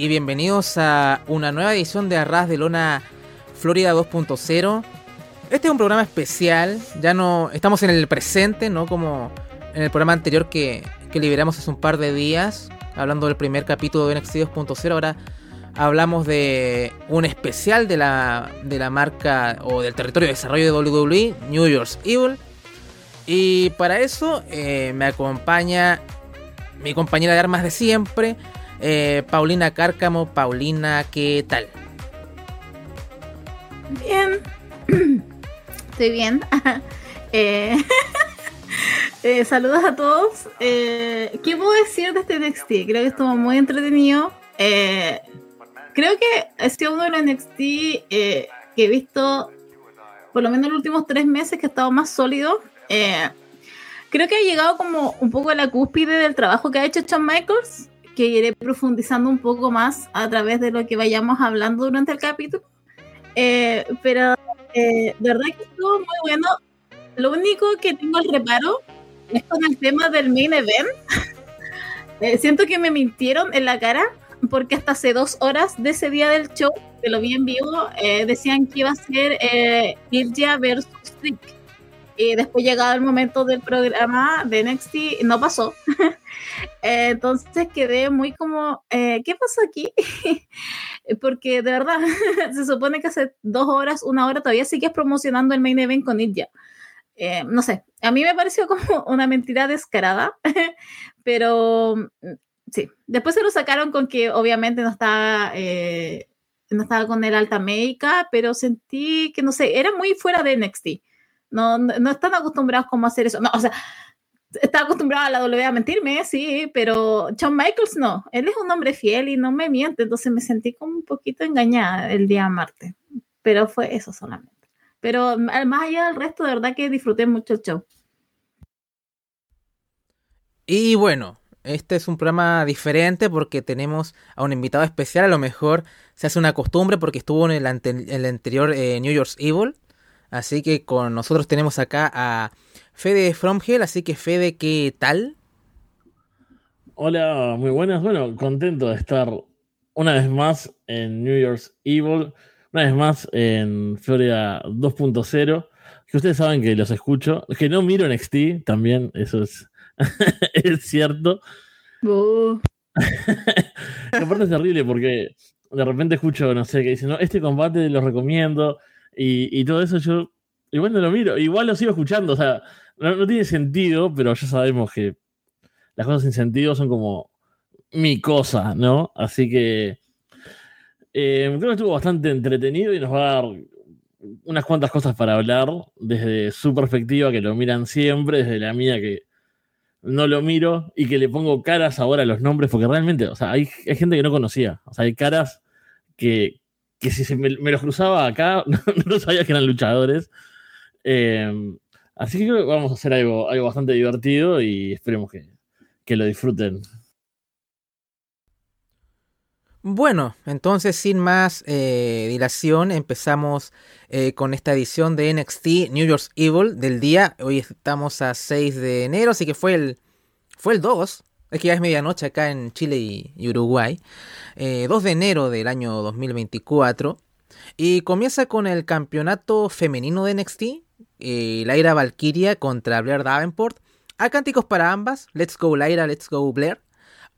Y bienvenidos a una nueva edición de Arras de Lona Florida 2.0. Este es un programa especial, ya no estamos en el presente, no como en el programa anterior que, que liberamos hace un par de días, hablando del primer capítulo de NXT 2.0. Ahora hablamos de un especial de la, de la marca o del territorio de desarrollo de WWE, New Year's Evil. Y para eso eh, me acompaña mi compañera de armas de siempre, eh, Paulina Cárcamo. Paulina, ¿qué tal? Bien. Estoy bien. eh, eh, saludos a todos. ¿Qué puedo decir de este NXT? Creo que estuvo muy entretenido. Creo que ha sido uno de los NXT que he visto por lo menos en los últimos tres meses que ha estado más sólido. creo que ha llegado como un poco a la cúspide del trabajo que ha hecho Shawn Michaels, que iré profundizando un poco más a través de lo que vayamos hablando durante el capítulo. pero de verdad que estuvo muy bueno. Lo único que tengo el reparo es con el tema del main event. eh, siento que me mintieron en la cara porque hasta hace dos horas de ese día del show, que lo vi en vivo, eh, decían que iba a ser eh, Irja versus Trick. Y después llegado el momento del programa de NXT, no pasó. eh, entonces quedé muy como, eh, ¿qué pasó aquí? porque de verdad, se supone que hace dos horas, una hora todavía sigues promocionando el main event con Irja. Eh, no sé, a mí me pareció como una mentira descarada, pero mm, sí, después se lo sacaron con que obviamente no estaba, eh, no estaba con el alta médica, pero sentí que no sé, era muy fuera de NXT. No, no, están acostumbrados como a hacer eso. No, o sea, está acostumbrada a la W a mentirme, sí, pero Shawn Michaels no. Él es un hombre fiel y no me miente, entonces me sentí como un poquito engañada el día martes. Pero fue eso solamente. Pero más allá del resto, de verdad que disfruté mucho el show. Y bueno, este es un programa diferente porque tenemos a un invitado especial. A lo mejor se hace una costumbre porque estuvo en el, ante el anterior eh, New Year's Evil. Así que con nosotros tenemos acá a Fede From Hell. Así que Fede, ¿qué tal? Hola, muy buenas. Bueno, contento de estar una vez más en New Year's Evil una vez más en Florida 2.0, que ustedes saben que los escucho, que no miro NXT también, eso es, es cierto. Uh. aparte es terrible porque de repente escucho, no sé, que dicen, no, este combate lo recomiendo y, todo eso yo igual no lo miro, igual lo sigo escuchando, o sea, no, tiene sentido, pero ya sabemos que las cosas sin sentido son como mi cosa, ¿no? Así que eh, creo que estuvo bastante entretenido y nos va a dar unas cuantas cosas para hablar desde su perspectiva, que lo miran siempre, desde la mía que no lo miro y que le pongo caras ahora a los nombres, porque realmente, o sea, hay gente que no conocía, o sea, hay caras que, que si se me, los cruzaba acá, no, sabía que eran luchadores. Eh, así que creo que vamos a hacer algo, algo bastante divertido y esperemos que, que lo disfruten. Bueno, entonces sin más eh, dilación empezamos eh, con esta edición de NXT New Year's Evil del día. Hoy estamos a 6 de enero, así que fue el, fue el 2. Es que ya es medianoche acá en Chile y, Uruguay. Eh, 2 de enero del año 2024. Y comienza con el campeonato femenino de NXT. Eh, Laira Valkyria contra Blair Davenport. Hay cánticos para ambas. Let's go Laira, let's go Blair.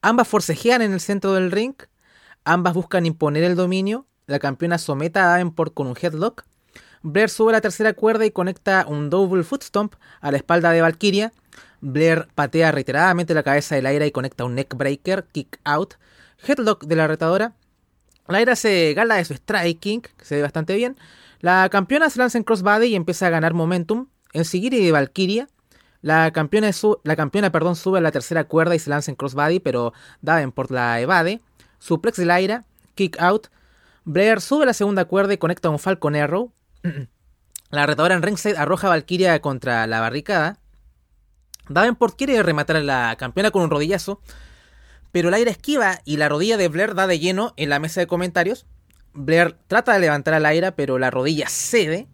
Ambas forcejean en el centro del ring. Ambas buscan imponer el dominio. La campeona somete a Davenport con un headlock. Blair sube la tercera cuerda y conecta un double foot stomp a la espalda de Valkyria. Blair patea reiteradamente la cabeza de Lyra y conecta un neckbreaker, kick out, headlock de la retadora. Lyra se gala de su striking, que se ve bastante bien. La campeona se lanza en crossbody y empieza a ganar momentum. En Sigiri de Valkyria. La campeona, la campeona perdón, sube a la tercera cuerda y se lanza en crossbody, pero Davenport la evade suplex de Lyra, kick out. Blair sube la segunda cuerda y conecta un Falcon Arrow. la retadora en ringside arroja a Valkyria contra la barricada. Davenport quiere rematar a la campeona con un rodillazo, pero Lyra esquiva y la rodilla de Blair da de lleno en la mesa de comentarios. Blair trata de levantar a Lyra, pero la rodilla cede.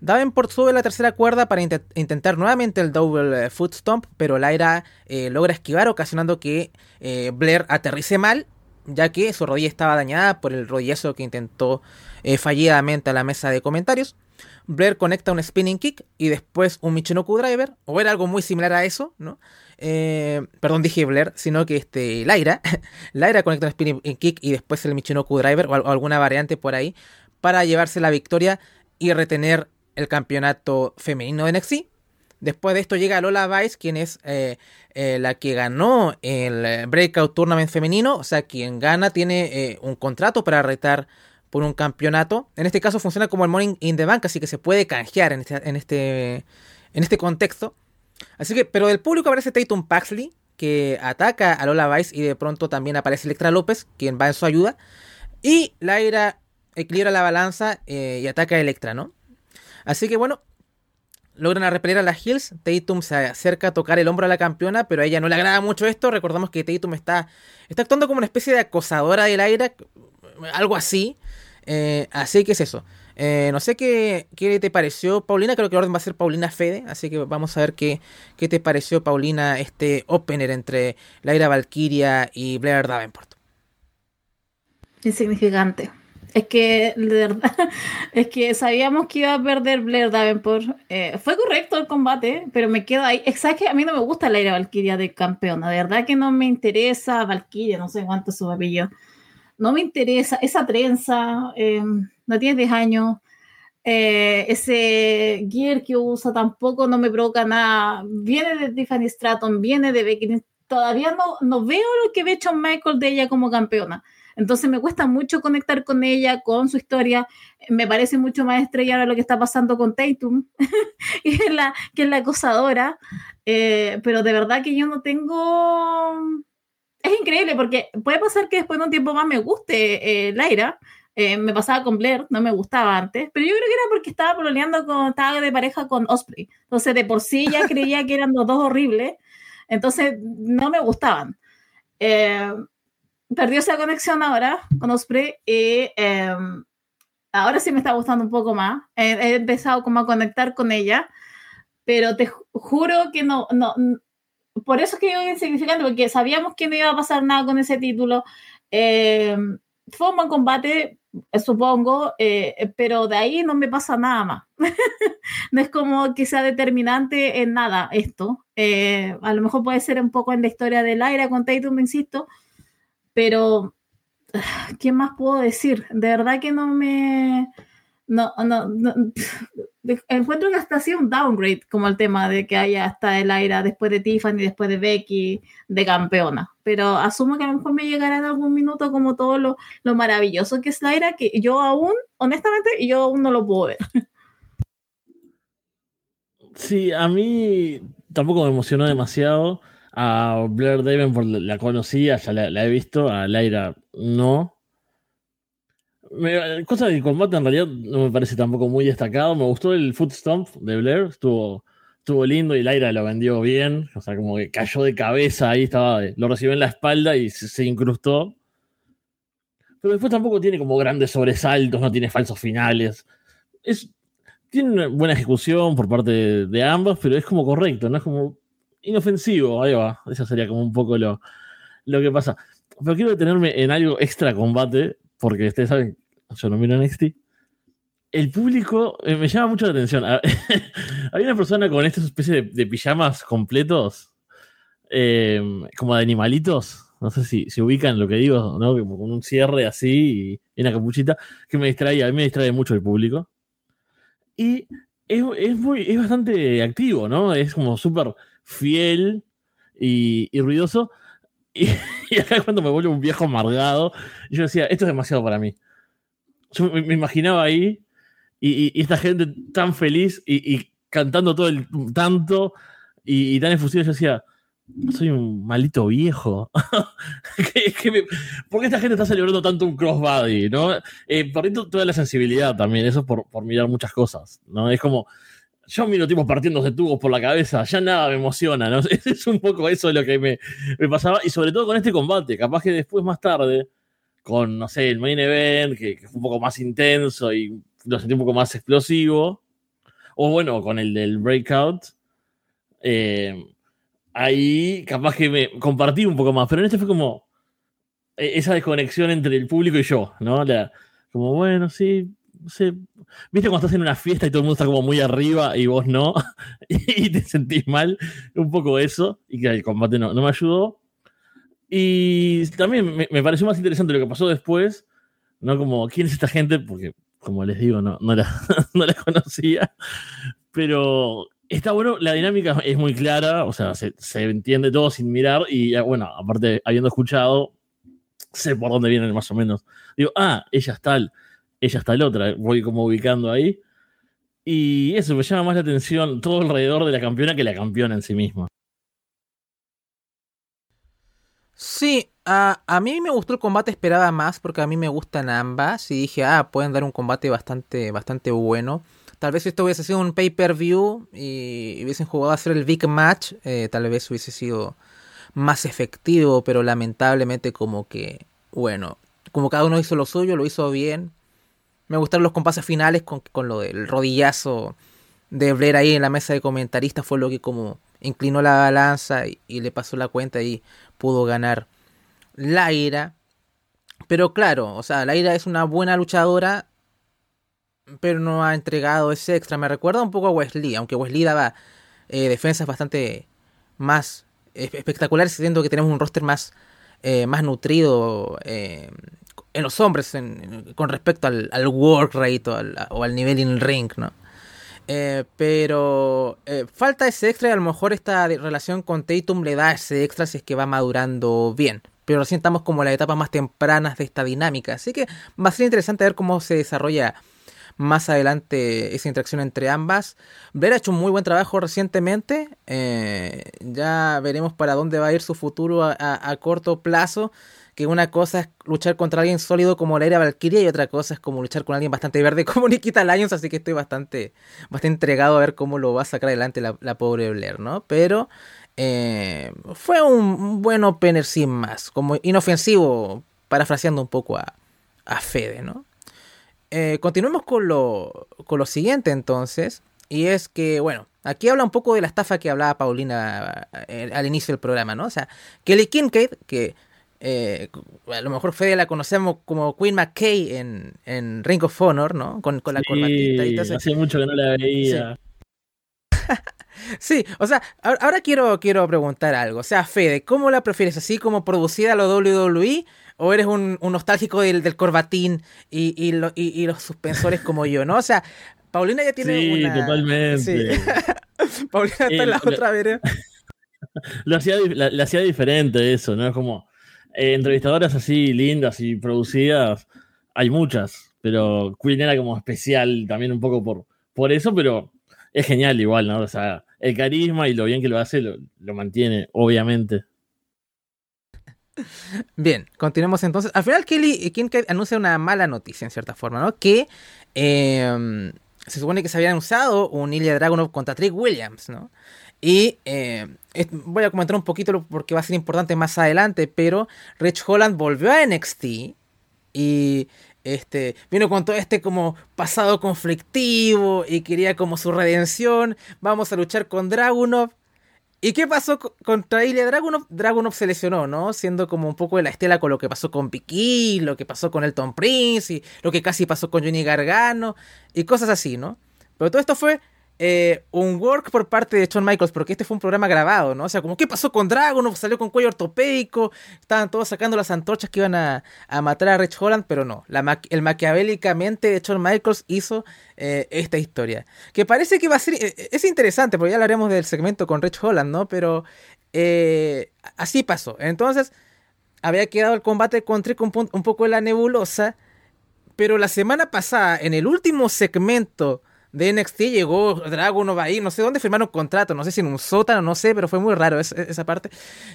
Davenport sube la tercera cuerda para int intentar nuevamente el double eh, foot stomp, pero Lyra eh, logra esquivar, ocasionando que eh, Blair aterrice mal ya que su rodilla estaba dañada por el rodillazo que intentó eh, fallidamente a la mesa de comentarios. Blair conecta un spinning kick y después un Michinoku Driver, o era algo muy similar a eso, ¿no? Eh, perdón, dije Blair, sino que este, Lyra, Lyra conecta un spinning kick y después el Michinoku Driver o, alguna variante por ahí para llevarse la victoria y retener el campeonato femenino de NXT. Después de esto llega Lola Vice, quien es eh, eh, la que ganó el Breakout Tournament femenino. O sea, quien gana tiene un contrato para retar por un campeonato. En este caso funciona como el Morning in the Bank, así que se puede canjear en este, en este, en este contexto. Así que, pero del público aparece Tatum Paxley, que ataca a Lola Vice y de pronto también aparece Electra López, quien va en su ayuda. Y Lyra equilibra la balanza eh, y ataca a Electra, ¿no? Así que bueno, logran a repeler a las Hills. Tatum se acerca a tocar el hombro a la campeona, pero a ella no le agrada mucho esto. Recordamos que Tatum está, está actuando como una especie de acosadora de Lyra, algo así. Eh, así que es eso. Eh, no sé qué, qué, te pareció, Paulina. Creo que el orden va a ser Paulina Fede. Así que vamos a ver qué, qué te pareció, Paulina, este opener entre Laira Valkyria y Blair Davenport. Insignificante. Es que, de verdad, es que sabíamos que iba a perder Blair Davenport. Eh, fue correcto el combate, pero me quedo ahí. Exacto, a mí no me gusta Laira Valkyria de campeona. De verdad que no me interesa Valkyria, no sé cuánto su apellido no me interesa esa trenza, eh, no tiene 10 años, eh, ese gear que usa tampoco no me provoca nada, viene de Tiffany Stratton, viene de Becky, todavía no, no veo lo que ve Shawn Michael de ella como campeona. Entonces me cuesta mucho conectar con ella, con su historia. Me parece mucho más estrella lo que está pasando con Tatum, que, es la, que es la acosadora. Eh, pero de verdad que yo no tengo es increíble porque puede pasar que después de un tiempo más me guste eh, Laira. Eh, me pasaba con Blair, no me gustaba antes, pero yo creo que era porque estaba pololeando con, estaba de pareja con Osprey. Entonces, de por sí ya creía que eran los dos horribles. Entonces, no me gustaban. Eh, perdió esa conexión ahora con Osprey y em, ahora sí me está gustando un poco más. he empezado como a conectar con ella, pero te juro que no, no, por eso es que digo insignificante, porque sabíamos que no iba a pasar nada con ese título. Eh, fue un buen combate, supongo, eh, pero de ahí no me pasa nada más. no es como que sea determinante en nada esto. Eh, a lo mejor puede ser un poco en la historia del aire con Tatum, insisto, pero ¿qué más puedo decir? De verdad que no me no, no, no, encuentro que hasta ha sido un downgrade como el tema de que haya hasta el aire después de Tiffany, después de Becky, de campeona. Pero asumo que a lo mejor me llegará en algún minuto como todo lo, lo maravilloso que es la que yo aún, honestamente, yo aún no lo puedo ver. Sí, a mí tampoco me emocionó demasiado. A Blair Davenport la conocía, ya la, he visto, a Lyra no cosa del combate en realidad no me parece tampoco muy destacado. Me gustó el foot stomp de Blair, estuvo, estuvo lindo y Lyra lo vendió bien. O sea, como que cayó de cabeza ahí, estaba, lo recibió en la espalda y se, incrustó. Pero después tampoco tiene como grandes sobresaltos, no tiene falsos finales. Es, tiene una buena ejecución por parte de, ambas, pero es como correcto, no es como inofensivo. Ahí va, eso sería como un poco lo, lo que pasa. Pero quiero detenerme en algo extra combate, porque ustedes saben yo no miro NXT. El público eh, me llama mucho la atención. Hay una persona con esta especie de, pijamas completos, eh, como de animalitos. No sé si se ubican lo que digo, ¿no? Con un cierre así y, una capuchita, que me distrae, a mí me distrae mucho el público. Y es, muy, es bastante activo, ¿no? Es como súper fiel y, ruidoso. Y, acá cuando me vuelvo un viejo amargado, yo decía, esto es demasiado para mí yo me, imaginaba ahí y, esta gente tan feliz y, cantando todo el tanto y, tan efusivo, yo decía, soy un maldito viejo. ¿Por qué esta gente está celebrando tanto un crossbody? ¿no? Eh, toda la sensibilidad también, eso por, por mirar muchas cosas. ¿no? Es como, yo miro tipos partiéndose tubos por la cabeza, ya nada me emociona, ¿no? Es un poco eso lo que me, me, pasaba, y sobre todo con este combate, capaz que después más tarde, con, no sé, el main event, que, fue un poco más intenso y lo sentí un poco más explosivo. O bueno, con el del breakout. Eh, ahí capaz que me compartí un poco más, pero en este fue como. e, esa desconexión entre el público y yo, ¿no? Como, bueno, sí, ¿Viste cuando estás en una fiesta y todo el mundo está como muy arriba y vos no? y te sentís mal. Un poco eso. Y que el combate no, no me ayudó. Y también me, pareció más interesante lo que pasó después. No como, ¿quién es esta gente? Porque, como les digo, no, no, la, no la conocía. Pero está bueno, la dinámica es muy clara. O sea, se, se entiende todo sin mirar. Y bueno, aparte, habiendo escuchado, sé por dónde vienen más o menos. Digo, ah, ella es tal ella está la otra, voy como ubicando ahí. Y eso me llama más la atención todo alrededor de la campeona que la campeona en sí misma. Sí, a, a, mí me gustó el combate, esperaba más porque a mí me gustan ambas y dije, ah, pueden dar un combate bastante, bastante bueno. Tal vez si esto hubiese sido un pay-per-view y hubiesen jugado a hacer el big match, eh, tal vez hubiese sido más efectivo, pero lamentablemente como que, bueno, como cada uno hizo lo suyo, lo hizo bien, me gustaron los compases finales con, lo del rodillazo de Blair ahí en la mesa de comentaristas. Fue lo que como inclinó la balanza y, le pasó la cuenta y pudo ganar Laira. Pero claro, o sea, Laira es una buena luchadora, pero no ha entregado ese extra. Me recuerda un poco a Wesley, aunque Wesley daba eh, defensas bastante más espectaculares, siendo que tenemos un roster más, eh, más nutrido eh, en los hombres con respecto al, work rate o al, nivel in ring, ¿no? Eh, pero eh, falta ese extra y a lo mejor esta relación con Tatum le da ese extra si es que va madurando bien. Pero recién estamos como en las etapas más tempranas de esta dinámica. Así que va a ser interesante ver cómo se desarrolla más adelante esa interacción entre ambas. Blair ha hecho un muy buen trabajo recientemente. Eh, ya veremos para dónde va a ir su futuro a corto plazo que una cosa es luchar contra alguien sólido como la era Valkyria y otra cosa es como luchar con alguien bastante verde como Nikita Lyons, así que estoy bastante, bastante entregado a ver cómo lo va a sacar adelante la, pobre Blair, ¿no? Pero eh, fue un buen opener sin más, como inofensivo, parafraseando un poco a, a Fede, ¿no? Eh, continuemos con lo, con lo siguiente entonces, y es que, bueno, aquí habla un poco de la estafa que hablaba Paulina eh, al inicio del programa, ¿no? O sea, Kelly Kincaid, que eh, a lo mejor Fede la conocemos como Queen McKay en, en Ring of Honor, ¿no? Con, con la corbatita y todo Hace mucho que no la veía. Sí. o sea, ahora quiero, quiero preguntar algo. O sea, Fede, ¿cómo la prefieres? ¿Así como producida a lo WWE? ¿O eres un, nostálgico del, del corbatín y, y, y, los suspensores como yo, no? O sea, Paulina ya tiene sí, una... totalmente. Paulina está en la eh, otra vereda. Lo hacía, la, hacía diferente eso, ¿no? Es como eh, entrevistadoras así lindas y producidas, hay muchas, pero Queen era como especial también un poco por, por eso, pero es genial igual, ¿no? O sea, el carisma y lo bien que lo hace lo, mantiene, obviamente. Bien, continuemos entonces. Al final Kelly Kincaid anuncia una mala noticia en cierta forma, ¿no? Que em, se supone que se había anunciado un Ilya Dragunov contra Trick Williams, ¿no? Y eh, voy a comentar un poquito porque va a ser importante más adelante, pero Rich Holland volvió a NXT y este vino con todo este como pasado conflictivo y quería como su redención. Vamos a luchar con Dragunov. ¿Y qué pasó contra Ilya Dragunov? Dragunov se lesionó, ¿no? Siendo como un poco de la estela con lo que pasó con Piki, lo que pasó con Elton Prince y lo que casi pasó con Johnny Gargano y cosas así, ¿no? Pero todo esto fue eh, un work por parte de Shawn Michaels, porque este fue un programa grabado, ¿no? O sea, como, ¿qué pasó con Dragon? Salió con cuello ortopédico, estaban todos sacando las antorchas que iban a, matar a Rich Holland, pero no, el maquiavélicamente de Shawn Michaels hizo eh, esta historia. Que parece que va a ser, eh, es interesante, porque ya hablaremos del segmento con Rich Holland, ¿no? Pero así pasó. Entonces, había quedado el combate con Trick un, un poco en la nebulosa, pero la semana pasada, en el último segmento, de NXT llegó Dragunov ahí, no sé dónde firmaron contrato, no sé si en un sótano, no sé, pero fue muy raro esa, parte.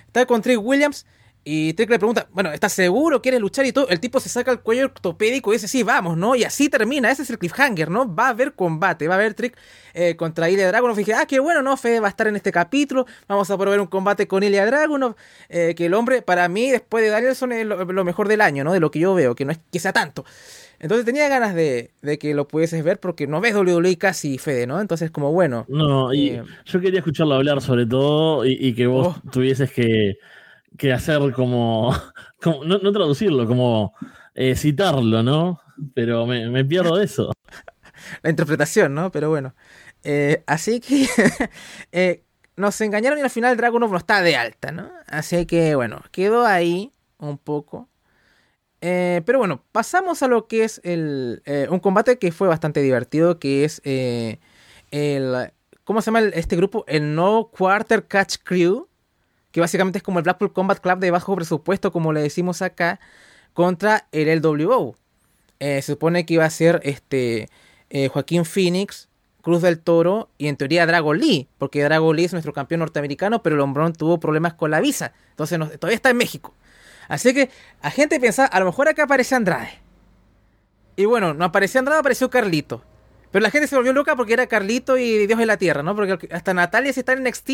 Está con Trick Williams y Trick le pregunta, bueno, ¿estás seguro? ¿Quieres luchar? Y todo, el tipo se saca el cuello ortopédico y dice, sí, vamos, ¿no? Y así termina, ese es el cliffhanger, ¿no? Va a haber combate, va a haber Trick eh, contra Ilya Dragunov. Y dije, ah, qué bueno, ¿no? Fede va a estar en este capítulo, vamos a probar un combate con Ilya Dragunov, eh, que el hombre, para mí, después de Danielson, es lo, lo, mejor del año, ¿no? De lo que yo veo, que no es que sea tanto. Entonces tenía ganas de, que lo pudieses ver porque no ves WWE casi, Fede, ¿no? Entonces como bueno. No, y eh, yo quería escucharlo hablar sobre todo y, que vos oh. tuvieses que, que hacer como, no, traducirlo, como eh, citarlo, ¿no? Pero me, pierdo de eso. La interpretación, ¿no? Pero bueno. Eh, así que nos engañaron y al final Dragunov no está de alta, ¿no? Así que bueno, quedó ahí un poco. Pero bueno, pasamos a lo que es el, un combate que fue bastante divertido, que es el... ¿Cómo se llama este grupo? El No Quarter Catch Crew que básicamente es como el Blackpool Combat Club de bajo presupuesto, como le decimos acá, contra el LWO. Eh, se supone que iba a ser este eh, Joaquín Phoenix, Cruz del Toro y en teoría Drago Lee, porque Drago Lee es nuestro campeón norteamericano, pero el hombrón tuvo problemas con la visa, entonces todavía está en México. Así que la gente piensa, a lo mejor acá aparece Andrade. Y bueno, no apareció Andrade, apareció Carlito. Pero la gente se volvió loca porque era Carlito y Dios de la Tierra, ¿no? Porque hasta Natalia, si está en NXT,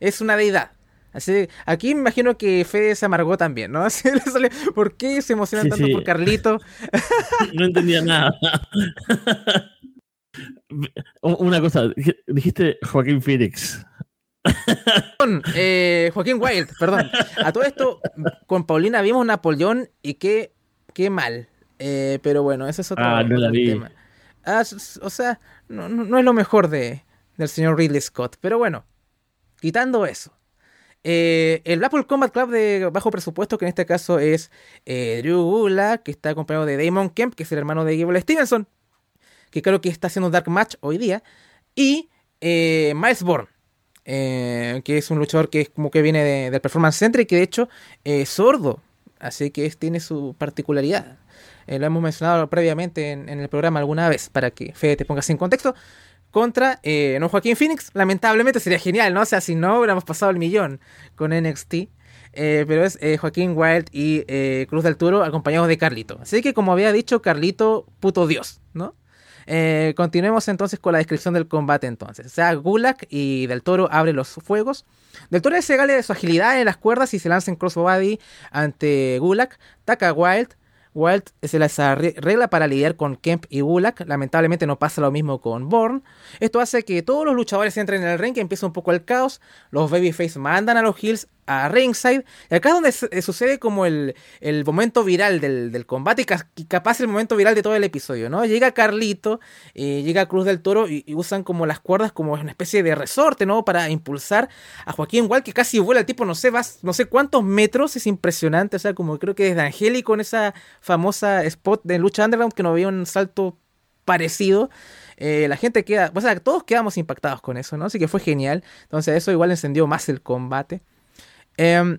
es una deidad. Así, aquí me imagino que Fede se amargó también, ¿no? Así le sale, ¿Por qué se emocionan tanto por Carlito? No entendía nada. Una cosa, dijiste Joaquín Phoenix. Eh, Joaquín Wild, perdón. A todo esto, con Paulina vimos Napoleón y qué, qué mal. Eh, pero bueno, eso es otro, ah, tema. Ah, o sea, no, no, es lo mejor de, del señor Ridley Scott. Pero bueno, quitando eso. Eh, el Blackpool Combat Club de bajo presupuesto, que en este caso es Drew Gulak, que está acompañado de Damon Kemp, que es el hermano de Gable Stevenson, que creo que está haciendo Dark Match hoy día, y Miles Bourne, que es un luchador que es como que viene del Performance Center y que de hecho es sordo, así que tiene su particularidad. lo hemos mencionado previamente en, el programa alguna vez para que Fede te pongas en contexto contra eh, no Joaquín Phoenix. Lamentablemente sería genial, ¿no? O sea, si no hubiéramos pasado el millón con NXT. Eh, pero es eh, Joaquín Wild y Cruz del Turo acompañados de Carlito. Así que como había dicho, Carlito, puto Dios, ¿no? Continuemos entonces con la descripción del combate entonces. Sea, Gulak y Del Toro abren los fuegos. Del Toro se gale de su agilidad en las cuerdas y se lanza en crossbody ante Gulak. Taca Wild Wild se las arregla para lidiar con Kemp y Bullock. Lamentablemente no pasa lo mismo con Bourne. Esto hace que todos los luchadores entren en el ring, que empieza un poco el caos. Los Babyface mandan a los Hills a ringside. Y acá es donde eh, sucede como el, momento viral del, combate y, capaz el momento viral de todo el episodio, ¿no? Llega Carlito, eh, llega Cruz del Toro y, usan como las cuerdas como una especie de resorte, ¿no? Para impulsar a Joaquín Wall, que casi vuela el tipo, no sé, no sé cuántos metros, es impresionante, o sea, como creo que desde Angélico en esa famosa spot de lucha underground que no había un salto parecido. Eh, la gente queda, o sea, todos quedamos impactados con eso, ¿no? Así que fue genial. Entonces eso igual encendió más el combate. Em,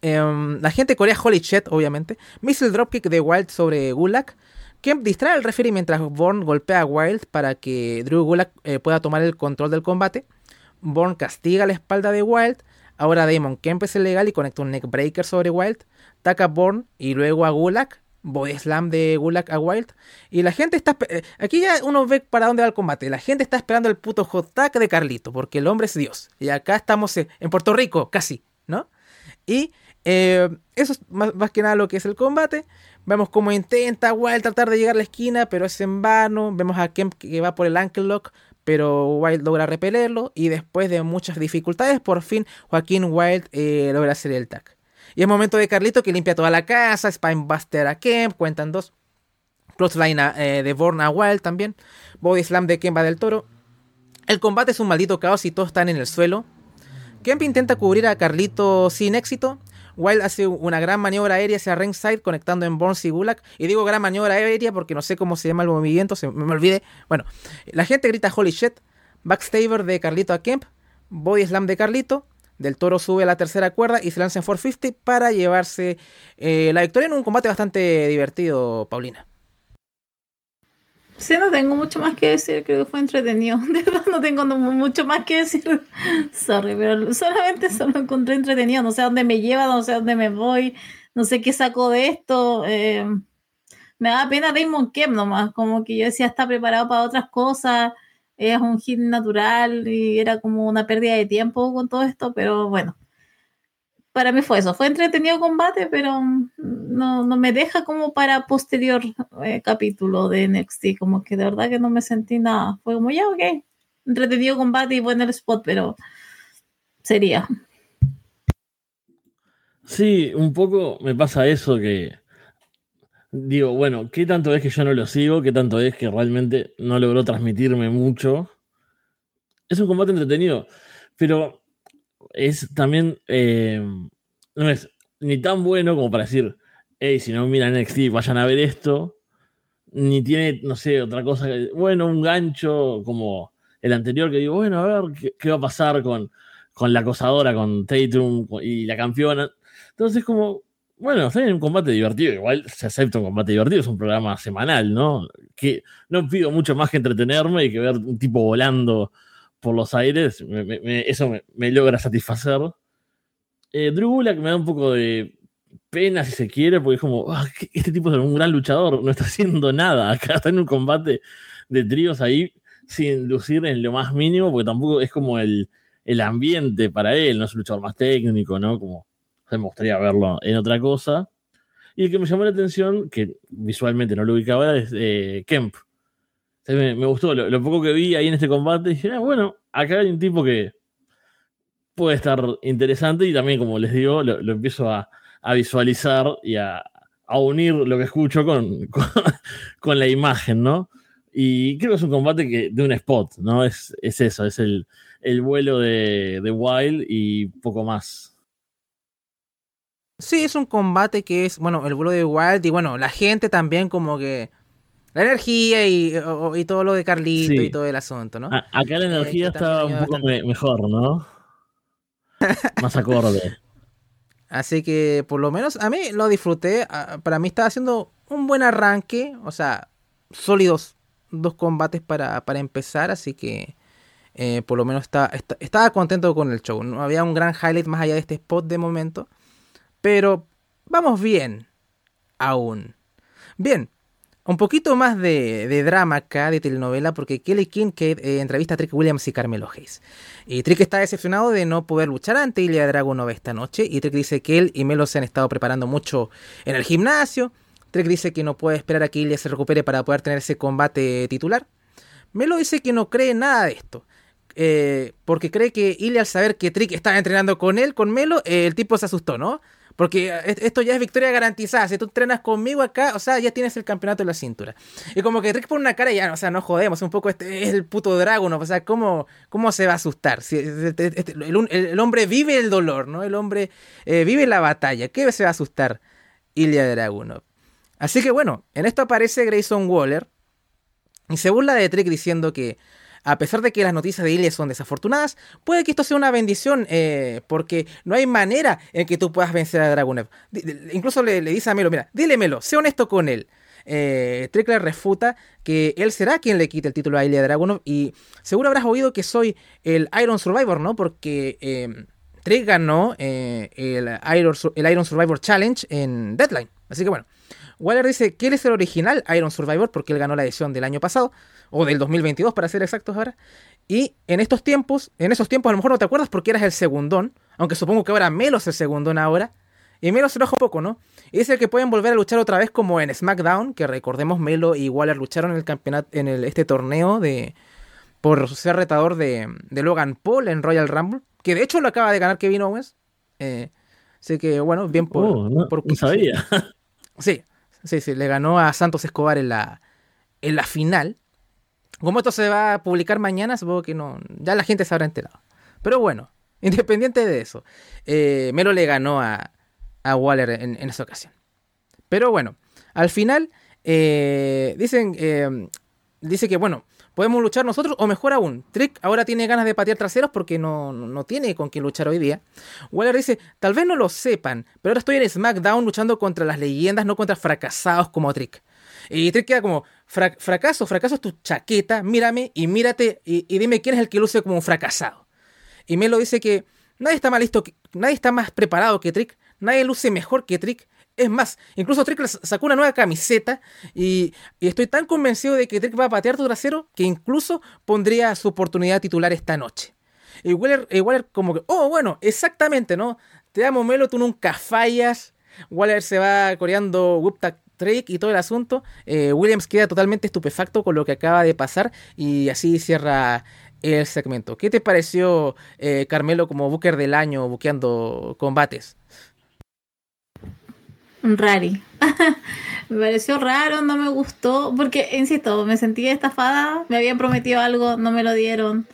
em, la gente corea Holy Shit, obviamente. Missile Dropkick de Wild sobre Gulak. Kemp distrae al referee mientras Bourne golpea a Wild para que Drew Gulak eh, pueda tomar el control del combate. Bourne castiga la espalda de Wild. Ahora Damon Kemp es ilegal y conecta un neckbreaker sobre Wild. Taca a Bourne y luego a Gulak. Body slam de Gulak a Wild. Y la gente está. Eh, aquí ya uno ve para dónde va el combate. La gente está esperando el puto hot de Carlito, porque el hombre es Dios. Y acá estamos en Puerto Rico, casi. ¿No? Y eh, eso es más, que nada lo que es el combate. Vemos cómo intenta Wild tratar de llegar a la esquina, pero es en vano. Vemos a Kemp que va por el ankle lock, pero Wild logra repelerlo. Y después de muchas dificultades, por fin Joaquín Wild eh, logra hacer el tag. Y es momento de Carlito que limpia toda la casa, Spinebuster a Kemp, cuentan dos. Crossline eh, de Born a Wild también. Body Slam de Kemba del Toro. El combate es un maldito caos y todos están en el suelo. Kemp intenta cubrir a Carlito sin éxito. Wild hace una gran maniobra aérea hacia ringside conectando en Bourne y Gulak. Y digo gran maniobra aérea porque no sé cómo se llama el movimiento, se me, olvidé. Bueno, la gente grita holy shit. Backstabber de Carlito a Kemp. Body slam de Carlito. Del Toro sube a la tercera cuerda y se lanza en 450 para llevarse eh, la victoria en un combate bastante divertido, Paulina. Sí, no tengo mucho más que decir, creo que fue entretenido. De verdad, no tengo mucho más que decir. Sorry, pero solamente solo encontré entretenido. No sé a dónde me lleva, no sé a dónde me voy, no sé qué saco de esto. Eh, me da pena Raymond Kemp nomás, como que yo decía, está preparado para otras cosas, es un hit natural y era como una pérdida de tiempo con todo esto, pero bueno, para mí fue eso. Fue entretenido combate, pero no, me deja como para posterior eh, capítulo de NXT. Como que de verdad que no me sentí nada. Fue como ya, ok. Entretenido combate y bueno el spot, pero sería. Sí, un poco me pasa eso que digo, bueno, ¿qué tanto es que yo no lo sigo? ¿Qué tanto es que realmente no logró transmitirme mucho? Es un combate entretenido, pero es también, eh, no es ni tan bueno como para decir, hey, si no miran NXT, vayan a ver esto, ni tiene, no sé, otra cosa, bueno, un gancho como el anterior que digo, bueno, a ver qué, va a pasar con, con la acosadora, con Tatum y la campeona. Entonces, como, bueno, está en un combate divertido, igual se acepta un combate divertido, es un programa semanal, ¿no? Que no pido mucho más que entretenerme y que ver un tipo volando por los aires, eso me, logra satisfacer. Eh, Drew Gulak me da un poco de pena si se quiere, porque es como, ah, este tipo es un gran luchador, no está haciendo nada, acá está en un combate de tríos ahí sin lucir en lo más mínimo, porque tampoco es como el, el ambiente para él, no es un luchador más técnico, ¿no? Como me gustaría verlo en otra cosa. Y el que me llamó la atención, que visualmente no lo ubicaba, es eh, Kemp. Me, gustó lo, poco que vi ahí en este combate. Dije, ah, bueno, acá hay un tipo que puede estar interesante y también, como les digo, lo, empiezo a, visualizar y a, unir lo que escucho con, con, la imagen, ¿no? Y creo que es un combate que, de un spot, ¿no? Es, es eso, es el, el vuelo de, de Wild y poco más. Sí, es un combate que es, bueno, el vuelo de Wild y bueno, la gente también como que... La energía y, todo lo de Carlito y todo el asunto, ¿no? acá la energía está un poco mejor, ¿no? Más acorde. Así que por lo menos a mí lo disfruté. Para mí estaba haciendo un buen arranque. O sea, sólidos dos combates para, para empezar. Así que eh, por lo menos estaba contento con el show. No había un gran highlight más allá de este spot de momento. Pero vamos bien, aún. Bien, un poquito más de, drama acá, de telenovela, porque Kelly King que, eh, entrevista a Trick Williams y Carmelo Hayes. Y Trick está decepcionado de no poder luchar ante Ilya Dragunov esta noche. Y Trick dice que él y Melo se han estado preparando mucho en el gimnasio. Trick dice que no puede esperar a que Ilya se recupere para poder tener ese combate titular. Melo dice que no cree nada de esto. Eh, porque cree que Ilya al saber que Trick estaba entrenando con él, con Melo, eh, el tipo se asustó, ¿no? Porque esto ya es victoria garantizada. Si tú entrenas conmigo acá, o sea, ya tienes el campeonato en la cintura. Y como que Rick pone una cara y ya, o sea, no jodemos. Un poco este es el puto dragón. O sea, ¿cómo, cómo se va a asustar? Si, este, este, el, hombre vive el dolor, ¿no? El hombre eh, vive la batalla. ¿Qué se va a asustar Ilya Dragunov? Así que bueno, en esto aparece Grayson Waller. Y se burla de Trick diciendo que a pesar de que las noticias de Ilya son desafortunadas, puede que esto sea una bendición, eh, porque no hay manera en que tú puedas vencer a Dragunev. Incluso le, dice a Melo, mira, dile Melo, sé honesto con él. Eh, refuta que él será quien le quite el título a Ilya Dragunov y seguro habrás oído que soy el Iron Survivor, ¿no? Porque eh, Trick ganó eh, el, Iron, el Iron Survivor Challenge en Deadline. Así que bueno, Waller dice que él es el original Iron Survivor porque él ganó la edición del año pasado, o del 2022 para ser exactos ahora. Y en estos tiempos, en esos tiempos a lo mejor no te acuerdas porque eras el segundón, aunque supongo que ahora Melo es el segundón ahora. Y Melo se enoja poco, ¿no? Y dice que pueden volver a luchar otra vez como en SmackDown, que recordemos Melo y Waller lucharon en el campeonato, en el, este torneo de por ser retador de, Logan Paul en Royal Rumble, que de hecho lo acaba de ganar Kevin Owens. Eh, así que bueno, bien por... Oh, no, sabía. Sí, Sí, sí, le ganó a Santos Escobar en la, en la final. Como esto se va a publicar mañana, supongo que no, ya la gente se habrá enterado. Pero bueno, independiente de eso, eh, Melo le ganó a, a Waller en, esa ocasión. Pero bueno, al final eh, dicen, eh, dice que bueno, podemos luchar nosotros, o mejor aún, Trick ahora tiene ganas de patear traseros porque no, no tiene con quién luchar hoy día. Waller dice, tal vez no lo sepan, pero ahora estoy en SmackDown luchando contra las leyendas, no contra fracasados como Trick. Y Trick queda como, fracaso, fracaso es tu chaqueta, mírame y mírate y, dime quién es el que luce como un fracasado. Y Melo dice que nadie está más listo, nadie está más preparado que Trick, nadie luce mejor que Trick, es más, incluso Trick sacó una nueva camiseta y, estoy tan convencido de que Trick va a patear tu trasero que incluso pondría su oportunidad titular esta noche. Y Waller, como que, oh, bueno, exactamente, ¿no? Te amo, Melo, tú nunca fallas. Waller se va coreando Trick y todo el asunto. Eh, Williams queda totalmente estupefacto con lo que acaba de pasar y así cierra el segmento. ¿Qué te pareció, eh, Carmelo, como Booker del año, buqueando combates? Rari. me pareció raro, no me gustó, porque, insisto, me sentí estafada, me habían prometido algo, no me lo dieron.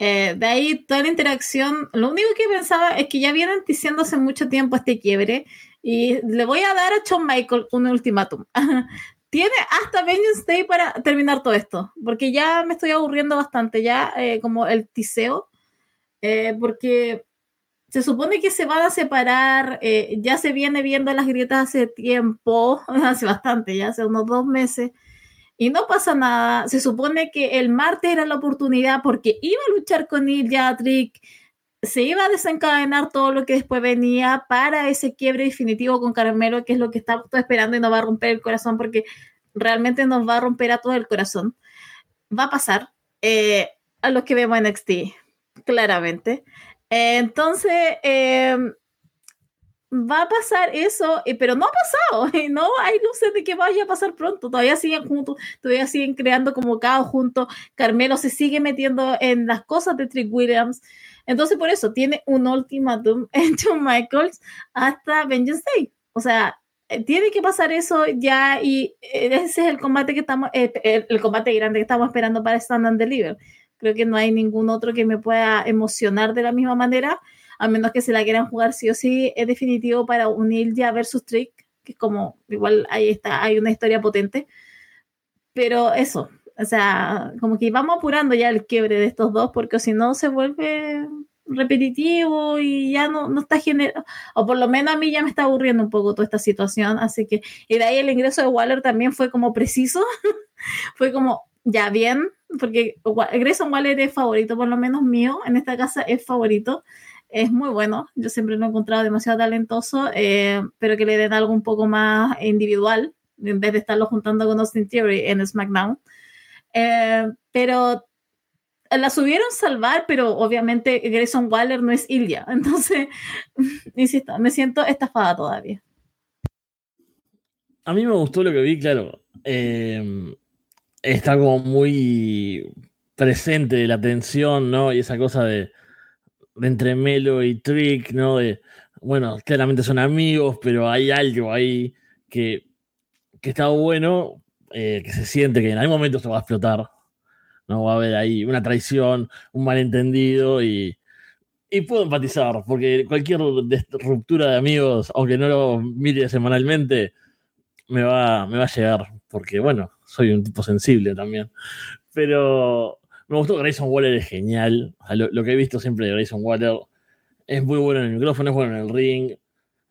Eh, de ahí toda la interacción, lo único que pensaba es que ya vienen diciendo hace mucho tiempo este quiebre y le voy a dar a Shawn Michael un ultimátum. Tiene hasta Vengeance Day para terminar todo esto, porque ya me estoy aburriendo bastante, ya eh, como el tiseo, eh, porque se supone que se van a separar, ya se viene viendo las grietas hace tiempo, hace bastante, ya hace unos dos meses y no pasa nada. Se supone que el martes era la oportunidad porque iba a luchar con Neil Yatrick, se iba a desencadenar todo lo que después venía para ese quiebre definitivo con Carmelo, que es lo que está esperando y nos va a romper el corazón porque realmente nos va a romper a todo el corazón. Va a pasar eh, a los que vemos en NXT, claramente. entonces, eh, va a pasar eso, eh, pero no ha pasado, no hay luces de que vaya a pasar pronto, todavía siguen juntos, todavía siguen creando como caos juntos, Carmelo se sigue metiendo en las cosas de Trick Williams, entonces por eso tiene un ultimátum en John Michaels hasta Vengeance Day, o sea, eh, tiene que pasar eso ya y eh, ese es el combate que estamos, el, combate grande que estamos esperando para Stand and Deliver. Creo que no hay ningún otro que me pueda emocionar de la misma manera a menos que se la quieran jugar sí o sí, es definitivo para unir ya versus Trick, que es como, igual ahí está, hay una historia potente. Pero eso, o sea, como que vamos apurando ya el quiebre de estos dos, porque si no se vuelve repetitivo y ya no, no está generando, o por lo menos a mí ya me está aburriendo un poco toda esta situación, así que, y de ahí el ingreso de Waller también fue como preciso, fue como, ya bien, porque Grayson Waller es favorito, por lo menos mío, en esta casa es favorito, es muy bueno. Yo siempre lo he encontrado demasiado talentoso, eh, pero que le den algo un poco más individual, en vez de estarlo juntando con Austin Theory en SmackDown. Eh, pero la subieron salvar, pero obviamente Grayson Waller no es Ilya. Entonces, insisto, me siento estafada todavía. A mí me gustó lo que vi, claro. Eh, está como muy presente la tensión, ¿no? Y esa cosa de entre Melo y Trick, ¿no? De, bueno, claramente son amigos, pero hay algo ahí que, que está bueno, eh, que se siente que en algún momento se va a explotar, ¿no? Va a haber ahí una traición, un malentendido y, y puedo empatizar, porque cualquier ruptura de amigos, aunque no lo mire semanalmente, me va, me va a llegar, porque bueno, soy un tipo sensible también. Pero me gustó Grayson Waller, es genial. lo, que he visto siempre de Grayson Waller es muy bueno en el micrófono, es bueno en el ring.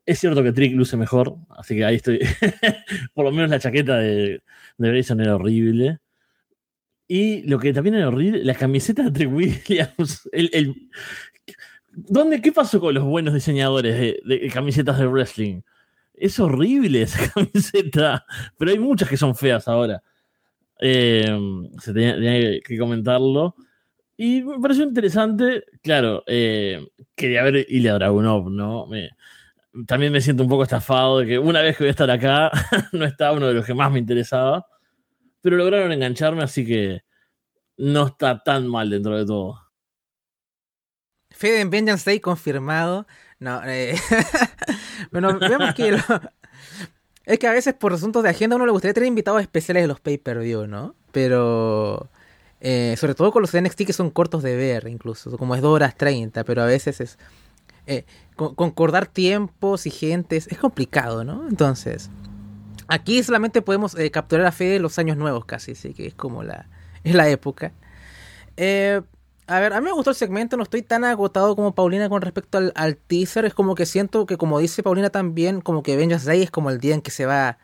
Es cierto que Trick luce mejor, así que ahí estoy. Por lo menos la chaqueta de, de Grayson era horrible. Y lo que también era horrible, la camiseta de Trick Williams. El, ¿Dónde, ¿Qué pasó con los buenos diseñadores de, camisetas de wrestling? Es horrible esa camiseta, pero hay muchas que son feas ahora. Eh, se tenía, que comentarlo. Y me pareció interesante, claro, eh, quería ver Ilya Dragunov, ¿no? también me siento un poco estafado de que una vez que voy a estar acá, no está uno de los que más me interesaba, pero lograron engancharme, así que no está tan mal dentro de todo. Fede en Vengeance Day confirmado. No, eh, bueno, vemos que es que a veces por asuntos de agenda uno le gustaría tener invitados especiales de los pay-per-view, ¿no? Pero... Eh, sobre todo con los NXT que son cortos de ver, incluso, como es 2 horas 30, pero a veces es... Eh, concordar tiempos y gentes es complicado, ¿no? Entonces, aquí solamente podemos eh, capturar a fe de los años nuevos casi, así que es como la, es la época. A ver, a mí me gustó el segmento, no estoy tan agotado como Paulina con respecto al, teaser. Es como que siento que, como dice Paulina también, como que Vengeance Day es como el día en que se va,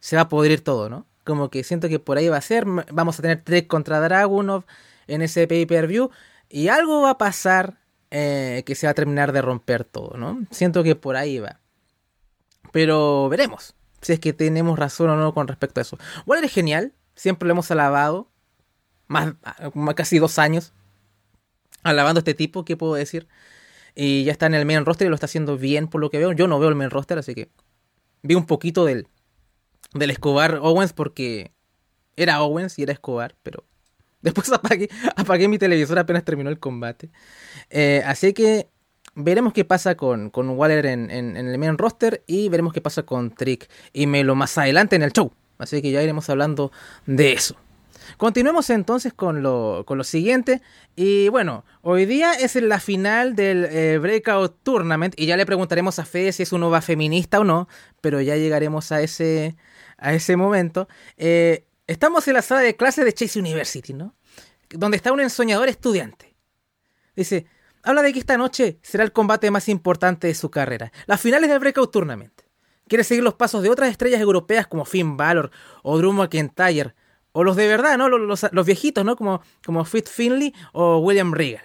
se va a podrir todo, ¿no? Como que siento que por ahí va a ser. Vamos a tener Trek contra Dragunov en ese pay-per-view. Y algo va a pasar eh, que se va a terminar de romper todo, ¿no? Siento que por ahí va. Pero veremos si es que tenemos razón o no con respecto a eso. Waller es genial, siempre lo hemos alabado. Más, más casi dos años alabando a este tipo, ¿qué puedo decir? Y ya está en el main roster y lo está haciendo bien por lo que veo. Yo no veo el main roster, así que vi un poquito del, del Escobar Owens porque era Owens y era Escobar, pero después apagué, apagué mi televisor apenas terminó el combate. Eh, así que veremos qué pasa con, con Waller en, en, el main roster y veremos qué pasa con Trick y Melo más adelante en el show. Así que ya iremos hablando de eso. Continuemos entonces con lo, con siguiente. Y bueno, hoy día es la final del eh, Breakout Tournament. Y ya le preguntaremos a Fede si es un va feminista o no. Pero ya llegaremos a ese, a ese momento. Eh, estamos en la sala de clases de Chase University, ¿no? Donde está un ensoñador estudiante. Dice, habla de que esta noche será el combate más importante de su carrera. Las finales del Breakout Tournament. Quiere seguir los pasos de otras estrellas europeas como Finn Balor o Drew McIntyre o los de verdad, ¿no? Los, los, viejitos, ¿no? Como, como Fit Finley o William Regal.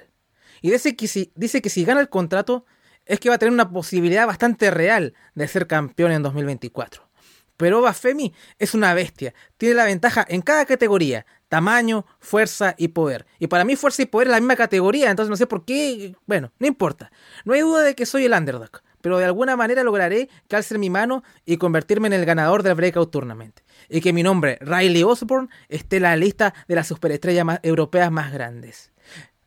Y dice que, si, dice que si gana el contrato es que va a tener una posibilidad bastante real de ser campeón en 2024. Pero Bafemi es una bestia, tiene la ventaja en cada categoría, tamaño, fuerza y poder. Y para mí fuerza y poder es la misma categoría, entonces no sé por qué, bueno, no importa. No hay duda de que soy el underdog, pero de alguna manera lograré calcer mi mano y convertirme en el ganador del Breakout Tournament y que mi nombre, Riley Osborne, esté en la lista de las superestrellas más, europeas más grandes.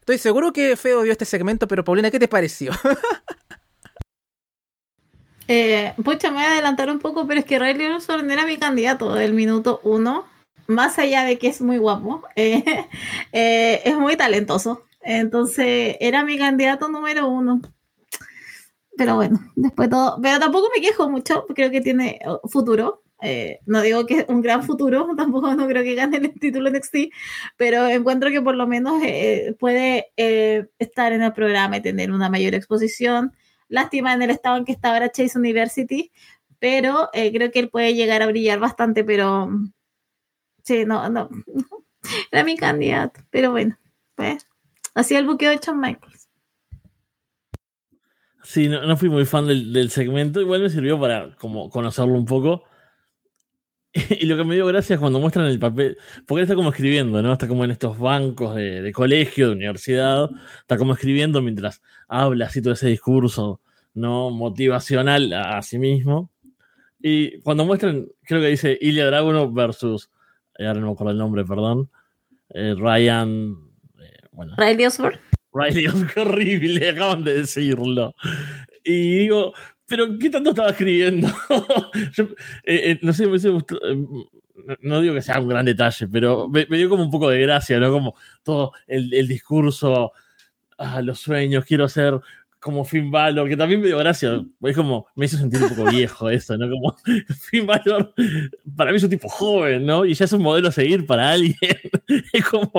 Estoy seguro que Feo vio este segmento, pero Paulina, ¿qué te pareció? eh, pucha, me voy a adelantar un poco, pero es que Riley Osborne era mi candidato del minuto uno. Más allá de que es muy guapo, eh, eh, es muy talentoso. Entonces, era mi candidato número uno. Pero bueno, después todo. Pero tampoco me quejo mucho, creo que tiene oh, futuro. Eh, no digo que es un gran futuro, tampoco no creo que gane el título NXT, pero encuentro que por lo menos eh, puede eh, estar en el programa y tener una mayor exposición. Lástima en el estado en que está ahora Chase University, pero creo que él puede llegar a brillar bastante, pero sí, no, no, era mi candidato, pero bueno, pues así el buqueo de Shawn Michaels. Sí, no, fui muy fan del, del, segmento, igual me sirvió para como conocerlo un poco Y lo que me dio gracia es cuando muestran el papel, porque él está como escribiendo, ¿no? Está como en estos bancos de, colegio, de universidad, está como escribiendo mientras habla así todo ese discurso, ¿no? Motivacional a, sí mismo. Y cuando muestran, creo que dice Ilya Dragunov versus, eh, ahora no me acuerdo el nombre, perdón, eh, Ryan, eh, bueno. Riley Osborne. Riley horrible, acaban de decirlo. Y digo, pero ¿qué tanto estaba escribiendo? Eh, eh, no sé, me eh, no digo que sea un gran detalle, pero me, dio como un poco de gracia, ¿no? Como todo el, el discurso, ah, los sueños, quiero ser como Finn Balor, que también me dio gracia, es como, me hizo sentir un poco viejo eso, ¿no? Como Finn Balor, para mí es un tipo joven, ¿no? Y ya es un modelo a seguir para alguien. es como,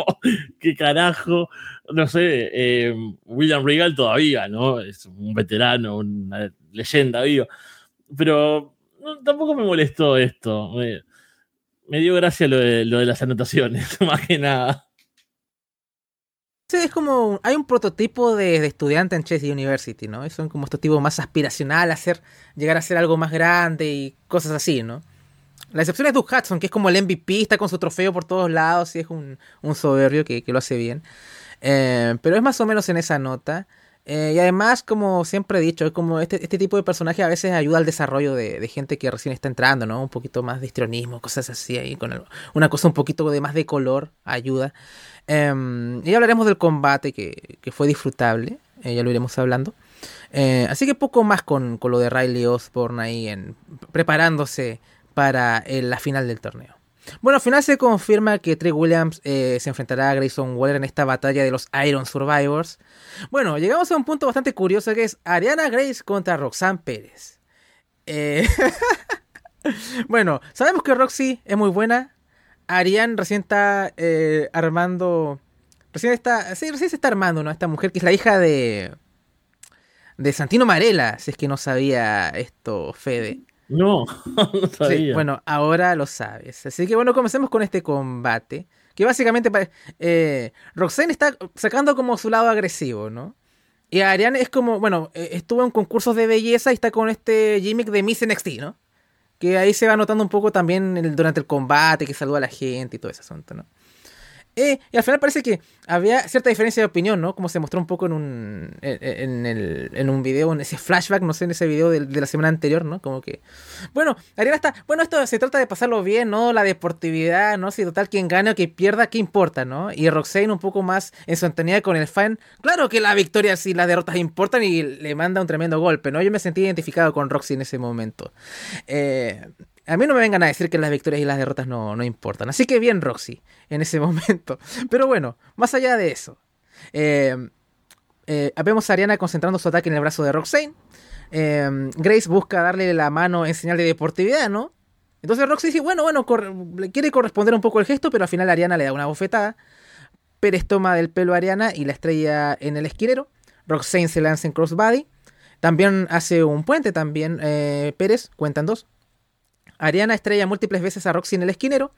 qué carajo, no sé, eh, William Regal todavía, ¿no? Es un veterano, una leyenda viva. Pero tampoco me molestó esto. Me, dio gracia lo de, lo de las anotaciones, más que nada es como, hay un prototipo de, estudiante en Chase University, ¿no? Son como estos tipos más aspiracional a hacer, llegar a ser algo más grande y cosas así, ¿no? La excepción es Doug Hudson, que es como el MVP, está con su trofeo por todos lados y es un, soberbio que, lo hace bien. Eh, pero es más o menos en esa nota. Eh, y además, como siempre he dicho, como este, este tipo de personaje a veces ayuda al desarrollo de, gente que recién está entrando, ¿no? Un poquito más de histrionismo, cosas así ahí, con una cosa un poquito de más de color ayuda. Em, y hablaremos del combate que, fue disfrutable, eh, ya lo iremos hablando. Eh, así que poco más con, lo de Riley Osborne ahí en, preparándose para la final del torneo. Bueno, al final se confirma que Trey Williams eh, se enfrentará a Grayson Waller en esta batalla de los Iron Survivors. Bueno, llegamos a un punto bastante curioso que es Ariana Grace contra Roxanne Pérez. bueno, sabemos que Roxy es muy buena, Ariane recién está eh, armando. Recién está. Recién se está armando, ¿no? Esta mujer que es la hija de. De Santino Marella, si es que no sabía esto, Fede. No, no sabía. bueno, ahora lo sabes. Así que bueno, comencemos con este combate. Que básicamente eh, Roxanne está sacando como su lado agresivo, ¿no? Y Ariane es como, bueno, eh, estuvo en concursos de belleza y está con este gimmick de Miss NXT, ¿no? que ahí se va notando un poco también durante el combate, que saluda a la gente y todo ese asunto, ¿no? Eh, y al final parece que había cierta diferencia de opinión, ¿no? Como se mostró un poco en un, en, el, en un video, en ese flashback, no sé, en ese video de, la semana anterior, ¿no? Como que, bueno, Ariana está, bueno, esto se trata de pasarlo bien, ¿no? La deportividad, ¿no? Si total quien gane o quien pierda, ¿qué importa, ¿no? Y Roxane un poco más en su antenidad con el fan, claro que la victoria y las derrotas importan y le manda un tremendo golpe, ¿no? Yo me sentí identificado con Roxy en ese momento. Eh, a mí no me vengan a decir que las victorias y las derrotas no, importan. Así que bien, Roxy, en ese momento. Pero bueno, más allá de eso. Eh, eh, vemos a Ariana concentrando su ataque en el brazo de Roxane. Eh, Grace busca darle la mano en señal de deportividad, ¿no? Entonces Roxy dice, bueno, bueno, quiere corresponder un poco el gesto, pero al final Ariana le da una bofetada. Pérez toma del pelo a Ariana y la estrella en el esquinero. Roxane se lanza en crossbody. También hace un puente también Pérez, cuentan dos. Ariana estrella múltiples veces a Roxy en el esquinero.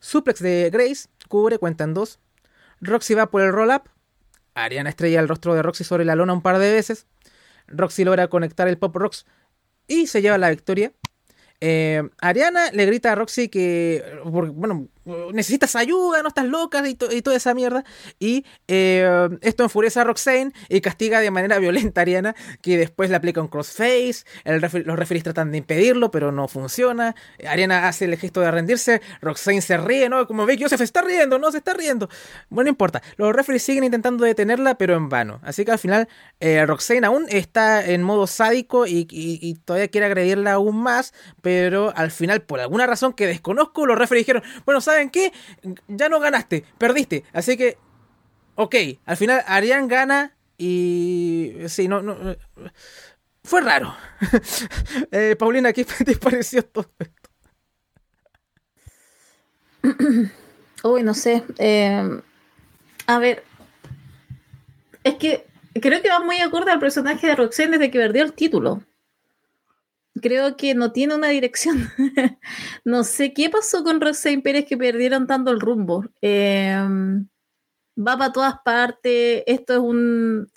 Suplex de Grace, cubre, cuentan dos. Roxy va por el roll-up. Ariana estrella el rostro de Roxy sobre la lona un par de veces. Roxy logra conectar el Pop Rocks y se lleva la victoria. Eh, Ariana le grita a Roxy que, bueno, necesitas ayuda, no estás loca y, toda esa mierda. Y eh, esto enfurece a Roxane y castiga de manera violenta a Ariana, que después le aplica un crossface. los referees tratan de impedirlo, pero no funciona. Ariana hace el gesto de rendirse. Roxane se ríe, ¿no? Como ve que Joseph está riendo, no se está riendo. Bueno, no importa. Los referees siguen intentando detenerla, pero en vano. Así que al final, eh, Roxane aún está en modo sádico y, y todavía quiere agredirla aún más, pero al final, por alguna razón que desconozco, los referees dijeron, bueno, ¿saben qué? Ya no ganaste, perdiste. Así que, ok, al final Arián gana y... Sí, no... no fue raro. eh, Paulina, ¿qué te pareció todo esto? Uy, no sé. Eh, a ver. Es que creo que va muy acorde al personaje de Roxanne desde que perdió el título creo que no tiene una dirección. no sé qué pasó con Roxane Pérez que perdieron tanto el rumbo. Em, va para todas partes. Esto es un.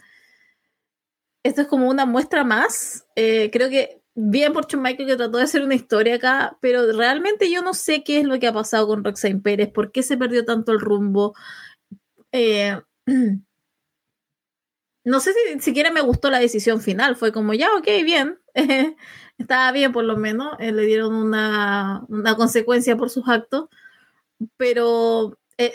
Esto es como una muestra más. Eh, creo que bien por Michael que trató de hacer una historia acá, pero realmente yo no sé qué es lo que ha pasado con Roxane Pérez, por qué se perdió tanto el rumbo. Eh, no sé si siquiera me gustó la decisión final, fue como ya, ok, bien, estaba bien por lo menos, eh, le dieron una, consecuencia por sus actos, pero... Eh,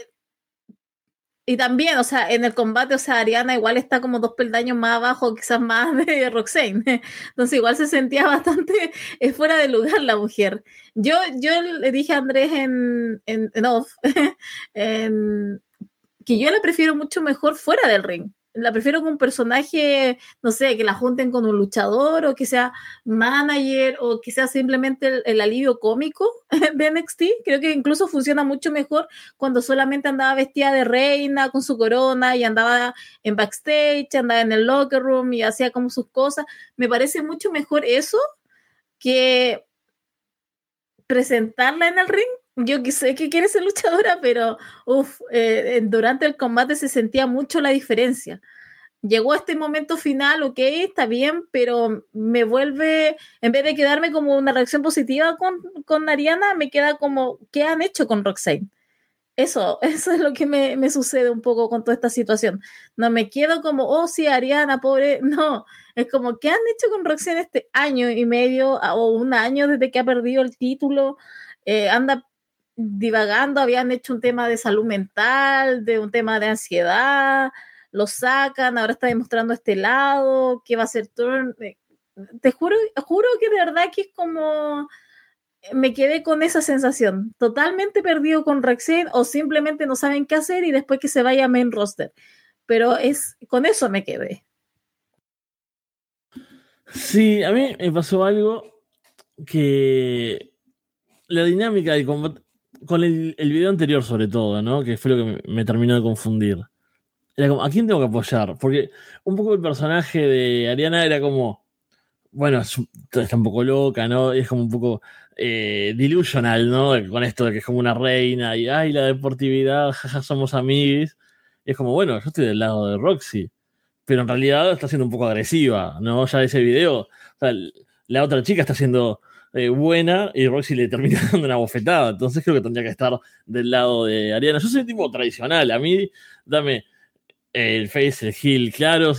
y también, o sea, en el combate, o sea, Ariana igual está como dos peldaños más abajo, quizás más de Roxane. Entonces igual se sentía bastante fuera de lugar la mujer. Yo, yo le dije a Andrés en, en, off que yo la prefiero mucho mejor fuera del ring la prefiero con un personaje, no sé, que la junten con un luchador o que sea manager o que sea simplemente el, alivio cómico de NXT. Creo que incluso funciona mucho mejor cuando solamente andaba vestida de reina con su corona y andaba en backstage, andaba en el locker room y hacía como sus cosas. Me parece mucho mejor eso que presentarla en el ring yo sé que quiere ser luchadora, pero uf, eh, durante el combate se sentía mucho la diferencia. Llegó este momento final, ok, está bien, pero me vuelve, en vez de quedarme como una reacción positiva con, con Ariana, me queda como, ¿qué han hecho con Roxane? Eso, eso es lo que me, me, sucede un poco con toda esta situación. No me quedo como, oh, sí, Ariana, pobre. No, es como, ¿qué han hecho con Roxane este año y medio o un año desde que ha perdido el título? Eh, anda divagando, habían hecho un tema de salud mental, de un tema de ansiedad, lo sacan, ahora está demostrando este lado, que va a ser turn. Eh, te juro, juro que de verdad que es como eh, me quedé con esa sensación, totalmente perdido con Rexen o simplemente no saben qué hacer y después que se vaya a main roster. Pero es con eso me quedé. Sí, a mí me pasó algo que la dinámica del combate, con el, video anterior sobre todo, ¿no? Que fue lo que me, terminó de confundir. Era como, ¿a quién tengo que apoyar? Porque un poco el personaje de Ariana era como, bueno, está un poco loca, ¿no? Y es como un poco eh, delusional, ¿no? Con esto de que es como una reina y, ay, la deportividad, jaja, somos amigos. Y es como, bueno, yo estoy del lado de Roxy. Pero en realidad está siendo un poco agresiva, ¿no? Ya ese video, o sea, la otra chica está siendo eh, buena y Roxy le termina dando una bofetada. Entonces creo que tendría que estar del lado de Ariana. Yo soy tipo tradicional. A mí, dame el face, el heel claro,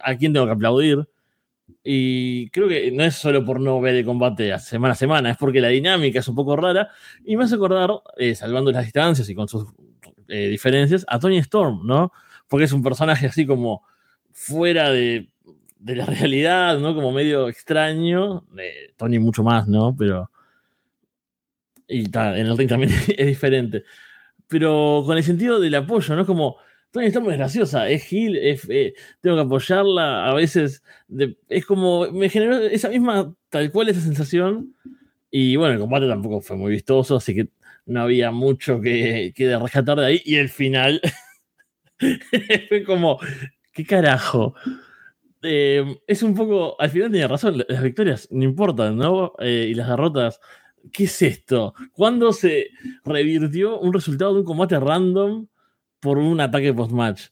a quién tengo que aplaudir. Y creo que no es solo por no ver el combate semana a semana, es porque la dinámica es un poco rara. Y me hace acordar, eh, salvando las distancias y con sus eh, diferencias, a Tony Storm, ¿no? Porque es un personaje así como fuera de, de la realidad, ¿no? Como medio extraño. Tony mucho más, ¿no? Pero... Y en el ring también es diferente. Pero con el sentido del apoyo, ¿no? Como... Tony está muy graciosa, es Gil, eh, tengo que apoyarla, a veces es como, me generó esa misma, tal cual esa sensación, y bueno, el combate tampoco fue muy vistoso, así que no había mucho que, que rescatar de ahí, y el final fue como, ¿qué carajo? Eh, es un poco, al final tenía razón, las victorias no importan, ¿no? Eh, y las derrotas, ¿qué es esto? ¿Cuándo se revirtió un resultado de un combate random por un ataque post-match?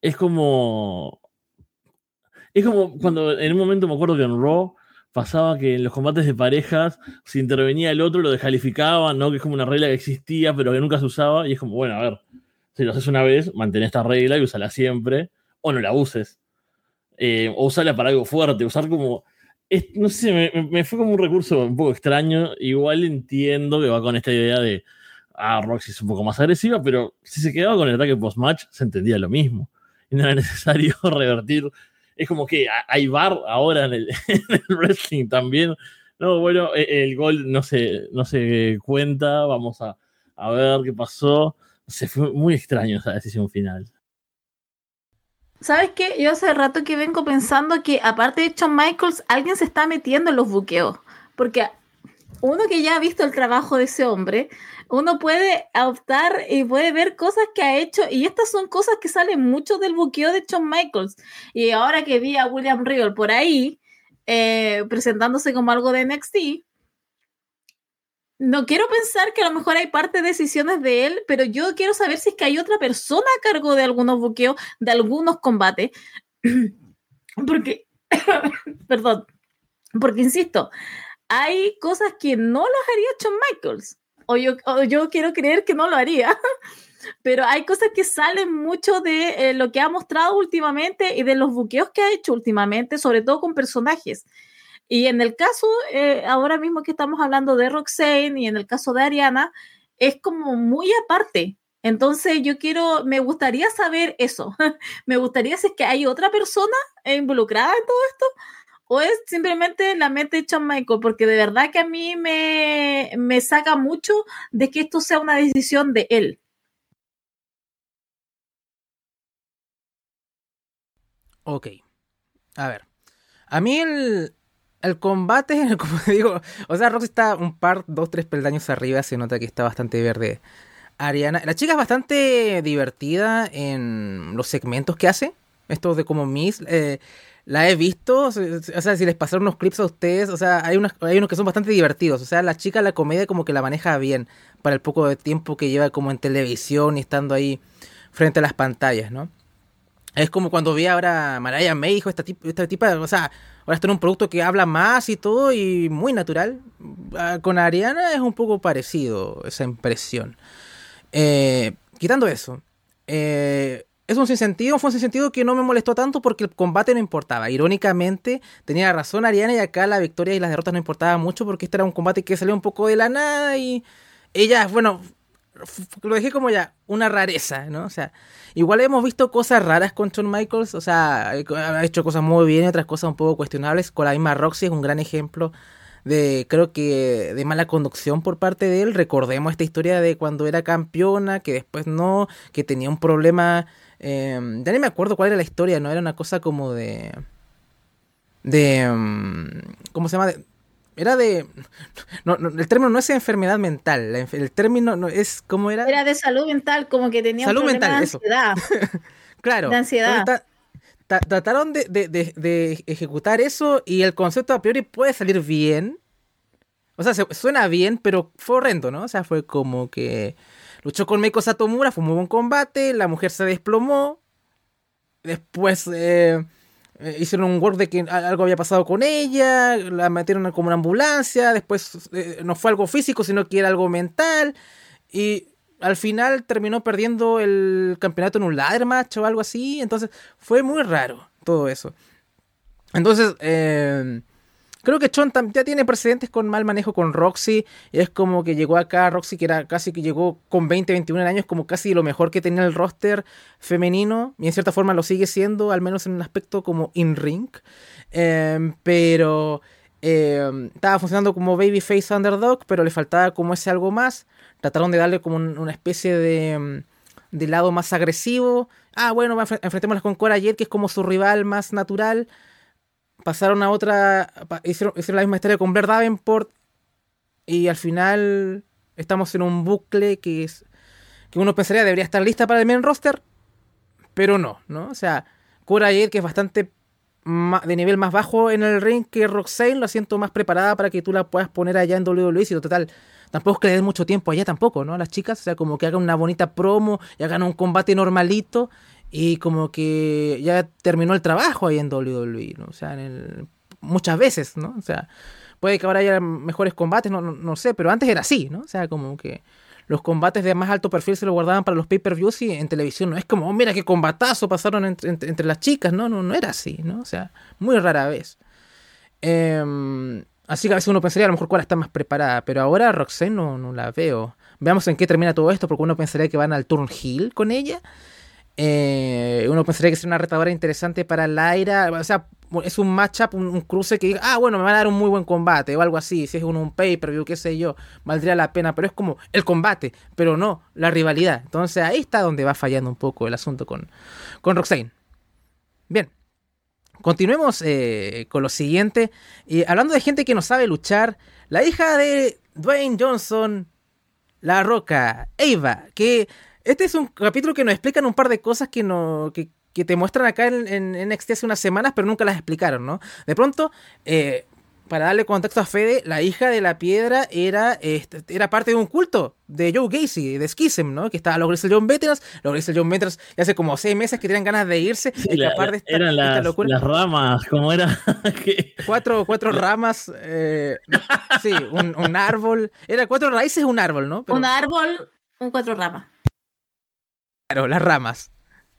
Es como... Es como cuando en un momento me acuerdo que en Raw pasaba que en los combates de parejas, si intervenía el otro, lo descalificaban, ¿no? Que es como una regla que existía, pero que nunca se usaba. Y es como, bueno, a ver, si lo haces una vez, mantén esta regla y úsala siempre, o no la uses eh, o usarla para algo fuerte, usar como... no sé, me, fue como un recurso un poco extraño. Igual entiendo que va con esta idea de, ah, Roxy es un poco más agresiva, pero si se quedaba con el ataque post-match, se entendía lo mismo. Y no era necesario revertir. Es como que hay bar ahora en el, wrestling también. No, bueno, e, el, gol no se, no se cuenta, vamos a, a ver qué pasó. Se fue muy extraño esa decisión final. ¿Sabes qué? Yo hace rato que vengo pensando que aparte de Shawn Michaels, alguien se está metiendo en los buqueos. Porque uno que ya ha visto el trabajo de ese hombre, uno puede optar y puede ver cosas que ha hecho. Y estas son cosas que salen mucho del buqueo de Shawn Michaels. Y ahora que vi a William Regal por ahí, eh, presentándose como algo de NXT, no quiero pensar que a lo mejor hay parte de decisiones de él, pero yo quiero saber si es que hay otra persona a cargo de algunos buqueos, de algunos combates. Porque, perdón, porque insisto, hay cosas que no las haría Shawn Michaels, o yo, yo quiero creer que no lo haría, pero hay cosas que salen mucho de eh, lo que ha mostrado últimamente y de los buqueos que ha hecho últimamente, sobre todo con personajes. Y en el caso, eh, ahora mismo que estamos hablando de Roxane y en el caso de Ariana, es como muy aparte. Entonces yo quiero, me gustaría saber eso. me gustaría si es que hay otra persona involucrada en todo esto o es simplemente la mente de Shawn Michael, porque de verdad que a mí me, me saca mucho de que esto sea una decisión de él. Ok. A ver. A mí el, el combate, como digo, o sea, Roxy está un par, dos, tres peldaños arriba, se nota que está bastante verde. Ariana, la chica es bastante divertida en los segmentos que hace, estos de como Miss, eh, la he visto, o sea, si les pasaron unos clips a ustedes, o sea, hay, unos, hay unos que son bastante divertidos, o sea, la chica la comedia como que la maneja bien para el poco de tiempo que lleva como en televisión y estando ahí frente a las pantallas, ¿no? Es como cuando vi ahora a Mariah May, dijo esta, esta tipa, o sea, ahora está en un producto que habla más y todo y muy natural. Ah, con Ariana es un poco parecido esa impresión. Eh, quitando eso, eh, es un sinsentido, fue un sinsentido que no me molestó tanto porque el combate no importaba. Irónicamente, tenía razón Ariana y acá la victoria y las derrotas no importaban mucho porque este era un combate que salió un poco de la nada y ella, bueno, lo dejé como ya una rareza, ¿no? O sea, igual hemos visto cosas raras con Shawn Michaels, o sea, ha hecho cosas muy bien y otras cosas un poco cuestionables. Con la misma Roxy es un gran ejemplo de, creo que, de mala conducción por parte de él. Recordemos esta historia de cuando era campeona, que después no, que tenía un problema. Eh, ya ni me acuerdo cuál era la historia, ¿no? Era una cosa como de. de. Mm, ¿Cómo se llama? Era de. No, el término no es enfermedad mental. el término no es. ¿Cómo era? Era de salud mental, como que tenía salud un mental, de ansiedad. claro. De ansiedad. trataron de, de, de, ejecutar eso y el concepto a priori puede salir bien. O sea, suena bien, pero fue horrendo, ¿no? O sea, fue como que luchó con Meiko Satomura, fue un muy buen combate, la mujer se desplomó. Después. Eh, hicieron un work de que algo había pasado con ella, la metieron como una ambulancia, después eh, no fue algo físico, sino que era algo mental. Y al final terminó perdiendo el campeonato en un ladder match o algo así. Entonces fue muy raro todo eso. Entonces, eh, creo que Chon ya tiene precedentes con mal manejo con Roxy. Es como que llegó acá Roxy, que era casi que llegó con 20, 21 años, como casi lo mejor que tenía el roster femenino. Y en cierta forma lo sigue siendo, al menos en un aspecto como in-ring. Eh, pero eh, estaba funcionando como babyface underdog, pero le faltaba como ese algo más. Trataron de darle como una especie de, de lado más agresivo. Ah, bueno, enfrentémoslas con Cora Jet, que es como su rival más natural pasaron a otra, hicieron, la misma historia con Blair Davenport y al final estamos en un bucle que es que uno pensaría debería estar lista para el main roster, pero no, ¿no? O sea, Cora Jade, que es bastante de nivel más bajo en el ring que Roxanne, lo siento más preparada para que tú la puedas poner allá en WWE y total, tampoco es que le den mucho tiempo allá tampoco, ¿no? A las chicas, o sea, como que hagan una bonita promo y hagan un combate normalito y como que ya terminó el trabajo ahí en WWE, ¿no? O sea, en muchas veces, ¿no? O sea, puede que ahora haya mejores combates, no, no, sé, pero antes era así, ¿no? O sea, como que los combates de más alto perfil se lo guardaban para los pay-per-views y en televisión no es como, oh, mira qué combatazo pasaron entre, las chicas, ¿no? ¿no? No era así, ¿no? O sea, muy rara vez. Em, así que a veces uno pensaría a lo mejor cuál está más preparada, pero ahora Roxanne no, no la veo. Veamos en qué termina todo esto, porque uno pensaría que van al turn con ella eh, uno pensaría que sería una retadora interesante para Laira. O sea, es un matchup, un, cruce que diga, ah, bueno, me van a dar un muy buen combate o algo así. Si es un, un pay-per-view, qué sé yo, valdría la pena. Pero es como el combate, pero no la rivalidad. Entonces ahí está donde va fallando un poco el asunto con, con Roxane. Bien. Continuemos eh, con lo siguiente. Y hablando de gente que no sabe luchar, la hija de Dwayne Johnson, La Roca, Eva, que este es un capítulo que nos explican un par de cosas que no. que, te muestran acá en, en, NXT hace unas semanas, pero nunca las explicaron, ¿no? De pronto, eh, para darle contexto a Fede, la hija de la piedra era, este, era parte de un culto de Joe Gacy, de Schism, ¿no? Que estaba los Grizzle John Veterans, los Grizzle John Veterans ya hace como seis meses que tenían ganas de irse, y escapar de esta, eran las, las ramas, ¿cómo era? cuatro, cuatro ramas, eh, sí, un, un, árbol, era cuatro raíces un árbol, ¿no? Un árbol, un cuatro ramas. Claro, las ramas.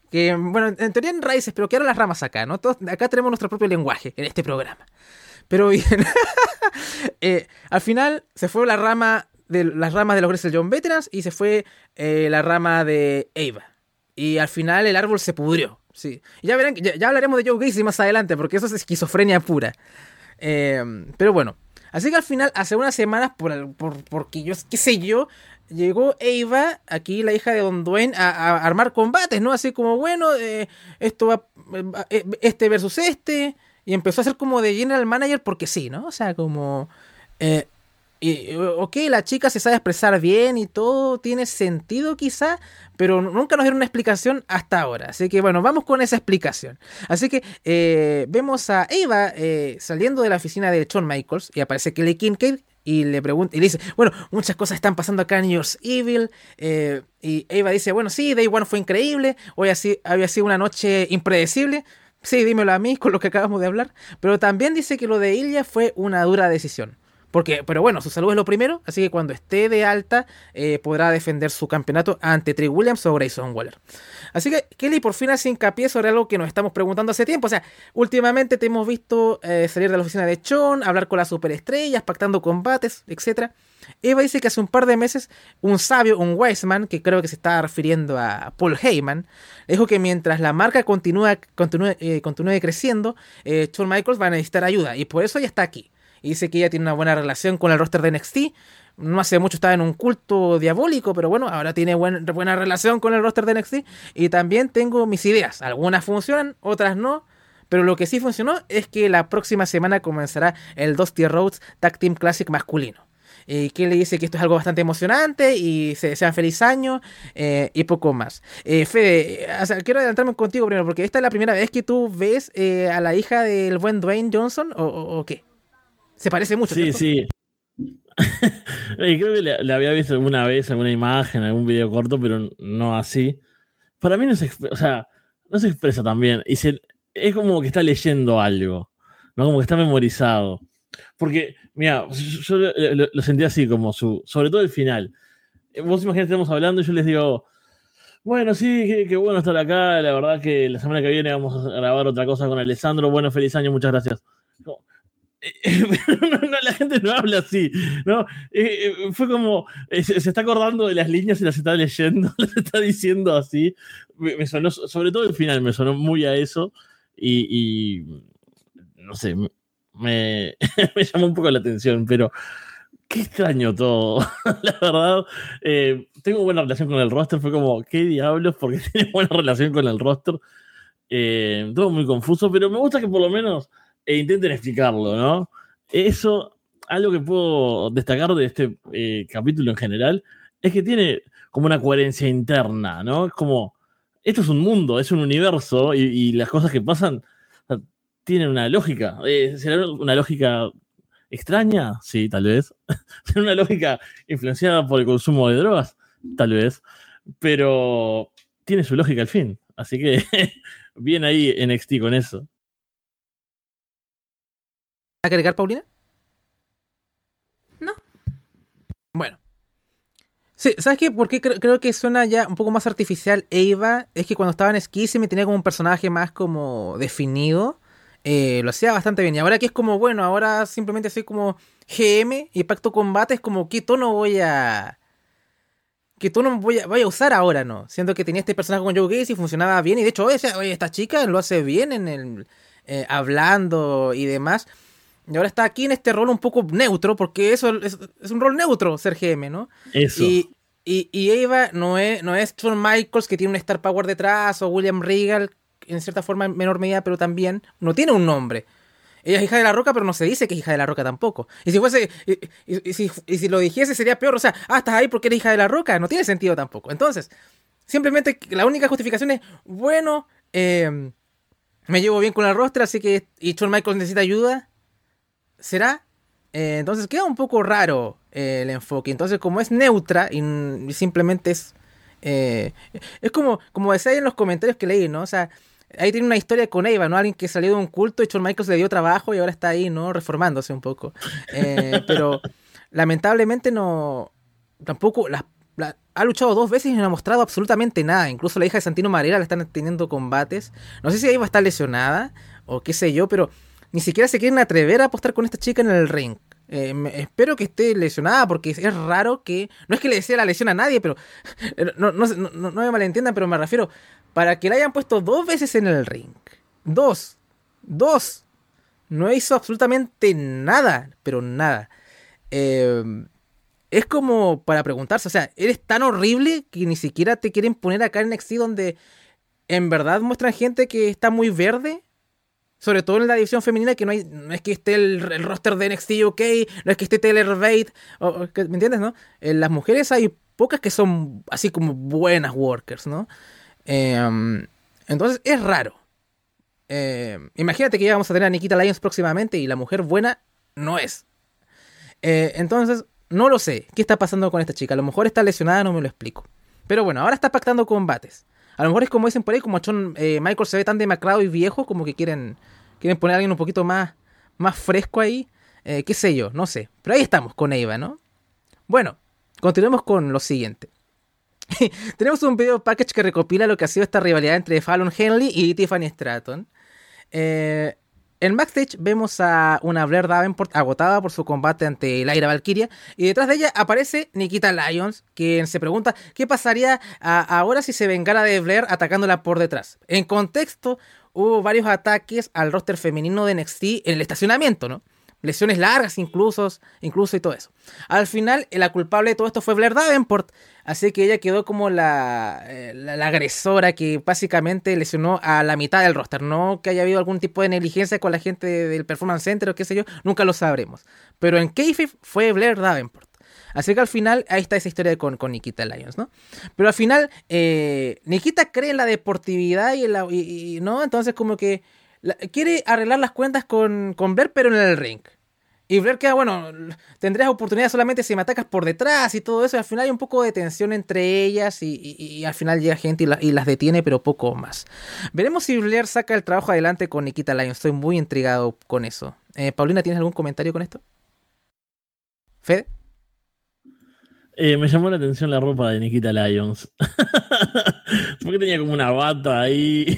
Que, bueno, en teoría en raíces, pero que eran las ramas acá, ¿no? Todos, acá tenemos nuestro propio lenguaje en este programa. Pero bien, eh, al final se fue la rama de las ramas de los Gressel John Veterans y se fue eh, la rama de Eva. Y al final el árbol se pudrió. Sí. ya verán, ya, ya hablaremos de Joe Gacy más adelante, porque eso es esquizofrenia pura. Eh, pero bueno, así que al final, hace unas semanas, por, por, porque yo, qué sé yo, llegó Eva, aquí la hija de Don Dwayne, a, armar combates, ¿no? Así como, bueno, eh, esto va, eh, este versus este, y empezó a ser como de general manager porque sí, ¿no? O sea, como... Eh, y, ok, la chica se sabe expresar bien y todo tiene sentido quizá, pero nunca nos dieron una explicación hasta ahora. Así que bueno, vamos con esa explicación. Así que vemos a Eva saliendo de la oficina de Shawn Michaels y aparece Kelly Kincaid y le pregunta y le dice, bueno, muchas cosas están pasando acá en Yours Evil. Eh, y Eva dice, bueno, sí, Day One fue increíble, hoy así, había sido una noche impredecible. Sí, dímelo a mí con lo que acabamos de hablar. Pero también dice que lo de Ilya fue una dura decisión. Porque, pero bueno, su salud es lo primero, así que cuando esté de alta eh, podrá defender su campeonato ante Trick Williams o Grayson Waller. Así que Kelly por fin hace hincapié sobre algo que nos estamos preguntando hace tiempo. O sea, últimamente te hemos visto eh, salir de la oficina de Chon, hablar con las superestrellas, pactando combates, etc. Eva dice que hace un par de meses un sabio, un Wiseman, que creo que se está refiriendo a Paul Heyman, dijo que mientras la marca eh, continúe creciendo, Shawn Michaels va a necesitar ayuda y por eso ya está aquí y dice que ella tiene una buena relación con el roster de NXT. No hace mucho estaba en un culto diabólico, pero bueno, ahora tiene buena relación con el roster de NXT. Y también tengo mis ideas. Algunas funcionan, otras no. Pero lo que sí funcionó es que la próxima semana comenzará el Dusty Roads Tag Team Classic masculino. Y que le dice que esto es algo bastante emocionante y se desean feliz año eh, y poco más. Eh, Fede, quiero adelantarme contigo primero porque esta es la primera vez que tú ves eh, a la hija del buen Dwayne Johnson o qué. Se parece mucho. Sí, sí. Creo que le, había visto alguna vez alguna imagen, algún video corto, pero no así. Para mí no se, o sea, no se expresa tan bien. Y se, es como que está leyendo algo, ¿no? Como que está memorizado. Porque, mira, yo, lo, sentí así, como su, sobre todo el final. Vos imaginate, estamos hablando y yo les digo, bueno, sí, qué, bueno estar acá. La verdad que la semana que viene vamos a grabar otra cosa con Alessandro. Bueno, feliz año, muchas gracias. no, la gente no habla así, ¿no? Eh, eh, fue como, eh, se, está acordando de las líneas y las está leyendo, las está diciendo así. Me, sonó, sobre todo el final, me sonó muy a eso y, no sé, me, me, llamó un poco la atención, pero qué extraño todo. la verdad, tengo buena relación con el roster, fue como, ¿qué diablos? Porque tiene buena relación con el roster. todo muy confuso, pero me gusta que por lo menos e intenten explicarlo, ¿no? Eso, algo que puedo destacar de este eh, capítulo en general, es que tiene como una coherencia interna, ¿no? Es como, esto es un mundo, es un universo y, las cosas que pasan tienen una lógica. Eh, ¿Será una lógica extraña? Sí, tal vez. ¿Será una lógica influenciada por el consumo de drogas? Tal vez. Pero tiene su lógica al fin. Así que bien ahí NXT con eso agregar, Paulina? No. Bueno. Sí, ¿sabes qué? Porque creo, que suena ya un poco más artificial Eva. Es que cuando estaba en me tenía como un personaje más como definido. Eh, lo hacía bastante bien. Y ahora que es como, bueno, ahora simplemente soy como GM y Pacto Combate es como, ¿qué tono voy a... ¿Qué tono voy a, voy a usar ahora, no? Siento que tenía este personaje con Joe Gacy y funcionaba bien. Y de hecho, oye, esta chica lo hace bien en el... Eh, hablando y demás. Y ahora está aquí en este rol un poco neutro, porque eso es, un rol neutro ser GM, ¿no? Eso. Y, y, Eva no es, no es Shawn Michaels que tiene un Star Power detrás, o William Regal, en cierta forma en menor medida, pero también no tiene un nombre. Ella es hija de la roca, pero no se dice que es hija de la roca tampoco. Y si fuese, y, si, si, lo dijese sería peor, o sea, ah, estás ahí porque eres hija de la roca, no tiene sentido tampoco. Entonces, simplemente la única justificación es, bueno, eh, me llevo bien con el rostro, así que, y Shawn Michaels necesita ayuda, ¿Será? Eh, entonces queda un poco raro eh, el enfoque. Entonces, como es neutra y, simplemente es. Eh, es como, como decía en los comentarios que leí, ¿no? O sea, ahí tiene una historia con Eva, ¿no? Alguien que salió de un culto y Shawn Michaels le dio trabajo y ahora está ahí, ¿no? Reformándose un poco. pero lamentablemente no. Tampoco. ha luchado dos veces y no ha mostrado absolutamente nada. Incluso la hija de Santino Marera la están teniendo combates. No sé si Eva está lesionada o qué sé yo, pero ni siquiera se quieren atrever a apostar con esta chica en el ring. Eh, espero que esté lesionada porque es raro que... No es que le desee la lesión a nadie, pero... No, no, me malentiendan, pero me refiero... Para que la hayan puesto dos veces en el ring. Dos. Dos. No hizo absolutamente nada. Pero nada. Eh, es como para preguntarse, o sea, eres tan horrible que ni siquiera te quieren poner acá en NXT donde en verdad muestran gente que está muy verde sobre todo en la división femenina, que no, hay, no es que esté el, roster de NXT UK, no es que esté Taylor Bate, ¿me entiendes, no? En las mujeres hay pocas que son así como buenas workers, ¿no? Em, entonces es raro. Em, imagínate que ya vamos a tener a Nikita Lyons próximamente y la mujer buena no es. Eh, entonces, no lo sé. ¿Qué está pasando con esta chica? A lo mejor está lesionada, no me lo explico. Pero bueno, ahora está pactando combates. A lo mejor es como dicen por ahí, como John eh, Michael se ve tan demacrado y viejo, como que quieren, quieren poner a alguien un poquito más, más fresco ahí. Eh, qué sé yo, no sé. Pero ahí estamos con Eva, ¿no? Bueno, continuemos con lo siguiente. Tenemos un video package que recopila lo que ha sido esta rivalidad entre Fallon Henley y Tiffany Stratton. Eh, en backstage vemos a una Blair Davenport agotada por su combate ante Lyra Valkyria y detrás de ella aparece Nikita Lyons, quien se pregunta qué pasaría ahora si se vengara de Blair atacándola por detrás. En contexto, hubo varios ataques al roster femenino de NXT en el estacionamiento, ¿no? Lesiones largas incluso, incluso y todo eso. Al final, la culpable de todo esto fue Blair Davenport, así que ella quedó como la, eh, la, agresora que básicamente lesionó a la mitad del roster. No que haya habido algún tipo de negligencia con la gente del Performance Center o qué sé yo, nunca lo sabremos. Pero en KFIF fue Blair Davenport. Así que al final, ahí está esa historia con, con Nikita Lyons, ¿no? Pero al final, eh, Nikita cree en la deportividad y, en la, ¿no? Entonces como que quiere arreglar las cuentas con, con Blair, pero en el ring. Y Blair queda, bueno, tendrás oportunidad solamente si me atacas por detrás y todo eso. Y al final hay un poco de tensión entre ellas y, al final llega gente y, las detiene, pero poco más. Veremos si Blair saca el trabajo adelante con Nikita Lyons. Estoy muy intrigado con eso. Eh, Paulina, ¿tienes algún comentario con esto? ¿Fede? Eh, me llamó la atención la ropa de Nikita Lyons. Porque tenía como una bata ahí.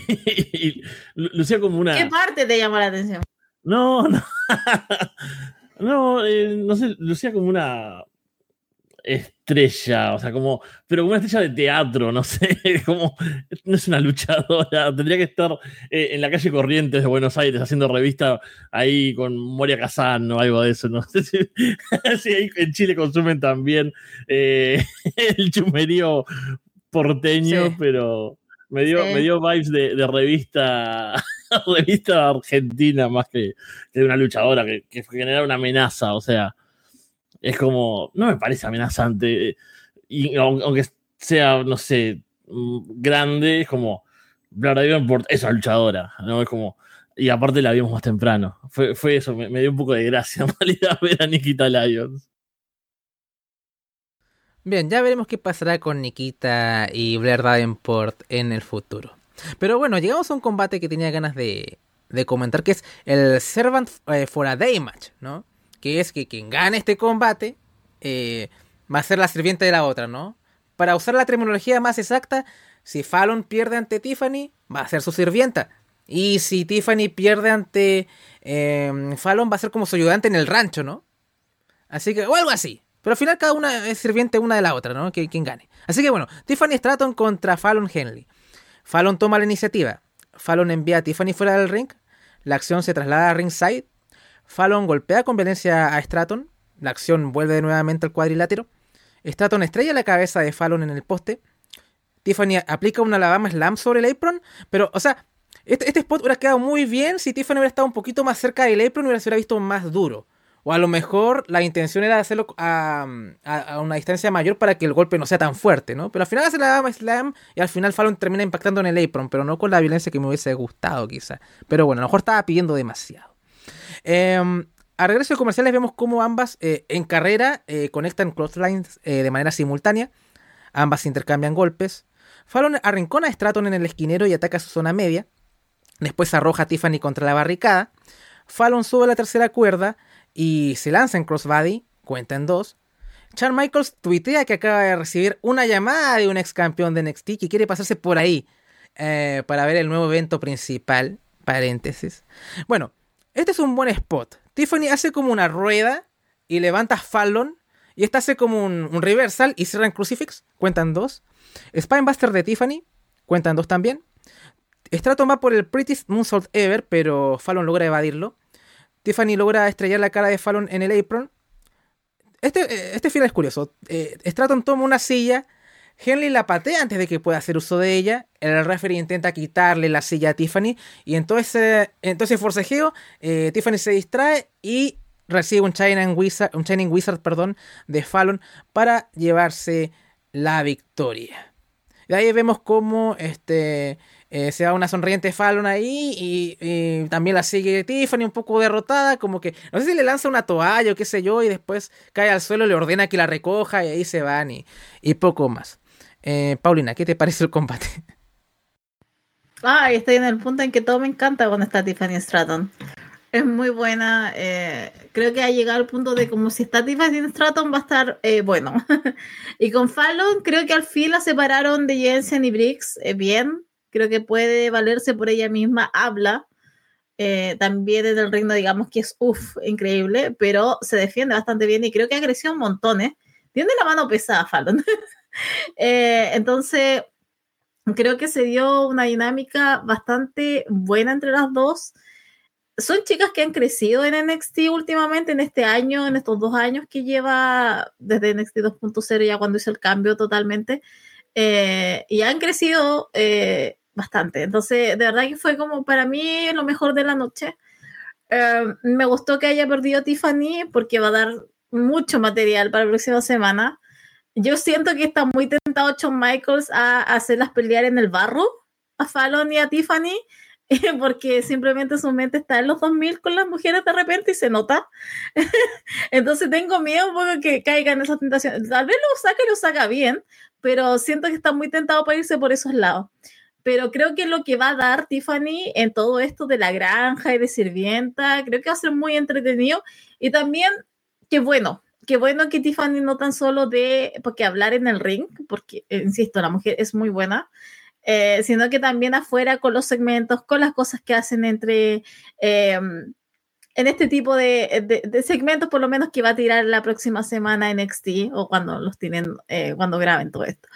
y lucía como una. ¿Qué parte te llamó la atención? No, no. No, eh, no sé, lucía como una estrella, o sea, como, pero como una estrella de teatro, no sé, como, no es una luchadora, tendría que estar eh, en la calle Corrientes de Buenos Aires haciendo revista ahí con Moria Kazan o algo de eso, no sé si, ahí en Chile consumen también eh, el chumerío porteño, pero me dio, me dio vibes de revista revista argentina más que, de una luchadora que, que genera una amenaza. O sea, es como, no me parece amenazante. Y aunque sea, no sé, mm, grande, es como, Blair Davenport es una luchadora, ¿no? Es como, y aparte la vimos más temprano. Fue, fue eso, me, dio un poco de gracia en realidad ver a Nikita Lyons. Bien, ya veremos qué pasará con Nikita y Blair Davenport en el futuro. Pero bueno, llegamos a un combate que tenía ganas de, comentar, que es el Servant eh, for a Day Match, ¿no? Que es que quien gane este combate eh, va a ser la sirviente de la otra, ¿no? Para usar la terminología más exacta, si Fallon pierde ante Tiffany, va a ser su sirvienta. Y si Tiffany pierde ante em, Fallon, va a ser como su ayudante en el rancho, ¿no? Así que, o algo así. Pero al final cada una es sirviente una de la otra, ¿no? Quien gane. Así que bueno, Tiffany Stratton contra Fallon Henley. Fallon toma la iniciativa. Fallon envía a Tiffany fuera del ring. La acción se traslada a ringside. Fallon golpea con violencia a Stratton. La acción vuelve nuevamente al cuadrilátero. Stratton estrella la cabeza de Fallon en el poste. Tiffany aplica una Alabama Slam sobre el apron. Pero, o sea, este, este, spot hubiera quedado muy bien si Tiffany hubiera estado un poquito más cerca del apron y hubiera, hubiera visto más duro. O a lo mejor la intención era hacerlo a, una distancia mayor para que el golpe no sea tan fuerte, ¿no? Pero al final hace la dama slam y al final Fallon termina impactando en el apron, pero no con la violencia que me hubiese gustado quizá. Pero bueno, a lo mejor estaba pidiendo demasiado. Em, a regreso de comerciales vemos cómo ambas eh, en carrera eh, conectan clotheslines eh, de manera simultánea. Ambas intercambian golpes. Fallon arrincona a Stratton en el esquinero y ataca su zona media. Después arroja a Tiffany contra la barricada. Fallon sube a la tercera cuerda y se lanza en Crossbody, cuenta en dos. Charles Michaels tuitea que acaba de recibir una llamada de un ex campeón de NXT que quiere pasarse por ahí eh, para ver el nuevo evento principal. Bueno, este es un buen spot. Tiffany hace como una rueda y levanta Fallon. Y esta hace como un, reversal y cierra en Crucifix. Cuentan dos. Spinebuster de Tiffany. Cuentan dos también. Strato va por el Prettiest Moonsault Ever, pero Fallon logra evadirlo. Tiffany logra estrellar la cara de Fallon en el apron. Este, este final es curioso. Eh, Stratton toma una silla. Henley la patea antes de que pueda hacer uso de ella. El referee intenta quitarle la silla a Tiffany. Y entonces, entonces forcejeo, eh, Tiffany se distrae y recibe un Shining Wizard, un Wizard perdón, de Fallon para llevarse la victoria. De ahí vemos cómo este, eh, se da una sonriente Fallon ahí y, también la sigue Tiffany un poco derrotada, como que no sé si le lanza una toalla o qué sé yo y después cae al suelo, le ordena que la recoja y ahí se van y, poco más. Eh, Paulina, ¿qué te parece el combate? Ay, estoy en el punto en que todo me encanta cuando está Tiffany Stratton. Es muy buena. Eh, creo que ha llegado al punto de como si está Tiffany Stratton va a estar bueno. y con Fallon creo que al fin la separaron de Jensen y Briggs bien creo que puede valerse por ella misma, habla. Eh, también en el reino, digamos que es uff, increíble, pero se defiende bastante bien y creo que ha crecido un montón, ¿eh? Tiene la mano pesada, Fallon. Eh, entonces, creo que se dio una dinámica bastante buena entre las dos. Son chicas que han crecido en NXT últimamente, en este año, en estos dos años que lleva desde NXT 2.0, ya cuando hizo el cambio totalmente. Eh, y han crecido bastante. Entonces, de verdad que fue como para mí lo mejor de la noche. Eh, me gustó que haya perdido Tiffany porque va a dar mucho material para la próxima semana. Yo siento que está muy tentado Shawn Michaels a, hacerlas pelear en el barro a Fallon y a Tiffany. porque simplemente su mente está en los 2000 con las mujeres de repente y se nota. Entonces tengo miedo un que caiga en esa tentación. Tal vez lo saca y lo saca bien, pero siento que está muy tentado para irse por esos lados. Pero creo que lo que va a dar Tiffany en todo esto de la granja y de sirvienta, creo que va a ser muy entretenido. Y también, qué bueno, qué bueno que Tiffany no tan solo de, porque hablar en el ring, porque, eh, insisto, la mujer es muy buena, eh, sino que también afuera con los segmentos, con las cosas que hacen entre, em, en este tipo de, de, segmentos, por lo menos que va a tirar la próxima semana en NXT o cuando los tienen, eh, cuando graben todo esto.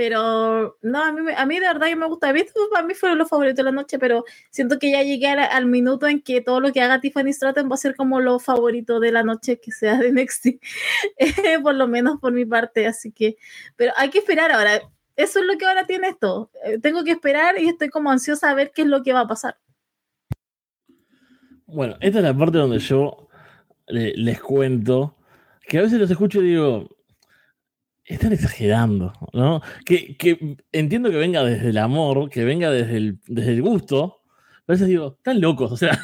Pero no, a mí, a mí de verdad que me gusta. Visto, para mí fueron los favoritos de la noche, pero siento que ya llegué al, minuto en que todo lo que haga Tiffany Stratton va a ser como lo favorito de la noche que sea de NXT, por lo menos por mi parte. Así que, pero hay que esperar ahora. Eso es lo que ahora tiene esto. Eh, tengo que esperar y estoy como ansiosa a ver qué es lo que va a pasar. Bueno, esta es la parte donde yo les cuento que a veces los escucho y digo, están exagerando, ¿no? Que, entiendo que venga desde el amor, que venga desde el, desde el gusto, pero a veces digo, están locos, o sea,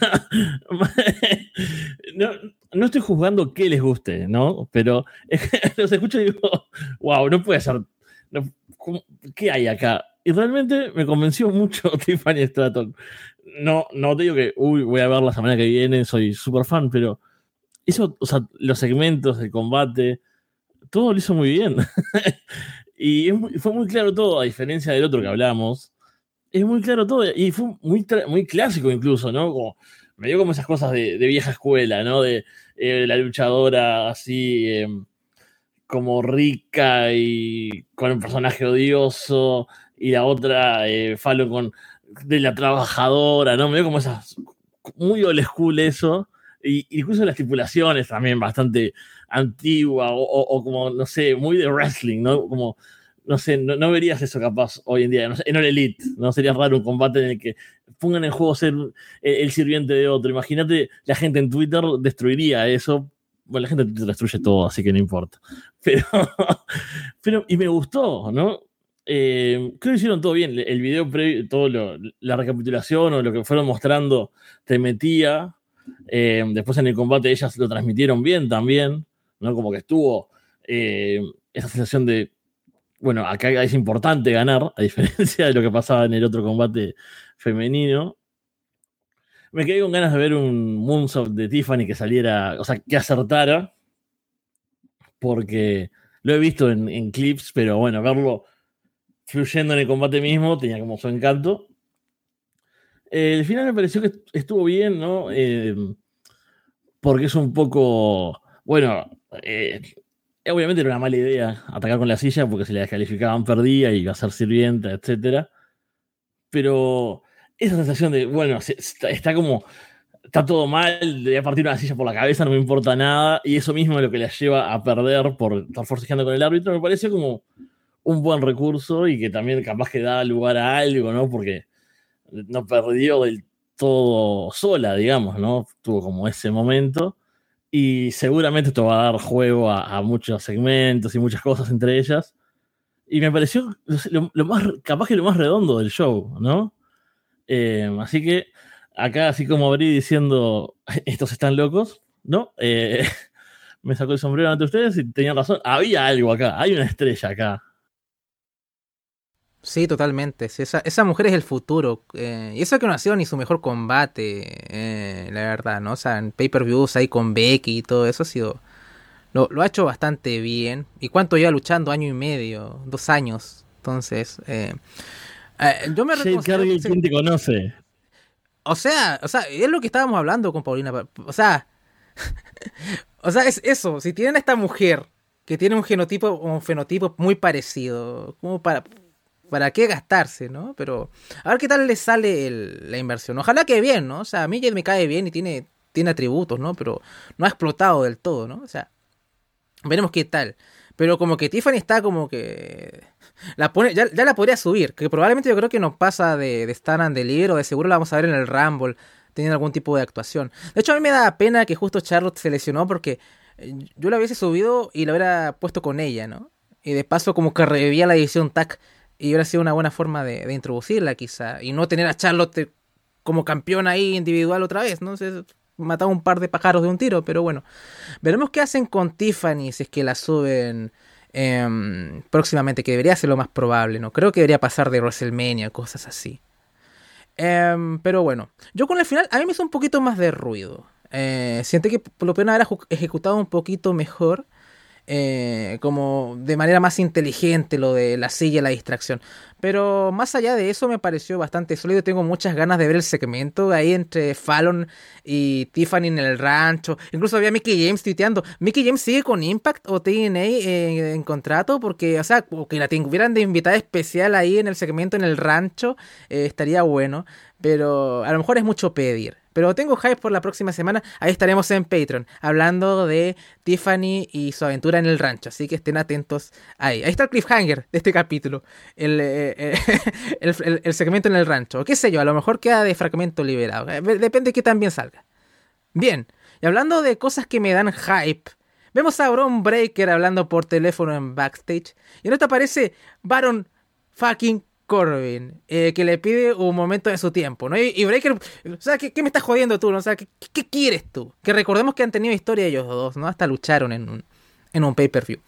no, estoy juzgando que les guste, ¿no? Pero los escucho y digo, wow, no puede ser, ¿qué hay acá? Y realmente me convenció mucho Tiffany Stratton. No, no te digo que, uy, voy a ver la semana que viene, soy súper fan, pero eso, o sea, los segmentos, el combate, todo lo hizo muy bien. y fue muy claro todo, a diferencia del otro que hablamos. Es muy claro todo y fue muy, muy clásico incluso, ¿no? Me dio como esas cosas de, vieja escuela, ¿no? De eh, la luchadora así em, como rica y con un personaje odioso y la otra eh, Falo con de la trabajadora, ¿no? Me dio como esas muy old school eso. Y incluso las estipulaciones también bastante antigua o, como, no sé, muy de wrestling, ¿no? Como, no sé, no, verías eso capaz hoy en día, no en el Elite, ¿no? Sería raro un combate en el que pongan en juego ser el, sirviente de otro. Imagínate, la gente en Twitter destruiría eso. Bueno, la gente en Twitter destruye todo, así que no importa. Pero, pero y me gustó, ¿no? Eh, creo que hicieron todo bien. El video previo, todo la recapitulación o lo que fueron mostrando te metía. Eh, después en el combate ellas lo transmitieron bien también. ¿No? Como que estuvo eh, esa sensación de, bueno, acá es importante ganar, a diferencia de lo que pasaba en el otro combate femenino. Me quedé con ganas de ver un Moonsault de Tiffany que saliera, o sea, que acertara, porque lo he visto en, clips, pero bueno, verlo fluyendo en el combate mismo tenía como su encanto. el final me pareció que estuvo bien, ¿no? Eh, porque es un poco, bueno, eh, obviamente era una mala idea atacar con la silla porque si la descalificaban perdía y iba a ser sirvienta, etc. Pero esa sensación de, bueno, está, como, está todo mal, le partir una silla por la cabeza, no me importa nada, y eso mismo es lo que la lleva a perder por estar forcejeando con el árbitro, me pareció como un buen recurso y que también capaz que da lugar a algo, ¿no? Porque no perdió del todo sola, digamos, ¿no? Tuvo como ese momento y seguramente esto va a dar juego a, muchos segmentos y muchas cosas entre ellas. Y me pareció lo, más, capaz que lo más redondo del show, ¿no? Eh, así que acá, así como abrí diciendo, estos están locos, ¿no? Eh, me sacó el sombrero ante ustedes y tenían razón. Había algo acá, hay una estrella acá. Sí, totalmente. esa, esa, mujer es el futuro. Eh, y eso que no ha sido ni su mejor combate, eh, la verdad, ¿no? O sea, en pay-per-views ahí con Becky y todo eso ha sido... Lo, ha hecho bastante bien. ¿Y cuánto lleva luchando? Año y medio, dos años. Entonces, eh, yo me reconozco... ¿quién te conoce? O sea, o sea, es lo que estábamos hablando con Paulina. O sea, o sea, es eso. Si tienen a esta mujer que tiene un genotipo, un fenotipo muy parecido, como para ¿Para qué gastarse, no? Pero a ver qué tal le sale la inversión. Ojalá que bien, ¿no? O sea, a mí ya me cae bien y tiene, tiene atributos, ¿no? Pero no ha explotado del todo, ¿no? O sea, veremos qué tal. Pero como que Tiffany está como que... La pone, ya, la podría subir, que probablemente yo creo que nos pasa de, de Star and Deliver o de seguro la vamos a ver en el Rumble teniendo algún tipo de actuación. De hecho, a mí me da pena que justo Charlotte se lesionó porque eh, yo la hubiese subido y la hubiera puesto con ella, ¿no? Y de paso como que revivía la edición TAC y hubiera sido una buena forma de, introducirla quizá. Y no tener a Charlotte como campeón ahí individual otra vez, ¿no? Se matado un par de pájaros de un tiro, pero bueno. Veremos qué hacen con Tiffany si es que la suben em, próximamente, que debería ser lo más probable, ¿no? Creo que debería pasar de WrestleMania, cosas así. Em, pero bueno, yo con el final a mí me hizo un poquito más de ruido. Eh, siente que lo menos haber ejecutado un poquito mejor. Eh, como de manera más inteligente lo de la silla la distracción. Pero más allá de eso me pareció bastante sólido. Tengo muchas ganas de ver el segmento ahí entre Fallon y Tiffany en el rancho. Incluso había Mickey James tuiteando. ¿Mickey James sigue con Impact o TNA en, contrato? Porque, o sea, que la tuvieran de invitada especial ahí en el segmento en el rancho eh, estaría bueno. Pero a lo mejor es mucho pedir. Pero tengo hype por la próxima semana. Ahí estaremos en Patreon hablando de Tiffany y su aventura en el rancho. Así que estén atentos ahí. Ahí está el cliffhanger de este capítulo. El, eh, eh, segmento en el rancho. O qué sé yo, a lo mejor queda de fragmento liberado. Eh, depende de qué tan bien salga. Bien. Y hablando de cosas que me dan hype. Vemos a Bron Breaker hablando por teléfono en backstage. Y en esto aparece Baron fucking Corbin, eh, que le pide un momento de su tiempo, ¿no? Y, Breaker, o sea, ¿qué, me estás jodiendo tú? ¿no? O ¿qué, quieres tú? Que recordemos que han tenido historia ellos dos, ¿no? Hasta lucharon en un, en un pay-per-view.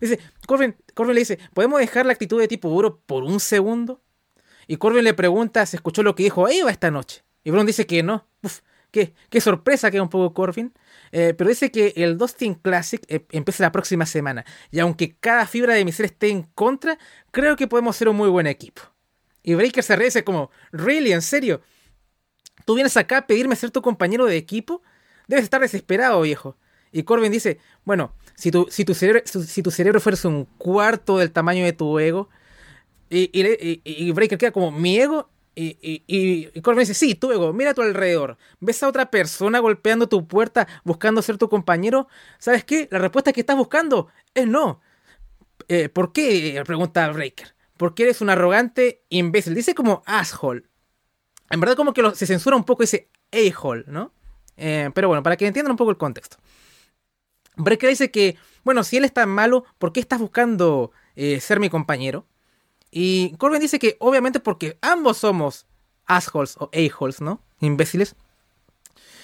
Dice, Corbin, Corbin le dice, ¿podemos dejar la actitud de tipo duro por un segundo? Y Corbin le pregunta si escuchó lo que dijo Eva esta noche. Y Brown dice que no. Uf, qué, sorpresa que un poco Corbin. Eh, pero dice que el Dustin Classic eh, empieza la próxima semana. Y aunque cada fibra de mi ser esté en contra, creo que podemos ser un muy buen equipo. Y Breaker se ríe como, ¿really? ¿En serio? ¿Tú vienes acá a pedirme ser tu compañero de equipo? Debes estar desesperado, viejo. Y Corbin dice, bueno, si tu, si tu, cerebro, si tu cerebro fuese un cuarto del tamaño de tu ego, y, y, y Breaker queda como, ¿mi ego? Y, y, y, Corbin dice, sí, tu ego, mira a tu alrededor. ¿Ves a otra persona golpeando tu puerta buscando ser tu compañero? ¿Sabes qué? La respuesta que estás buscando es no. Eh, ¿Por qué? Pregunta Breaker. Porque eres un arrogante imbécil. Dice como asshole. En verdad como que se censura un poco ese a-hole, ¿no? Eh, pero bueno, para que entiendan un poco el contexto. Breaker dice que, bueno, si él es tan malo, ¿por qué estás buscando eh, ser mi compañero? Y Corbin dice que obviamente porque ambos somos assholes o a-holes, ¿no? Imbéciles.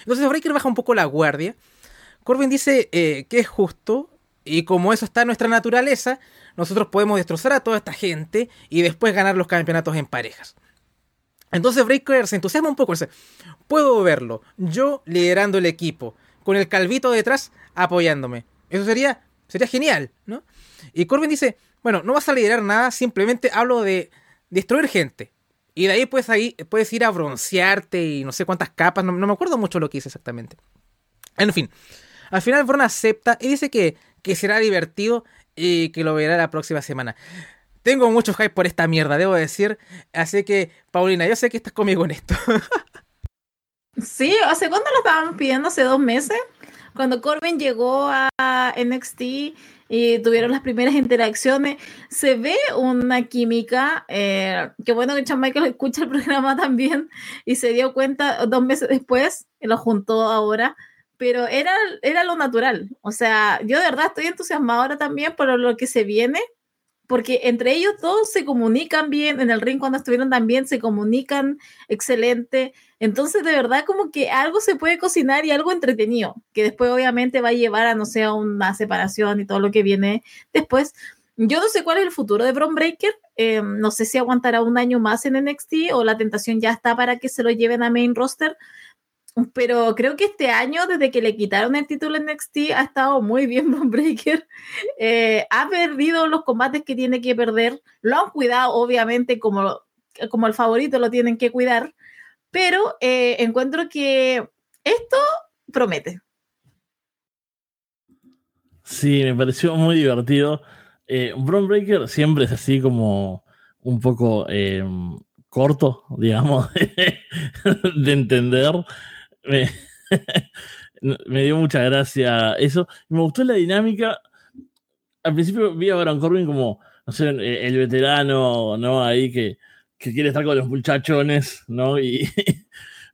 Entonces Breaker baja un poco la guardia. Corbin dice eh, que es justo y como eso está en nuestra naturaleza, nosotros podemos destrozar a toda esta gente y después ganar los campeonatos en parejas. Entonces Breaker se entusiasma un poco. Puedo verlo, yo liderando el equipo, con el calvito detrás apoyándome. Eso sería, sería genial, ¿no? Y Corbin dice, bueno, no vas a liderar nada, simplemente hablo de destruir gente. Y de ahí puedes, ahí, puedes ir a broncearte y no sé cuántas capas, no, me acuerdo mucho lo que hice exactamente. En fin, al final Bron acepta y dice que, que será divertido y que lo verá la próxima semana. Tengo mucho hype por esta mierda, debo decir. Así que, Paulina, yo sé que estás conmigo en esto. sí, ¿hace cuándo lo estaban pidiendo? ¿Hace dos meses? Cuando Corbin llegó a NXT y tuvieron las primeras interacciones. Se ve una química, eh, que bueno que Chan Michael escucha el programa también y se dio cuenta dos meses después, y lo juntó ahora, pero era, era lo natural. O sea, yo de verdad estoy entusiasmada ahora también por lo que se viene porque entre ellos todos se comunican bien, en el ring cuando estuvieron también se comunican excelente, entonces de verdad como que algo se puede cocinar y algo entretenido, que después obviamente va a llevar a, no sé, a una separación y todo lo que viene después. Yo no sé cuál es el futuro de Bron Breaker, eh, no sé si aguantará un año más en NXT o la tentación ya está para que se lo lleven a main roster, pero creo que este año, desde que le quitaron el título en NXT, ha estado muy bien Von Breaker. Eh, ha perdido los combates que tiene que perder. Lo han cuidado, obviamente, como, como el favorito lo tienen que cuidar. Pero eh, encuentro que esto promete. Sí, me pareció muy divertido. Eh, Bron Breaker siempre es así como un poco corto, digamos, de entender me, dio mucha gracia eso. Me gustó la dinámica. Al principio vi a Baron Corbin como, no sé, el veterano, ¿no? Ahí que, quiere estar con los muchachones, ¿no? Y,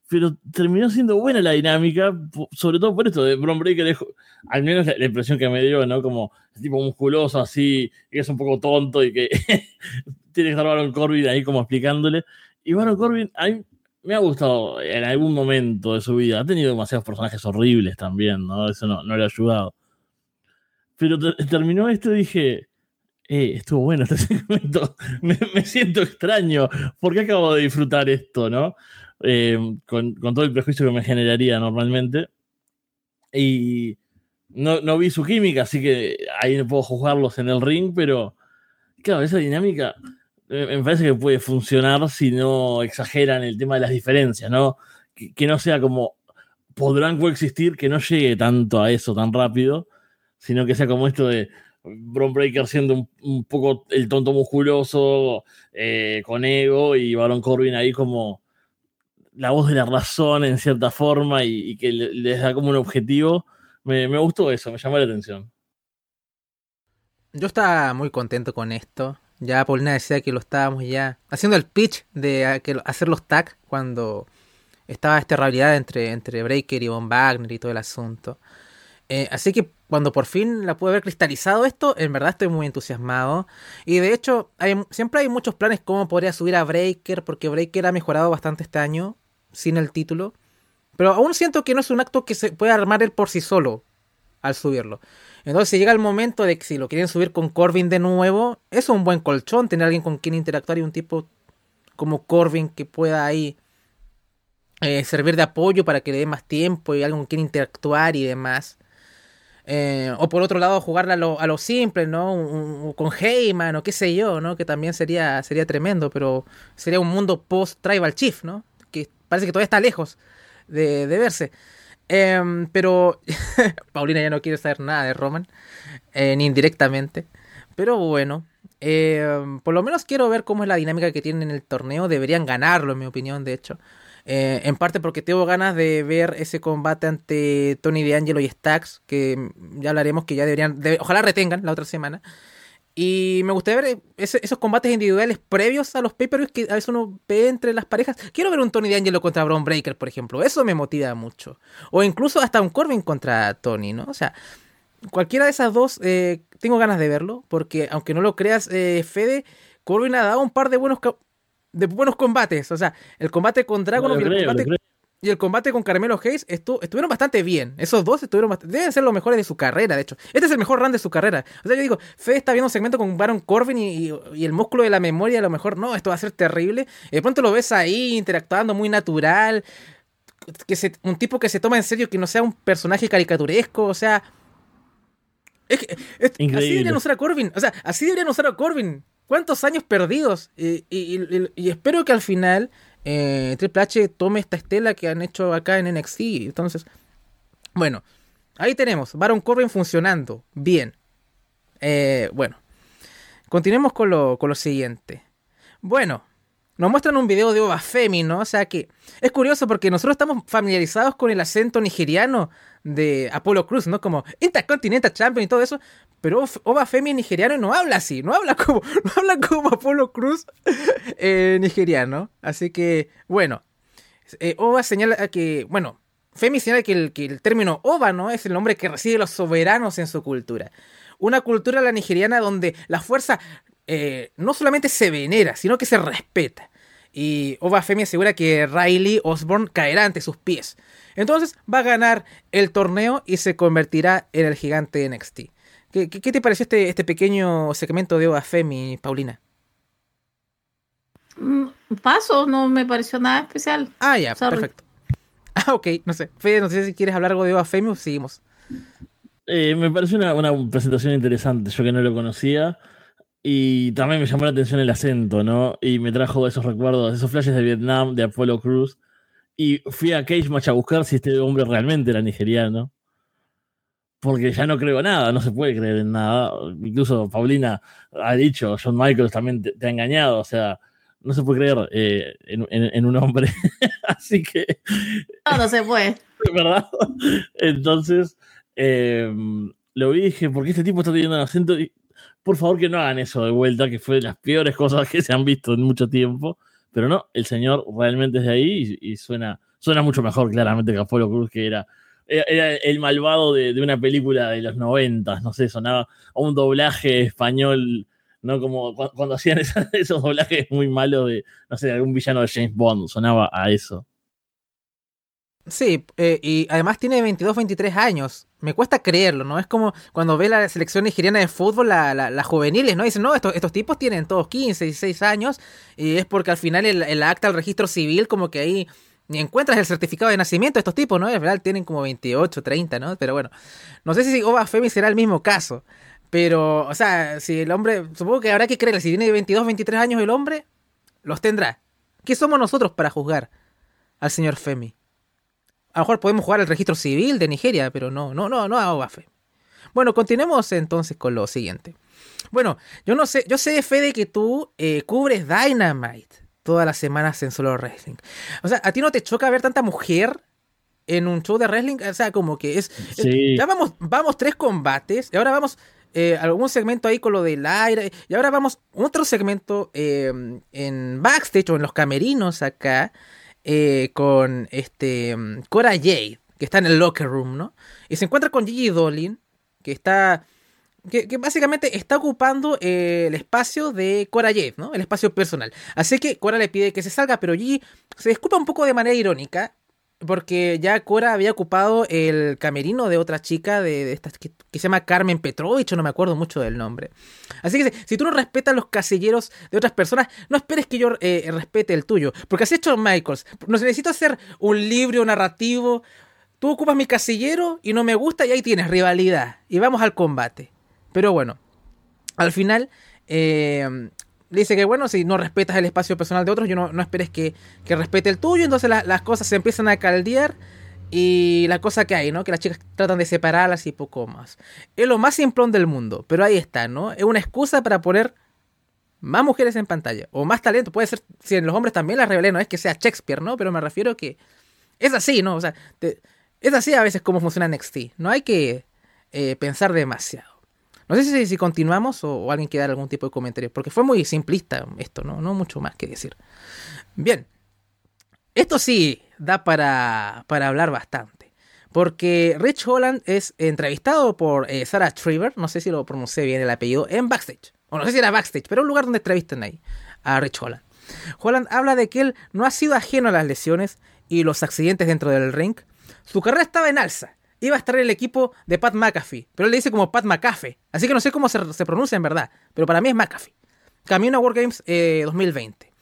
pero terminó siendo buena la dinámica, sobre todo por esto de Bron Breaker, al menos la, impresión que me dio, ¿no? Como tipo musculoso así, que es un poco tonto y que tiene que estar Baron Corbin ahí como explicándole. Y Baron Corbin, a mí me ha gustado en algún momento de su vida. Ha tenido demasiados personajes horribles también, ¿no? Eso no, no le ha ayudado. Pero terminó esto y dije, eh, estuvo bueno este segmento. me, siento extraño. ¿Por qué acabo de disfrutar esto, no? Eh, con, todo el prejuicio que me generaría normalmente. Y no, vi su química, así que ahí no puedo juzgarlos en el ring, pero claro, esa dinámica me parece que puede funcionar si no exageran el tema de las diferencias, ¿no? Que, no sea como podrán coexistir, que no llegue tanto a eso tan rápido, sino que sea como esto de Bron Breaker siendo un, poco el tonto musculoso, eh, con ego, y Baron Corbin ahí como la voz de la razón en cierta forma y, que les da como un objetivo. Me, me, gustó eso, me llamó la atención. Yo estaba muy contento con esto. Ya Paulina decía que lo estábamos ya haciendo el pitch de hacer los tags cuando estaba esta rivalidad entre, entre Breaker y Von Wagner y todo el asunto. Eh, así que cuando por fin la pude ver cristalizado esto, en verdad estoy muy entusiasmado. Y de hecho, siempre hay muchos planes cómo podría subir a Breaker, porque Breaker ha mejorado bastante este año sin el título. Pero aún siento que no es un acto que se puede armar él por sí solo al subirlo. Entonces, si llega el momento de que si lo quieren subir con Corbin de nuevo, es un buen colchón tener alguien con quien interactuar y un tipo como Corbin que pueda ahí eh, servir de apoyo para que le dé más tiempo y alguien con quien interactuar y demás. Eh, o por otro lado, jugar a lo, simple, ¿no? con Heyman o qué sé yo, ¿no? Que también sería, sería tremendo, pero sería un mundo post-Tribal Chief, ¿no? Que parece que todavía está lejos de, de verse. Em, pero Paulina ya no quiere saber nada de Roman, eh, ni indirectamente. Pero bueno, em, por lo menos quiero ver cómo es la dinámica que tienen en el torneo. Deberían ganarlo, en mi opinión, de hecho. Eh, en parte porque tengo ganas de ver ese combate ante Tony D'Angelo y Stacks, que ya hablaremos que ya deberían, ojalá retengan la otra semana. Y me gustaría ver esos combates individuales previos a los pay-per-views que a veces uno ve entre las parejas. Quiero ver un Tony D'Angelo contra Braun Breaker, por ejemplo. Eso me motiva mucho. O incluso hasta un Corbin contra Tony, ¿no? O sea, cualquiera de esas dos eh, tengo ganas de verlo. Porque aunque no lo creas, eh, Fede, Corbin ha dado un par de buenos, de buenos combates. O sea, el combate con Dragon y el combate y el combate con Carmelo Hayes estuvieron bastante bien. Esos dos estuvieron bastante, deben ser los mejores de su carrera, de hecho. Este es el mejor run de su carrera. O sea, yo digo, Fede está viendo un segmento con Baron Corbin y, el músculo de la memoria, a lo mejor, no, esto va a ser terrible. Y de pronto lo ves ahí interactuando muy natural. Que se, un tipo que se toma en serio, que no sea un personaje caricaturesco, o sea. Es que, así deberían usar a Corbin. O sea, así deberían usar a Corbin. ¿Cuántos años perdidos? y espero que al final eh, Triple H tome esta estela que han hecho acá en NXT. Entonces, bueno, ahí tenemos Baron Corbin funcionando bien. Eh, bueno, continuemos con lo, con lo siguiente. Bueno, nos muestran un video de Oba Femi, ¿no? O sea que es curioso porque nosotros estamos familiarizados con el acento nigeriano de Apolo Cruz, ¿no? Como Intercontinental Champion y todo eso. Pero Oba Femi nigeriano no habla así, no habla como, no habla como Apolo Cruz eh, nigeriano. Así que, bueno, eh, Oba señala que, bueno, Femi señala que el, que el término Oba, ¿no? Es el nombre que recibe los soberanos en su cultura. Una cultura la nigeriana donde la fuerza eh, no solamente se venera, sino que se respeta. Y Oba Femi asegura que Riley Osborne caerá ante sus pies. Entonces va a ganar el torneo y se convertirá en el gigante NXT. ¿Qué, te pareció este, este pequeño segmento de Oba Femi, Paulina? Mm, paso, no me pareció nada especial. Ah, ya, perfecto. Ah, ok, no sé. Fede, no sé si quieres hablar algo de Oba Femi o seguimos. Eh, me pareció una, una presentación interesante, yo que no lo conocía. Y también me llamó la atención el acento, ¿no? Y me trajo esos recuerdos, esos flashes de Vietnam, de Apollo Cruz. Y fui a Cage Match a buscar si este hombre realmente era nigeriano. Porque ya no creo nada, no se puede creer en nada. Incluso Paulina ha dicho, John Michaels también te, ha engañado, o sea, no se puede creer eh, en, un hombre. Así que. No, no se puede. ¿Verdad? Entonces, eh, lo vi y dije, ¿por qué este tipo está teniendo un acento? por favor que no hagan eso de vuelta, que fue de las peores cosas que se han visto en mucho tiempo. Pero no, el señor realmente es de ahí y, suena, suena mucho mejor claramente que Apolo Cruz, que era, era el malvado de, una película de los noventas, no sé, sonaba a un doblaje español no como cuando hacían esos doblajes muy malos de, no sé, algún villano de James Bond, sonaba a eso. Sí, eh, y además tiene 22, 23 años. Me cuesta creerlo, ¿no? Es como cuando ve la selección nigeriana de fútbol, las la, juveniles, ¿no? Dicen, no, estos, estos tipos tienen todos 15, 16 años, y es porque al final el, el acta, el registro civil, como que ahí ni encuentras el certificado de nacimiento de estos tipos, ¿no? En verdad tienen como 28, 30, ¿no? Pero bueno, no sé si Oba Femi será el mismo caso. Pero, o sea, si el hombre, supongo que habrá que creerle, si tiene 22, 23 años el hombre, los tendrá. ¿Qué somos nosotros para juzgar al señor Femi? A lo mejor podemos jugar el registro civil de Nigeria, pero no, no, no, no a Oba Femi. Bueno, continuemos entonces con lo siguiente. Bueno, yo no sé, yo sé, Fede, que tú eh, cubres Dynamite todas las semanas en solo wrestling. O sea, ¿a ti no te choca ver tanta mujer en un show de wrestling? O sea, como que es... ya vamos, vamos tres combates y ahora vamos... Eh, algún segmento ahí con lo del aire. Y ahora vamos otro segmento em, en backstage o en los camerinos acá. Eh, con este Cora Jade, que está en el locker room, ¿no? Y se encuentra con Gigi Dolin, que está que, básicamente está ocupando eh, el espacio de Jade, ¿no? El espacio personal. Así que Cora le pide que se salga, pero Gigi se disculpa un poco de manera irónica. Porque ya Cora había ocupado el camerino de otra chica de, estas que, se llama Carmen Petrovich, no me acuerdo mucho del nombre. Así que si tú no respetas los casilleros de otras personas, no esperes que yo eh, respete el tuyo. Porque has hecho Michaels. No necesito hacer un libro narrativo. Tú ocupas mi casillero y no me gusta y ahí tienes rivalidad. Y vamos al combate. Pero bueno, al final eh, dice que bueno, si no respetas el espacio personal de otros, yo no, no esperes que, respete el tuyo, entonces las cosas se empiezan a caldear y la cosa que hay, ¿no? Que las chicas tratan de separarlas y poco más. Es lo más simplón del mundo, pero ahí está, ¿no? Es una excusa para poner más mujeres en pantalla o más talento. Puede ser, si en los hombres también la revelé, no es que sea Shakespeare, ¿no? Pero me refiero que es así, ¿no? O sea, es así a veces como funciona NXT. No hay que eh, pensar demasiado. No sé si, si continuamos o, alguien quiere dar algún tipo de comentario, porque fue muy simplista esto, ¿no? No mucho más que decir. Bien, esto sí da para, para hablar bastante. Porque Rich Holland es entrevistado por eh, Sarah Trevor, no sé si lo pronuncié bien el apellido, en backstage. O no sé si era backstage, pero un lugar donde entrevistan ahí a Rich Holland. Holland habla de que él no ha sido ajeno a las lesiones y los accidentes dentro del ring. Su carrera estaba en alza iba a estar el equipo de Pat McAfee, pero él le dice como Pat McAfee, así que no sé cómo se, pronuncia en verdad, pero para mí es McAfee. Camino a World Games 2020, eh,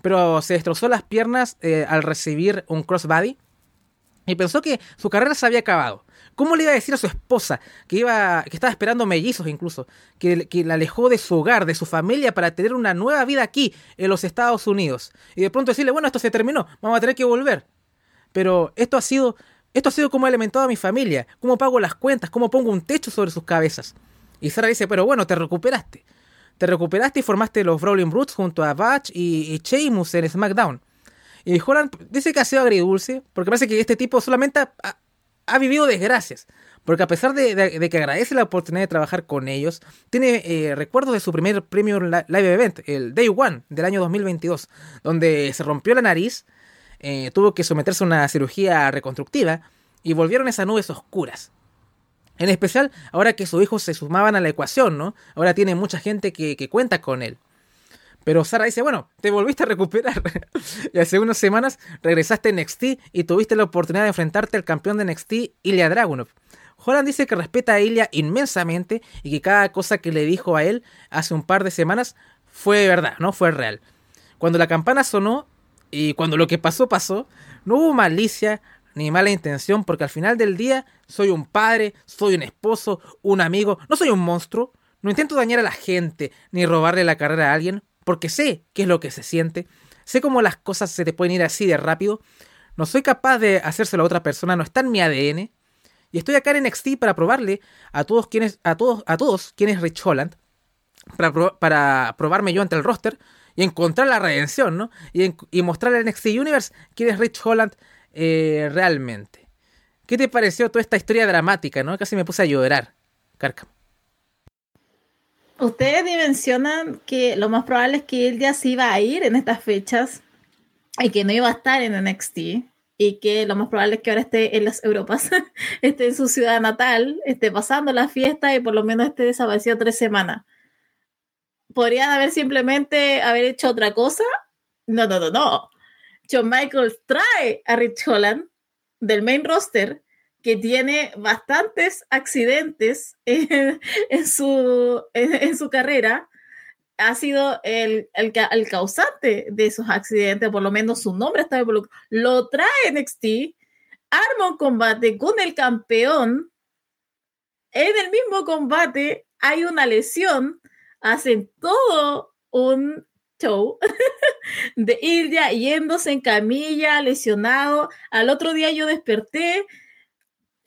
pero se destrozó las piernas eh, al recibir un crossbody y pensó que su carrera se había acabado. ¿Cómo le iba a decir a su esposa que iba, que estaba esperando mellizos incluso, que, que la alejó de su hogar, de su familia para tener una nueva vida aquí en los Estados Unidos? Y de pronto decirle, bueno, esto se terminó, vamos a tener que volver. Pero esto ha sido esto ha sido como he alimentado a mi familia, cómo pago las cuentas, cómo pongo un techo sobre sus cabezas. Y Sara dice, pero bueno, te recuperaste. Te recuperaste y formaste los Brawling Brutes junto a Batch y, y Sheamus en SmackDown. Y Holland dice que ha sido agridulce, porque parece que este tipo solamente ha, vivido desgracias. Porque a pesar de, que agradece la oportunidad de trabajar con ellos, tiene eh, recuerdos de su primer premio live event, el Day One del año 2022, donde se rompió la nariz eh, tuvo que someterse a una cirugía reconstructiva y volvieron esas nubes oscuras. En especial ahora que sus hijos se sumaban a la ecuación, ¿no? Ahora tiene mucha gente que, cuenta con él. Pero Sara dice, bueno, te volviste a recuperar. y hace unas semanas regresaste a NXT y tuviste la oportunidad de enfrentarte al campeón de NXT, Ilya Dragunov. Holland dice que respeta a Ilya inmensamente y que cada cosa que le dijo a él hace un par de semanas fue verdad, no fue real. Cuando la campana sonó, y cuando lo que pasó pasó, no hubo malicia ni mala intención, porque al final del día soy un padre, soy un esposo, un amigo, no soy un monstruo. No intento dañar a la gente ni robarle la carrera a alguien, porque sé qué es lo que se siente, sé cómo las cosas se te pueden ir así de rápido. No soy capaz de hacérselo a otra persona, no está en mi ADN. Y estoy acá en NXT para probarle a todos quienes, a todos, a todos quienes Rich Holland, para, para probarme yo ante el roster, y encontrar la redención, ¿no? Y, y mostrarle al NXT Universe quién es Rich Holland eh, realmente. ¿Qué te pareció toda esta historia dramática, no? Casi me puse a llorar, Carcam. Ustedes dimensionan que lo más probable es que él ya se iba a ir en estas fechas y que no iba a estar en NXT y que lo más probable es que ahora esté en las Europas, esté en su ciudad natal, esté pasando la fiesta y por lo menos esté desaparecido tres semanas podrían haber simplemente haber hecho otra cosa. No, no, no, no. John Michaels trae a Rich Holland del main roster que tiene bastantes accidentes en, su, en, su carrera, ha sido el, el, el, causante de esos accidentes, por lo menos su nombre está involucrado. Lo trae NXT, arma un combate con el campeón. En el mismo combate hay una lesión, hacen todo un show de ir ya yéndose en camilla, lesionado. Al otro día yo desperté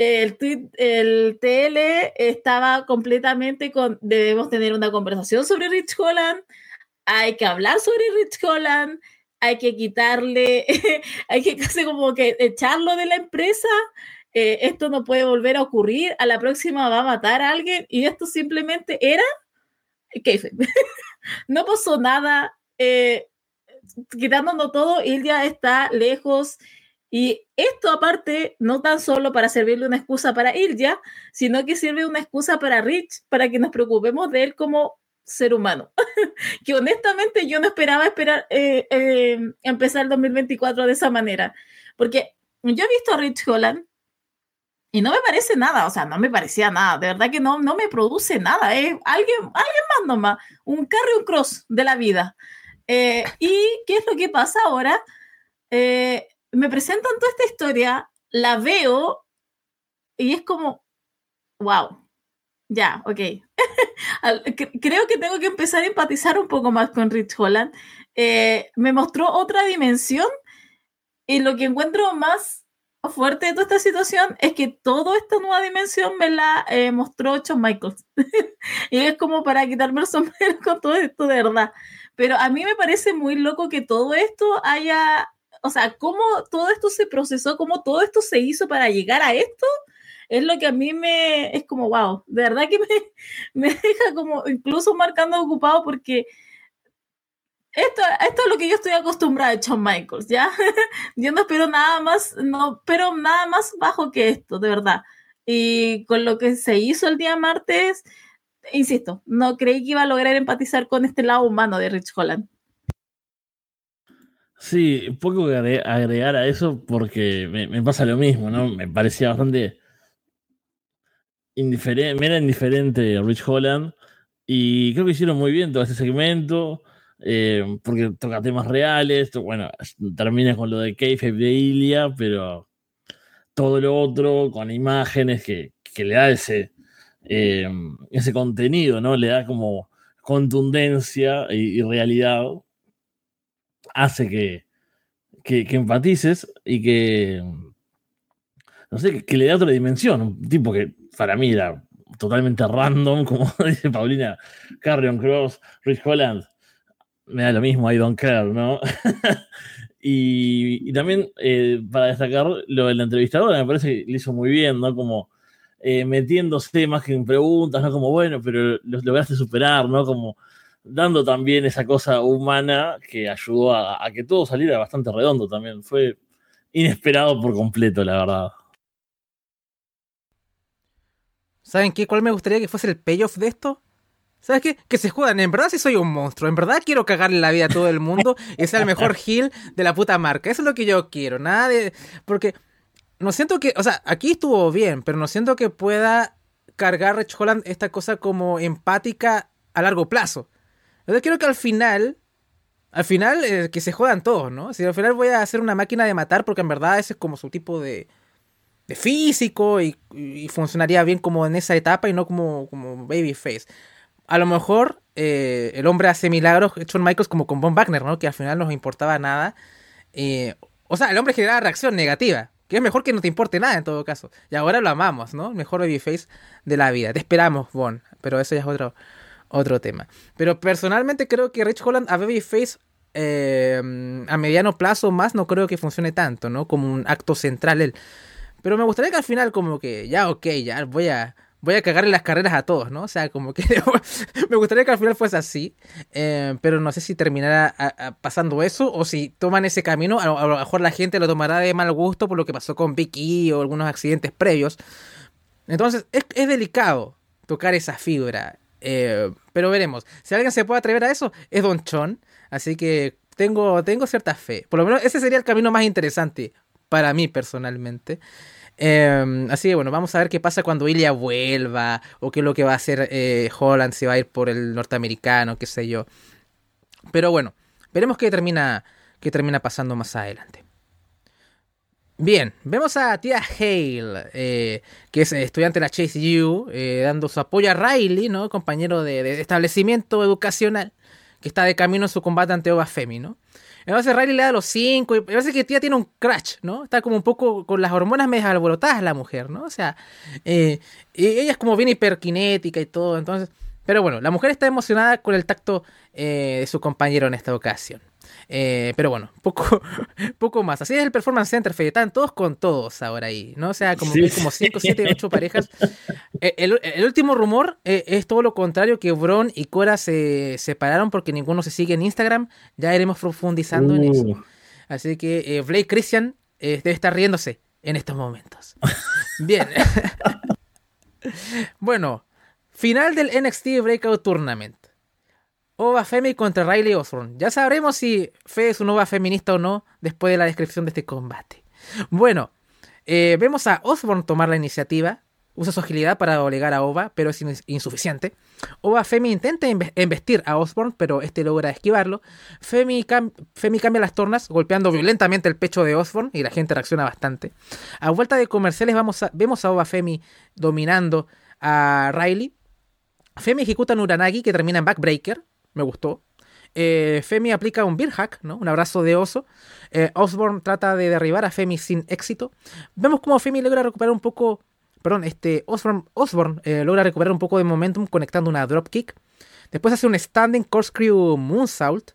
el, el TL estaba completamente con, debemos tener una conversación sobre Rich Holland, hay que hablar sobre Rich Holland, hay que quitarle, hay que casi como que echarlo de la empresa, eh, esto no puede volver a ocurrir, a la próxima va a matar a alguien y esto simplemente era no pasó nada, eh, quitándonos todo, Ilya está lejos y esto aparte, no tan solo para servirle una excusa para Ilya, sino que sirve una excusa para Rich, para que nos preocupemos de él como ser humano. que honestamente yo no esperaba esperar eh, eh, empezar el 2024 de esa manera. Porque yo he visto a Rich Holland y no me parece nada, o sea, no me parecía nada, de verdad que no, no me produce nada, es alguien, alguien más nomás, un carry un cross de la vida. Eh, ¿Y qué es lo que pasa ahora? Eh, me presentan toda esta historia, la veo y es como, wow, ya, ok. Creo que tengo que empezar a empatizar un poco más con Rich Holland. Eh, me mostró otra dimensión y lo que encuentro más fuerte de toda esta situación es que toda esta nueva dimensión me la eh, mostró Shawn Michaels. y es como para quitarme el sombrero con todo esto de verdad. Pero a mí me parece muy loco que todo esto haya o sea, cómo todo esto se procesó, cómo todo esto se hizo para llegar a esto, es lo que a mí me, es como, wow, de verdad que me, me deja como incluso marcando ocupado porque esto, esto es lo que yo estoy acostumbrada de Shawn Michaels, ¿ya? yo no espero nada más, no espero nada más bajo que esto, de verdad. Y con lo que se hizo el día martes, insisto, no creí que iba a lograr empatizar con este lado humano de Rich Holland. Sí, poco que agregar a eso porque me, pasa lo mismo, ¿no? Me parecía bastante indiferente, me era indiferente Rich Holland y creo que hicieron muy bien todo ese segmento eh, porque toca temas reales, bueno, termina con lo de Kayfabe de Ilia, pero todo lo otro con imágenes que, le da ese, eh, ese contenido, ¿no? Le da como contundencia y realidad hace que, que, empatices y que, no sé, que, le da otra dimensión. Un tipo que para mí era totalmente random, como dice Paulina, Carrion Cross, Rich Holland, me da lo mismo, I don't care, ¿no? y, también eh, para destacar lo de la entrevistadora, me parece que le hizo muy bien, ¿no? Como eh, metiéndose más que en preguntas, ¿no? Como, bueno, pero los lograste superar, ¿no? Como dando también esa cosa humana que ayudó a, que todo saliera bastante redondo también. Fue inesperado por completo, la verdad. ¿Saben qué? ¿Cuál me gustaría que fuese el payoff de esto? ¿Sabes qué? Que se juegan. En verdad sí soy un monstruo. En verdad quiero cagarle la vida a todo el mundo y ser el mejor heel de la puta marca. Eso es lo que yo quiero. Nada de... Porque no siento que... O sea, aquí estuvo bien, pero no siento que pueda cargar Rich Holland esta cosa como empática a largo plazo. Yo creo que al final, al final, eh, que se jodan todos, ¿no? Si al final voy a hacer una máquina de matar, porque en verdad ese es como su tipo de, de físico y, funcionaría bien como en esa etapa y no como, como babyface. A lo mejor eh, el hombre hace milagros, Shawn Michaels como con Von Wagner, ¿no? Que al final no nos importaba nada. Eh, o sea, el hombre generaba reacción negativa. Que es mejor que no te importe nada en todo caso. Y ahora lo amamos, ¿no? Mejor babyface de la vida. Te esperamos, Von. Pero eso ya es otro, otro tema. Pero personalmente creo que Rich Holland a Babyface eh, a mediano plazo más no creo que funcione tanto, ¿no? Como un acto central él. Pero me gustaría que al final como que ya, ok, ya voy a... Voy a cagarle las carreras a todos, ¿no? O sea, como que me gustaría que al final fuese así, eh, pero no sé si terminará pasando eso o si toman ese camino. A lo, mejor la gente lo tomará de mal gusto por lo que pasó con Vicky o algunos accidentes previos. Entonces, es, delicado tocar esa fibra Eh, pero veremos. Si alguien se puede atrever a eso, es Don Chon. Así que tengo, tengo cierta fe. Por lo menos ese sería el camino más interesante para mí personalmente. Em, así que bueno, vamos a ver qué pasa cuando Ilya vuelva o qué es lo que va a hacer eh, Holland, si va a ir por el norteamericano, qué sé yo. Pero bueno, veremos qué termina, qué termina pasando más adelante. Bien, vemos a tía Hale, eh, que es estudiante de la Chase U, eh, dando su apoyo a Riley, ¿no? compañero de, establecimiento educacional, que está de camino en su combate ante Oba Femi, ¿no? Entonces Riley le da los cinco y parece que tía tiene un crash, ¿no? Está como un poco con las hormonas medio alborotadas la mujer, ¿no? O sea, eh, ella es como bien hiperkinética y todo, entonces... Pero bueno, la mujer está emocionada con el tacto de su compañero en esta ocasión. Eh, pero bueno, poco, poco más. Así es el Performance Center, Fede. Están todos con todos ahora ahí, ¿no? O sea, como, como 5, 7, 8 parejas. Eh, el, último rumor eh, es todo lo contrario, que Bron y Cora se separaron porque ninguno se sigue en Instagram. Ya iremos profundizando en eso. Uh. Así que Blake Christian debe estar riéndose en estos momentos. Bien. bueno, final del NXT Breakout Tournament. Ova Femi contra Riley Osborne. Ya sabremos si Fe es un Ova feminista o no después de la descripción de este combate. Bueno, eh, vemos a Osborne tomar la iniciativa. Usa su agilidad para doblegar a Ova, pero es insuficiente. Ova Femi intenta embestir a Osborne, pero este logra esquivarlo. Femi, cambia las tornas, golpeando violentamente el pecho de Osborne y la gente reacciona bastante. A vuelta de comerciales vamos vemos a Ova Femi dominando a Riley. Femi ejecuta un Uranagi que termina en backbreaker me gustó. Eh, Femi aplica un beer hack, ¿no? Un abrazo de oso. Eh, Osborne trata de derribar a Femi sin éxito. Vemos cómo Femi logra recuperar un poco. Perdón, este Osborne, Osborne eh, logra recuperar un poco de momentum conectando una dropkick. Después hace un standing corkscrew moonsault.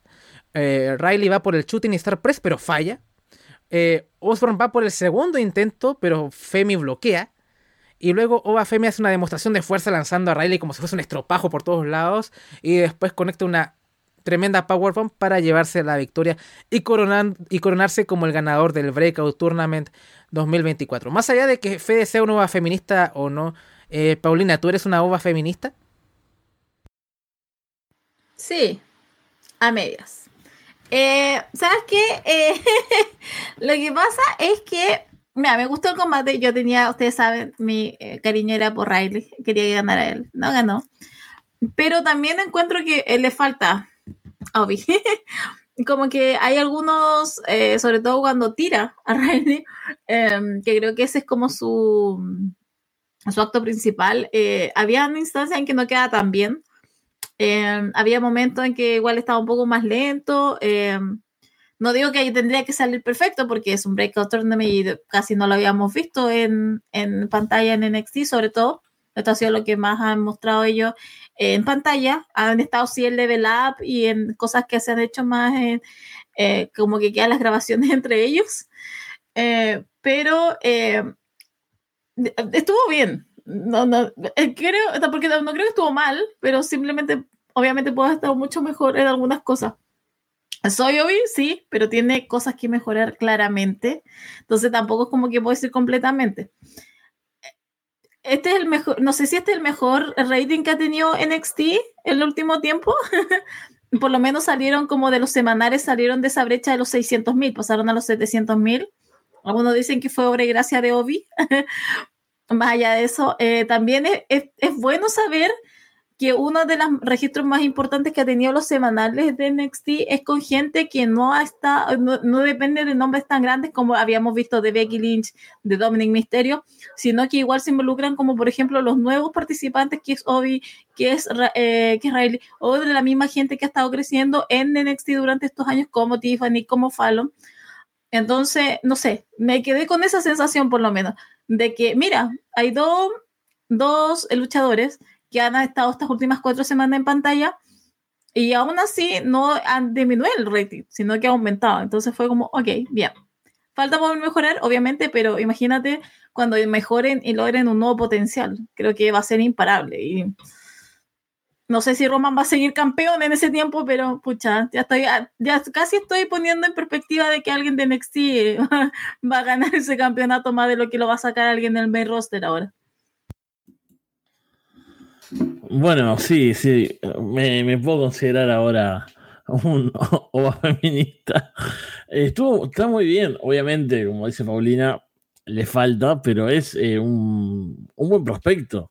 Riley va por el shooting star press, pero falla. Osborne va por el segundo intento, pero Femi bloquea. Y luego Oba Femi hace una demostración de fuerza lanzando a Riley como si fuese un estropajo por todos lados. Y después conecta una tremenda powerbomb para llevarse la victoria y, y coronarse como el ganador del Breakout Tournament 2024. Más allá de que Fede sea una ova feminista o no, eh, Paulina, ¿tú eres una ova feminista? Sí, a medias. Eh, ¿Sabes qué? Eh, lo que pasa es que Mira, me gustó el combate. Yo tenía, ustedes saben, mi eh, cariño era por Riley. Quería ganar a él. No ganó. Pero también encuentro que él le falta. Obi. Como que hay algunos, eh, sobre todo cuando tira a Riley, em, que creo que ese es como su, su acto principal. Eh, había instancias en que no queda tan bien. Em, había momentos en que igual estaba un poco más lento. No digo que ahí tendría que salir perfecto porque es un breakout tournament y casi no lo habíamos visto en, pantalla en NXT, sobre todo. Esto ha sido lo que más han mostrado ellos en pantalla. Han estado sí en level up y en cosas que se han hecho más eh, como que quedan las grabaciones entre ellos. Eh, pero eh, estuvo bien. No, no, creo, porque no, creo que estuvo mal, pero simplemente, obviamente puede estar mucho mejor en algunas cosas. Soy Obi, sí, pero tiene cosas que mejorar claramente. Entonces tampoco es como que puedo decir completamente. Este es el mejor, no sé si este es el mejor rating que ha tenido NXT en el último tiempo. Por lo menos salieron como de los semanales, salieron de esa brecha de los 600 mil, pasaron a los 700 mil. Algunos dicen que fue obra y gracia de Obi. Más allá de eso, eh, también es, es bueno saber que uno de los registros más importantes que ha tenido los semanales de NXT es con gente que no está, no, depende de nombres tan grandes como habíamos visto de Becky Lynch, de Dominic Mysterio, sino que igual se involucran como por ejemplo los nuevos participantes que es Obi, que es, eh, que es Riley, o de la misma gente que ha estado creciendo en NXT durante estos años como Tiffany, como Fallon. Entonces, no sé, me quedé con esa sensación por lo menos, de que, mira, hay dos, dos luchadores que han estado estas últimas cuatro semanas en pantalla y aún así no han disminuido el rating, sino que ha aumentado. Entonces fue como, ok, bien. Falta por mejorar, obviamente, pero imagínate cuando mejoren y logren un nuevo potencial. Creo que va a ser imparable. Y no sé si Roman va a seguir campeón en ese tiempo, pero pucha, ya estoy, ya casi estoy poniendo en perspectiva de que alguien de NXT va a ganar ese campeonato más de lo que lo va a sacar alguien del main roster ahora. Bueno, sí, sí. Me, puedo considerar ahora un ova feminista. Estuvo, está muy bien, obviamente, como dice Paulina, le falta, pero es eh, un, buen prospecto.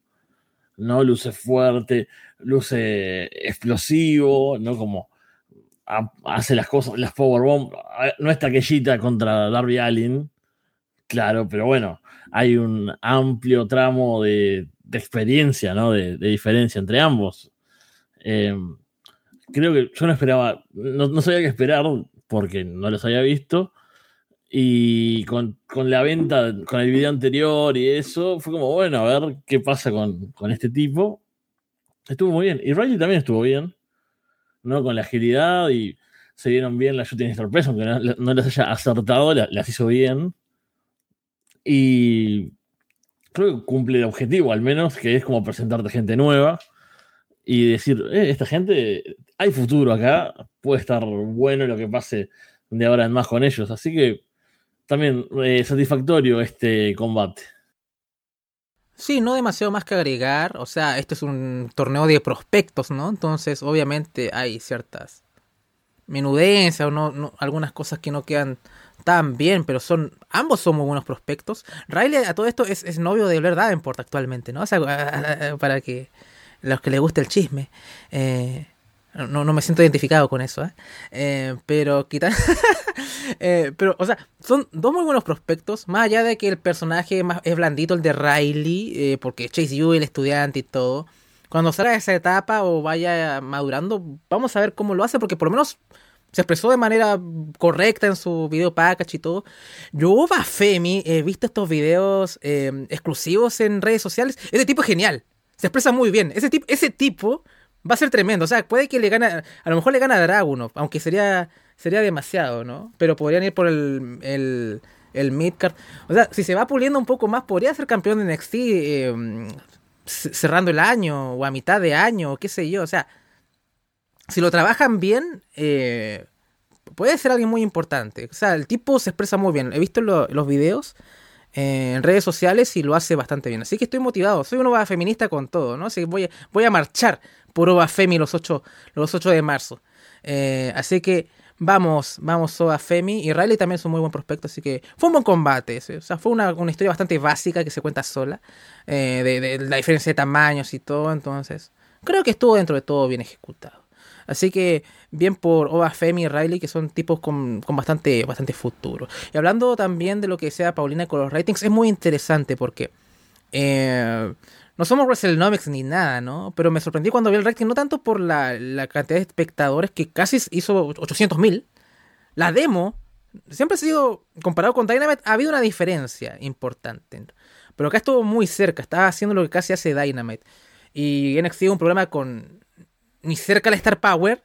¿No? Luce fuerte, luce explosivo, ¿no? Como hace las cosas, las powerbomb. No está aquellita contra Darby Allin, claro, pero bueno, hay un amplio tramo de, experiencia, ¿no? De, diferencia entre ambos. Em, creo que yo no esperaba, no, sabía qué esperar porque no los había visto. Y con, la venta, con el video anterior y eso, fue como, bueno, a ver qué pasa con, con este tipo. Estuvo muy bien. Y Riley también estuvo bien. ¿no? Con la agilidad y se dieron bien la shooting sorpresa, aunque no, les haya acertado, las, hizo bien. Y creo que cumple el objetivo, al menos, que es como presentarte gente nueva y decir, eh, esta gente, hay futuro acá, puede estar bueno lo que pase de ahora en más con ellos. Así que también eh, satisfactorio este combate. Sí, no demasiado más que agregar. O sea, este es un torneo de prospectos, ¿no? Entonces, obviamente hay ciertas menudencias o no, algunas cosas que no quedan tan bien, pero son ambos son muy buenos prospectos. Riley a todo esto es, es novio de Blair Davenport actualmente, ¿no? O sea, para que los que les guste el chisme. Eh, no, no me siento identificado con eso, ¿eh? eh pero quita... eh, pero, o sea, son dos muy buenos prospectos. Más allá de que el personaje más es blandito, el de Riley, eh, porque Chase Yu, el estudiante y todo. Cuando salga esa etapa o vaya madurando, vamos a ver cómo lo hace, porque por lo menos se expresó de manera correcta en su video package y todo. Yo, Femi, he visto estos videos eh, exclusivos en redes sociales. Ese tipo es genial. Se expresa muy bien. Ese tipo, ese tipo va a ser tremendo. O sea, puede que le gane, a lo mejor le gana a Dragunov, aunque sería, sería demasiado, ¿no? Pero podrían ir por el, el, el midcard. O sea, si se va puliendo un poco más, podría ser campeón de NXT em, cerrando el año o a mitad de año, o qué sé yo. O sea, si lo trabajan bien, eh, puede ser alguien muy importante. O sea, el tipo se expresa muy bien. He visto los videos eh, en redes sociales y lo hace bastante bien. Así que estoy motivado. Soy una feminista con todo, ¿no? Así que voy a marchar por Oba Femi los 8, los 8 de marzo. Eh, así que vamos, vamos Oba Femi. Y Riley también es un muy buen prospecto, así que fue un buen combate. O sea, fue una, historia bastante básica que se cuenta sola, eh, de, la diferencia de tamaños y todo. Entonces, creo que estuvo dentro de todo bien ejecutado. Así que bien por Oba Femi y Riley, que son tipos con, bastante, bastante futuro. Y hablando también de lo que sea Paulina con los ratings, es muy interesante porque eh, no somos WrestleNomics ni nada, ¿no? Pero me sorprendí cuando vi el rating, no tanto por la, cantidad de espectadores que casi hizo 800.000. La demo, siempre ha sido, comparado con Dynamite, ha habido una diferencia importante. Pero acá estuvo muy cerca, estaba haciendo lo que casi hace Dynamite. Y NXT tuvo un problema con ni cerca la Star Power.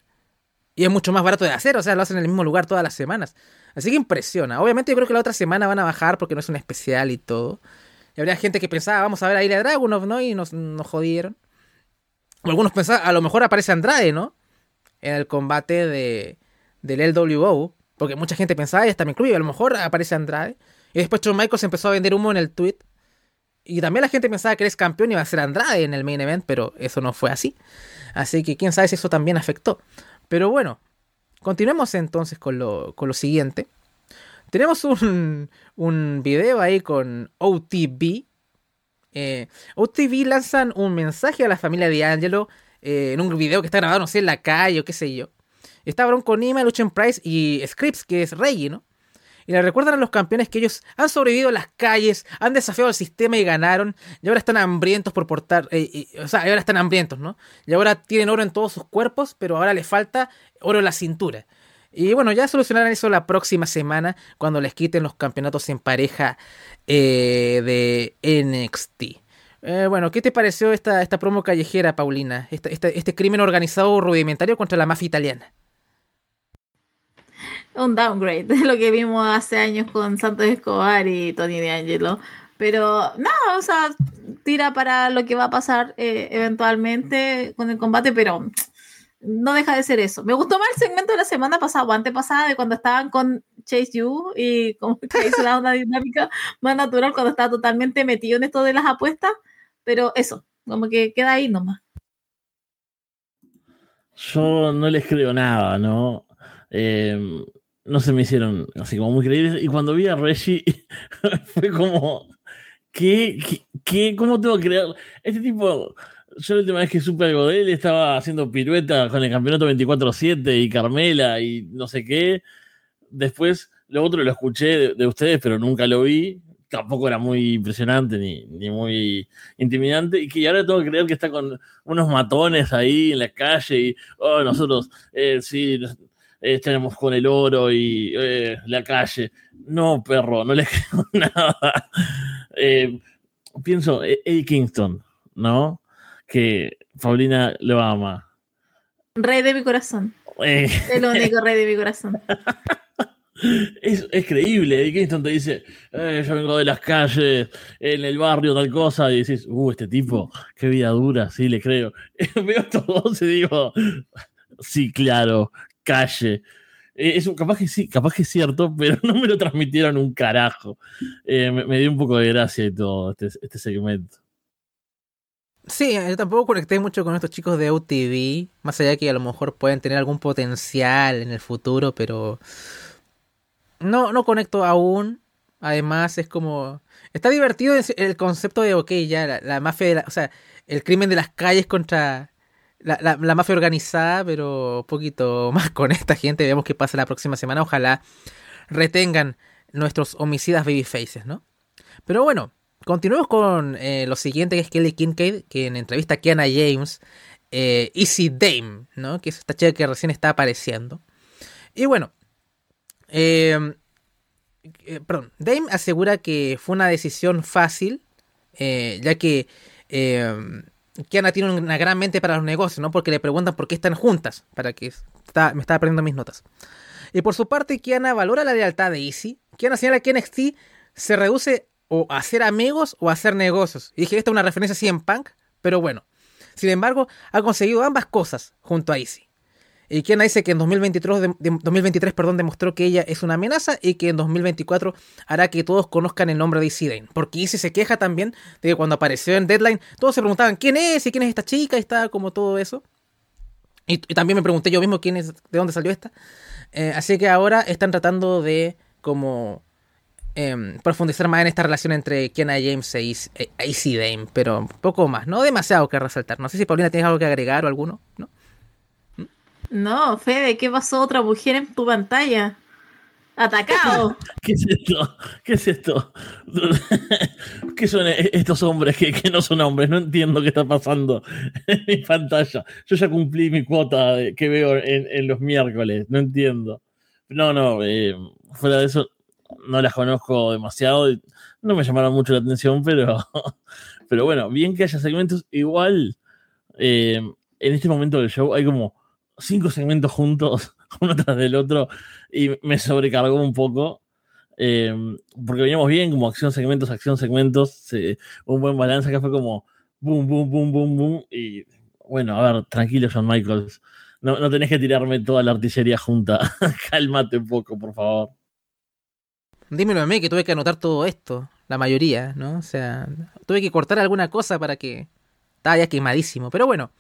Y es mucho más barato de hacer, o sea, lo hacen en el mismo lugar todas las semanas. Así que impresiona. Obviamente yo creo que la otra semana van a bajar porque no es un especial y todo. Y habría gente que pensaba, vamos a ver a Ilya Dragunov, ¿no? Y nos, nos jodieron. O algunos pensaban, a lo mejor aparece Andrade, ¿no? En el combate de, del LWO. Porque mucha gente pensaba, y hasta me incluye, a lo mejor aparece Andrade. Y después John Michaels empezó a vender humo en el tweet. Y también la gente pensaba que eres campeón y iba a ser Andrade en el main event, pero eso no fue así. Así que quién sabe si eso también afectó. Pero bueno, continuemos entonces con lo, con lo siguiente. Tenemos un, un video ahí con OTV. Eh, OTV lanzan un mensaje a la familia de Angelo eh, en un video que está grabado, no sé, en la calle o qué sé yo. Está Bronco Nima, Luchen Price y Scripps, que es Reggie, ¿no? Y le recuerdan a los campeones que ellos han sobrevivido a las calles, han desafiado al sistema y ganaron. Y ahora están hambrientos por portar. Eh, o sea, ahora están hambrientos, ¿no? Y ahora tienen oro en todos sus cuerpos, pero ahora les falta oro en la cintura. Y bueno, ya solucionarán eso la próxima semana cuando les quiten los campeonatos en pareja eh, de NXT. Eh, bueno, ¿qué te pareció esta, esta promo callejera, Paulina? este crimen organizado rudimentario contra la mafia italiana. Un downgrade de lo que vimos hace años con Santos Escobar y Tony D'Angelo. Pero no, o sea, tira para lo que va a pasar eh, eventualmente con el combate, pero no deja de ser eso. Me gustó más el segmento de la semana pasada o antepasada de cuando estaban con Chase You y como que hizo una dinámica más natural cuando estaba totalmente metido en esto de las apuestas, pero eso, como que queda ahí nomás. yo no les creo nada, ¿no? Eh, no se me hicieron así como muy creíbles. Y cuando vi a Reggie, fue como, ¿qué, qué, cómo tengo que creer? Este tipo, yo la última vez que supe algo de él estaba haciendo pirueta con el campeonato 24-7 y Carmela y no sé qué. Después, lo otro lo escuché de, ustedes, pero nunca lo vi. Tampoco era muy impresionante ni, ni, muy intimidante. Y que ahora tengo que creer que está con unos matones ahí en la calle y, oh, nosotros, eh, sí, estaremos con el oro y eh, la calle. No, perro, no le creo nada. Eh, pienso, eh, Eddie Kingston, ¿no? Que Paulina lo ama. Rey de mi corazón. el único rey de mi corazón. Es, es, creíble, Eddie Kingston te dice, yo vengo de las calles, en el barrio, tal cosa, y dices, uh, este tipo, qué vida dura, sí, le creo. Veo todos y digo, sí, claro, calle. Eh, es, capaz que sí, capaz que es cierto, pero no me lo transmitieron un carajo. Eh, me, dio un poco de gracia y todo este, este, segmento. Sí, yo tampoco conecté mucho con estos chicos de UTV, más allá de que a lo mejor pueden tener algún potencial en el futuro, pero no, no conecto aún. Además, es como. Está divertido el concepto de, ok, ya, la, la mafia, o sea, el crimen de las calles contra la, la, mafia organizada, pero un poquito más con esta gente. Veamos qué pasa la próxima semana. Ojalá retengan nuestros homicidas babyfaces, ¿no? Pero bueno, continuemos con eh, lo siguiente, que es Kelly Kincaid, que en entrevista a Kiana James, eh, Easy Dame, ¿no? Que es esta chica que recién está apareciendo. Y bueno, em, eh, perdón, Dame asegura que fue una decisión fácil, ya que em, Kiana tiene una gran mente para los negocios, ¿no? Porque le preguntan por qué están juntas, para que está, me estaba aprendiendo mis notas. Y por su parte, Kiana valora la lealtad de Easy. Kiana señala que NXT se reduce o a hacer amigos o a hacer negocios. Y dije, esta es una referencia así en punk, pero bueno. Sin embargo, ha conseguido ambas cosas junto a Easy. Y Kiana dice que en 2023, 2023 perdón, demostró que ella es una amenaza y que en 2024 hará que todos conozcan el nombre de Izzy Dane. Porque Izzy se queja también de que cuando apareció en Deadline, todos se preguntaban quién es y quién es esta chica y está como todo eso. Y, también me pregunté yo mismo quién es, de dónde salió esta. Eh, así que ahora están tratando de como em, profundizar más en esta relación entre Kiana James e Izzy e Dane, pero poco más, no demasiado que resaltar. No sé si Paulina tienes algo que agregar o alguno, ¿no? No, Fede, ¿qué pasó otra mujer en tu pantalla? Atacado. ¿Qué es esto? ¿Qué es esto? ¿Qué son e-, estos hombres que, no son hombres? No entiendo qué está pasando en mi pantalla. Yo ya cumplí mi cuota que veo en, los miércoles. No entiendo. No, no. Eh, fuera de eso, no las conozco demasiado. No me llamaron mucho la atención, pero, pero bueno, bien que haya segmentos. Igual, eh, en este momento del show hay como cinco segmentos juntos, uno tras del otro, y me sobrecargó un poco. Eh, porque veníamos bien, como acción, segmentos, acción, segmentos, un buen balance. Acá fue como boom, boom, boom, boom, boom. Y bueno, a ver, tranquilo, John Michaels. No, no tenés que tirarme toda la artillería junta. Cálmate un poco, por favor. Dímelo a mí que tuve que anotar todo esto, la mayoría, ¿no? O sea, tuve que cortar alguna cosa para que estaba ya quemadísimo. Pero bueno,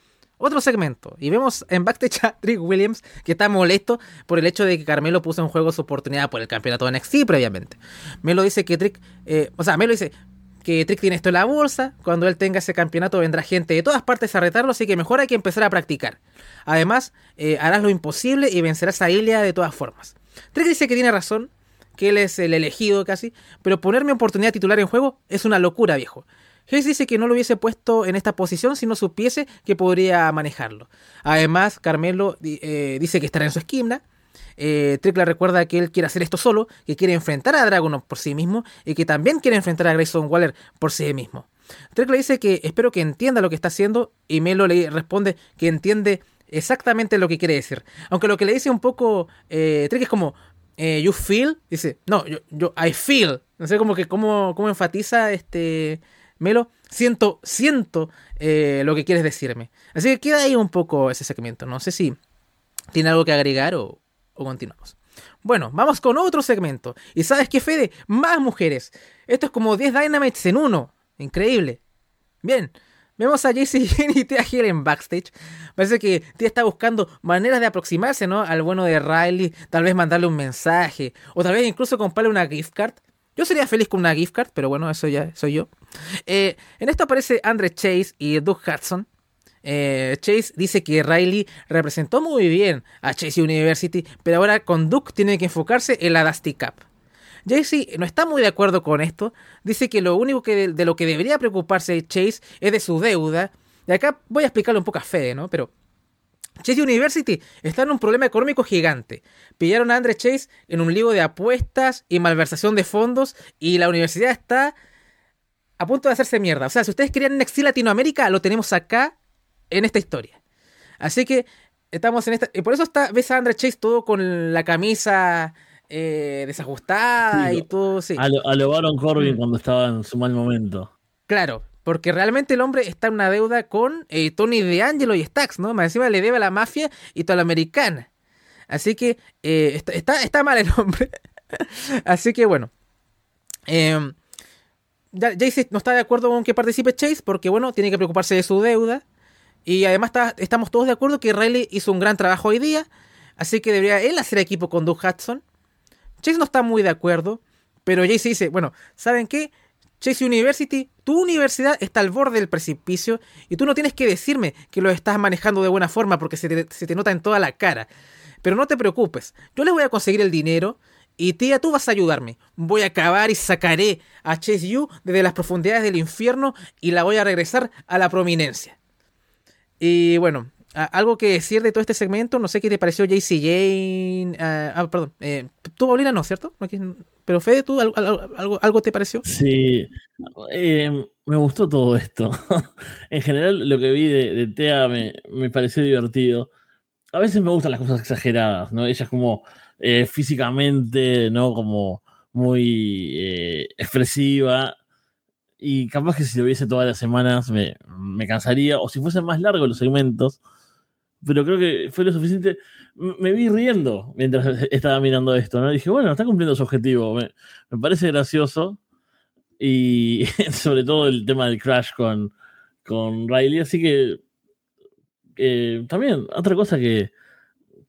otro segmento. Y vemos en backstage a Trick Williams que está molesto por el hecho de que Carmelo puso en juego su oportunidad por el campeonato de NXT previamente. Melo dice que Trick, eh, o sea, Melo dice que Trick tiene esto en la bolsa. Cuando él tenga ese campeonato vendrá gente de todas partes a retarlo, así que mejor hay que empezar a practicar. Además, eh, harás lo imposible y vencerás a Ilya de todas formas. Trick dice que tiene razón, que él es el elegido casi, pero ponerme oportunidad titular en juego es una locura, viejo. Hayes dice que no lo hubiese puesto en esta posición si no supiese que podría manejarlo. Además, Carmelo eh, dice que estará en su esquina. Eh, Trickler recuerda que él quiere hacer esto solo, que quiere enfrentar a Dragon por sí mismo y que también quiere enfrentar a Grayson Waller por sí mismo. Trickler dice que espero que entienda lo que está haciendo y Melo le responde que entiende exactamente lo que quiere decir. Aunque lo que le dice un poco eh, Trick es como, eh, you feel, dice, no, yo, yo, I feel. No sé como que cómo, cómo enfatiza este Melo, siento, siento eh, lo que quieres decirme. Así que queda ahí un poco ese segmento. No sé si tiene algo que agregar o, continuamos. Bueno, vamos con otro segmento. ¿Y sabes qué, Fede? Más mujeres. Esto es como 10 Dynamites en uno. Increíble. Bien. Vemos a Jane y Tia Hill en backstage. Parece que Tia está buscando maneras de aproximarse, ¿no? Al bueno de Riley. Tal vez mandarle un mensaje. O tal vez incluso comprarle una gift card. Yo sería feliz con una gift card, pero bueno, eso ya soy yo. Eh, en esto aparece Andre Chase y Doug Hudson. Eh, Chase dice que Riley representó muy bien a Chase University, pero ahora con Duke tiene que enfocarse en la Dusty Cup. Jaycee no está muy de acuerdo con esto, dice que lo único que de, lo que debería preocuparse Chase es de su deuda, y acá voy a explicarlo un poco a Fede, ¿no? Pero Chase University está en un problema económico gigante. Pillaron a Andre Chase en un lío de apuestas y malversación de fondos y la universidad está a punto de hacerse mierda. O sea, si ustedes querían NXT Latinoamérica, lo tenemos acá en esta historia. Así que estamos en esta... Y por eso está, ves a Andre Chase todo con la camisa eh, desajustada y todo. Sí. A, lo, Baron Corbin mm. cuando estaba en su mal momento. Claro, porque realmente el hombre está en una deuda con eh, Tony DeAngelo y Stax, ¿no? Más encima le debe a la mafia y toda la americana. Así que eh, está, está, mal el hombre. Así que bueno. Eh, Jayce no está de acuerdo con que participe Chase porque, bueno, tiene que preocuparse de su deuda. Y además estamos todos de acuerdo que Riley hizo un gran trabajo hoy día. Así que debería él hacer equipo con Doug Hudson. Chase no está muy de acuerdo, pero Jayce dice, bueno, ¿saben qué? Chase University, tu universidad está al borde del precipicio y tú no tienes que decirme que lo estás manejando de buena forma porque se te, nota en toda la cara. Pero no te preocupes, yo les voy a conseguir el dinero y tía, tú vas a ayudarme. Voy a acabar y sacaré a Chase U desde las profundidades del infierno y la voy a regresar a la prominencia. Y bueno, algo que decir de todo este segmento, no sé qué te pareció JC Jane. ah, ah perdón. Eh, tú, Paulina, no, ¿cierto? Pero Fede, ¿tú algo, algo, te pareció? Sí, eh, me gustó todo esto. en general, lo que vi de, Tea me, me, pareció divertido. A veces me gustan las cosas exageradas, ¿no? Ella es como eh, físicamente, ¿no? Como muy eh, expresiva. Y capaz que si lo viese todas las semanas me, me cansaría. O si fuesen más largos los segmentos pero creo que fue lo suficiente. Me vi riendo mientras estaba mirando esto, ¿no? dije, bueno, está cumpliendo su objetivo. Me, parece gracioso. Y sobre todo el tema del crash con, con Riley. Así que también, otra cosa que,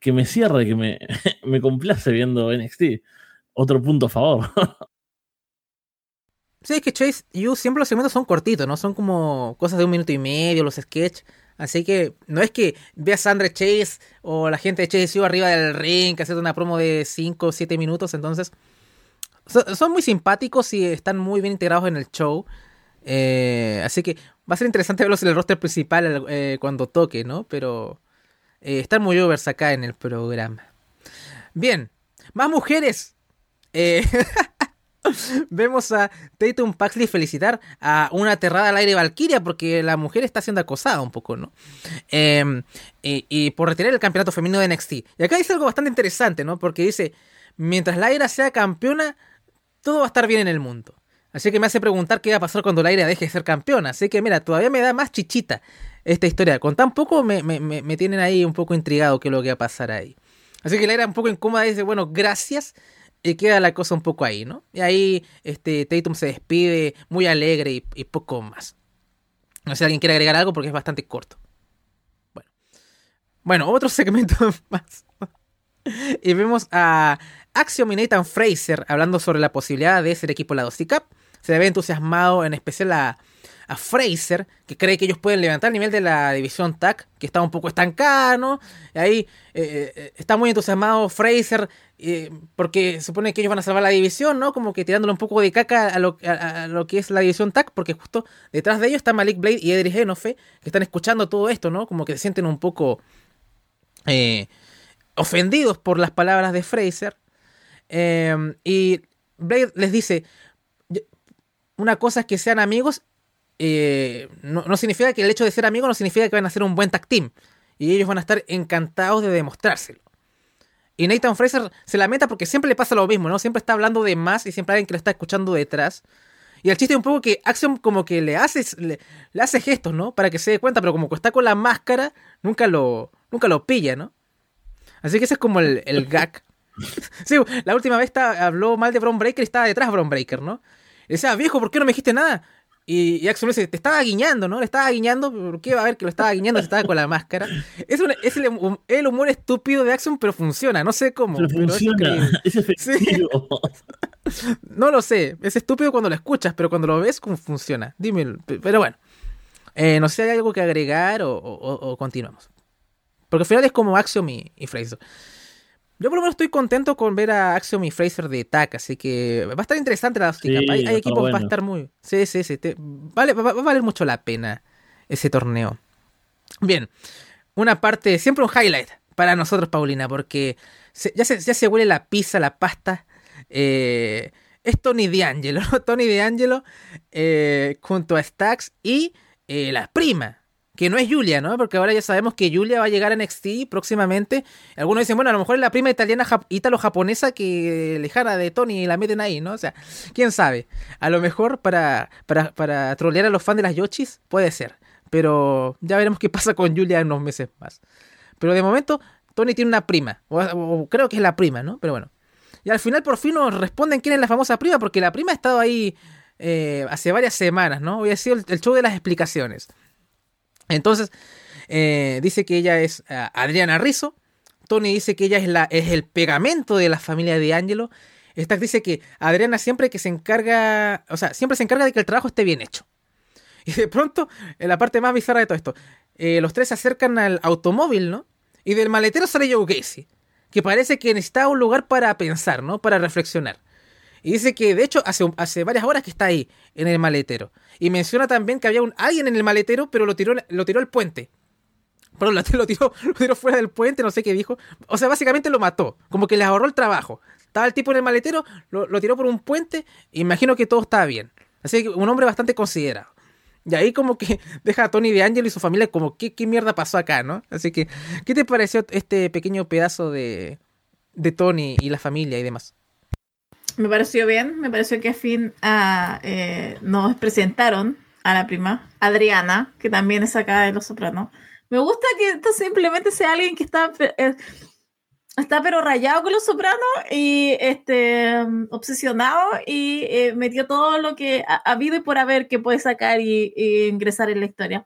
que me cierra y que me, me complace viendo NXT. Otro punto a favor. Sí, es que Chase You siempre los segmentos son cortitos, ¿no? Son como cosas de un minuto y medio, los sketches. Así que no es que veas a Andre Chase o la gente de Chase arriba del ring haciendo una promo de 5 o 7 minutos. Entonces, son muy simpáticos y están muy bien integrados en el show. Eh, así que va a ser interesante verlos en el roster principal eh, cuando toque, ¿no? Pero eh, están muy overs acá en el programa. Bien, más mujeres. Eh, Vemos a Tatum Paxley felicitar a una aterrada al aire Valkyria porque la mujer está siendo acosada un poco, ¿no? Em, y, por retirar el campeonato femenino de NXT. Y acá dice algo bastante interesante, ¿no? Porque dice, mientras Lyra sea campeona, todo va a estar bien en el mundo. Así que me hace preguntar qué va a pasar cuando Lyra deje de ser campeona. Así que mira, todavía me da más chichita esta historia. Con tan poco me, me, tienen ahí un poco intrigado qué es lo que va a pasar ahí. Así que Lyra un poco incómoda dice, bueno, gracias y queda la cosa un poco ahí, ¿no? Y ahí este, Tatum se despide muy alegre y, poco más. No sé si alguien quiere agregar algo porque es bastante corto. Bueno. Bueno, otro segmento más. y vemos a Axiom y Nathan Fraser hablando sobre la posibilidad de ser equipo de la 2 Cup. Se ve entusiasmado en especial a a Fraser, que cree que ellos pueden levantar el nivel de la división TAC, que está un poco estancada, ¿no? Y ahí eh, eh, está muy entusiasmado Fraser, eh, porque supone que ellos van a salvar la división, ¿no? Como que tirándole un poco de caca a lo, que es la división TAC, porque justo detrás de ellos está Malik Blade y Edric Enofe, que están escuchando todo esto, ¿no? Como que se sienten un poco ofendidos por las palabras de Fraser. y Blade les dice, una cosa es que sean amigos eh, no, significa que el hecho de ser amigos no significa que van a ser un buen tag team. Y ellos van a estar encantados de demostrárselo. Y Nathan Fraser se lamenta porque siempre le pasa lo mismo, ¿no? Siempre está hablando de más y siempre hay alguien que lo está escuchando detrás. Y el chiste es un poco que Axiom como que le hace, le, hace gestos, ¿no? Para que se dé cuenta, pero como que está con la máscara, nunca lo, nunca lo pilla, ¿no? Así que ese es como el, el gag. sí, la última vez habló mal de Bron Breaker y estaba detrás de Bron Breaker, ¿no? Decía, viejo, ¿por qué no me dijiste nada? Y, y le dice, te estaba guiñando, ¿no? Le estaba guiñando, ¿por qué va a ver que lo estaba guiñando si estaba con la máscara? Es, el, hum- el humor estúpido de Axiom, pero funciona, no sé cómo. Pero pero es funciona, increíble. es efectivo. No lo sé, es estúpido cuando lo escuchas, pero cuando lo ves, ¿cómo funciona? Dime, pero bueno. Eh, no sé si hay algo que agregar o, o- o- o continuamos. Porque al final es como Axiom y, y Fraser. Yo por lo menos estoy contento con ver a Axiom y Fraser de TAC, así que va a estar interesante la Sí, Cup. Hay, equipos que va a bueno. estar muy... Sí, sí, sí. te- vale, va, va a valer mucho la pena ese torneo. Bien, una parte, siempre un highlight para nosotros, Paulina, porque se- ya, se, ya se huele la pizza, la pasta. eh, es Tony D'Angelo, ¿no? Tony D'Angelo eh, junto a Stax y eh, la prima, que no es Julia, ¿no? Porque ahora ya sabemos que Julia va a llegar a NXT próximamente. Algunos dicen, bueno, a lo mejor es la prima italiana, jap- ítalo-japonesa que lejana de Tony y la meten ahí, ¿no? O sea, quién sabe. A lo mejor para, para, para trolear a los fans de las Yoshis, puede ser. Pero ya veremos qué pasa con Julia en unos meses más. Pero de momento, Tony tiene una prima. O, o creo que es la prima, ¿no? Pero bueno. Y al final por fin nos responden quién es la famosa prima, porque la prima ha estado ahí eh, hace varias semanas, ¿no? Hoy ha sido el, el show de las explicaciones. Entonces, eh, dice que ella es ah, Adriana Rizzo. Tony dice que ella es, la, es el pegamento de la familia de Angelo. Stack dice que Adriana siempre que se encarga, o sea, siempre se encarga de que el trabajo esté bien hecho. Y de pronto, en la parte más bizarra de todo esto, eh, los tres se acercan al automóvil, ¿no? Y del maletero sale Joe Gacy, que parece que necesita un lugar para pensar, ¿no? Para reflexionar. Y dice que de hecho hace, hace varias horas que está ahí, en el maletero. Y menciona también que había un alguien en el maletero, pero lo tiró, lo tiró al puente. Perdón, lo, tiró, lo tiró fuera del puente, no sé qué dijo. O sea, básicamente lo mató, como que le ahorró el trabajo. Estaba el tipo en el maletero, lo, lo tiró por un puente, imagino que todo estaba bien. Así que un hombre bastante considerado. Y ahí como que deja a Tony de Angelo y su familia como, ¿qué, qué mierda pasó acá, no? Así que, ¿qué te pareció este pequeño pedazo de, de Tony y la familia y demás? Me pareció bien, me pareció que a fin ah, eh, nos presentaron a la prima, Adriana, que también es acá de Los Sopranos. Me gusta que esto simplemente sea alguien que está, eh, está pero rayado con Los Sopranos y este, obsesionado y eh, metió todo lo que ha, ha habido y por haber que puede sacar y, y ingresar en la historia.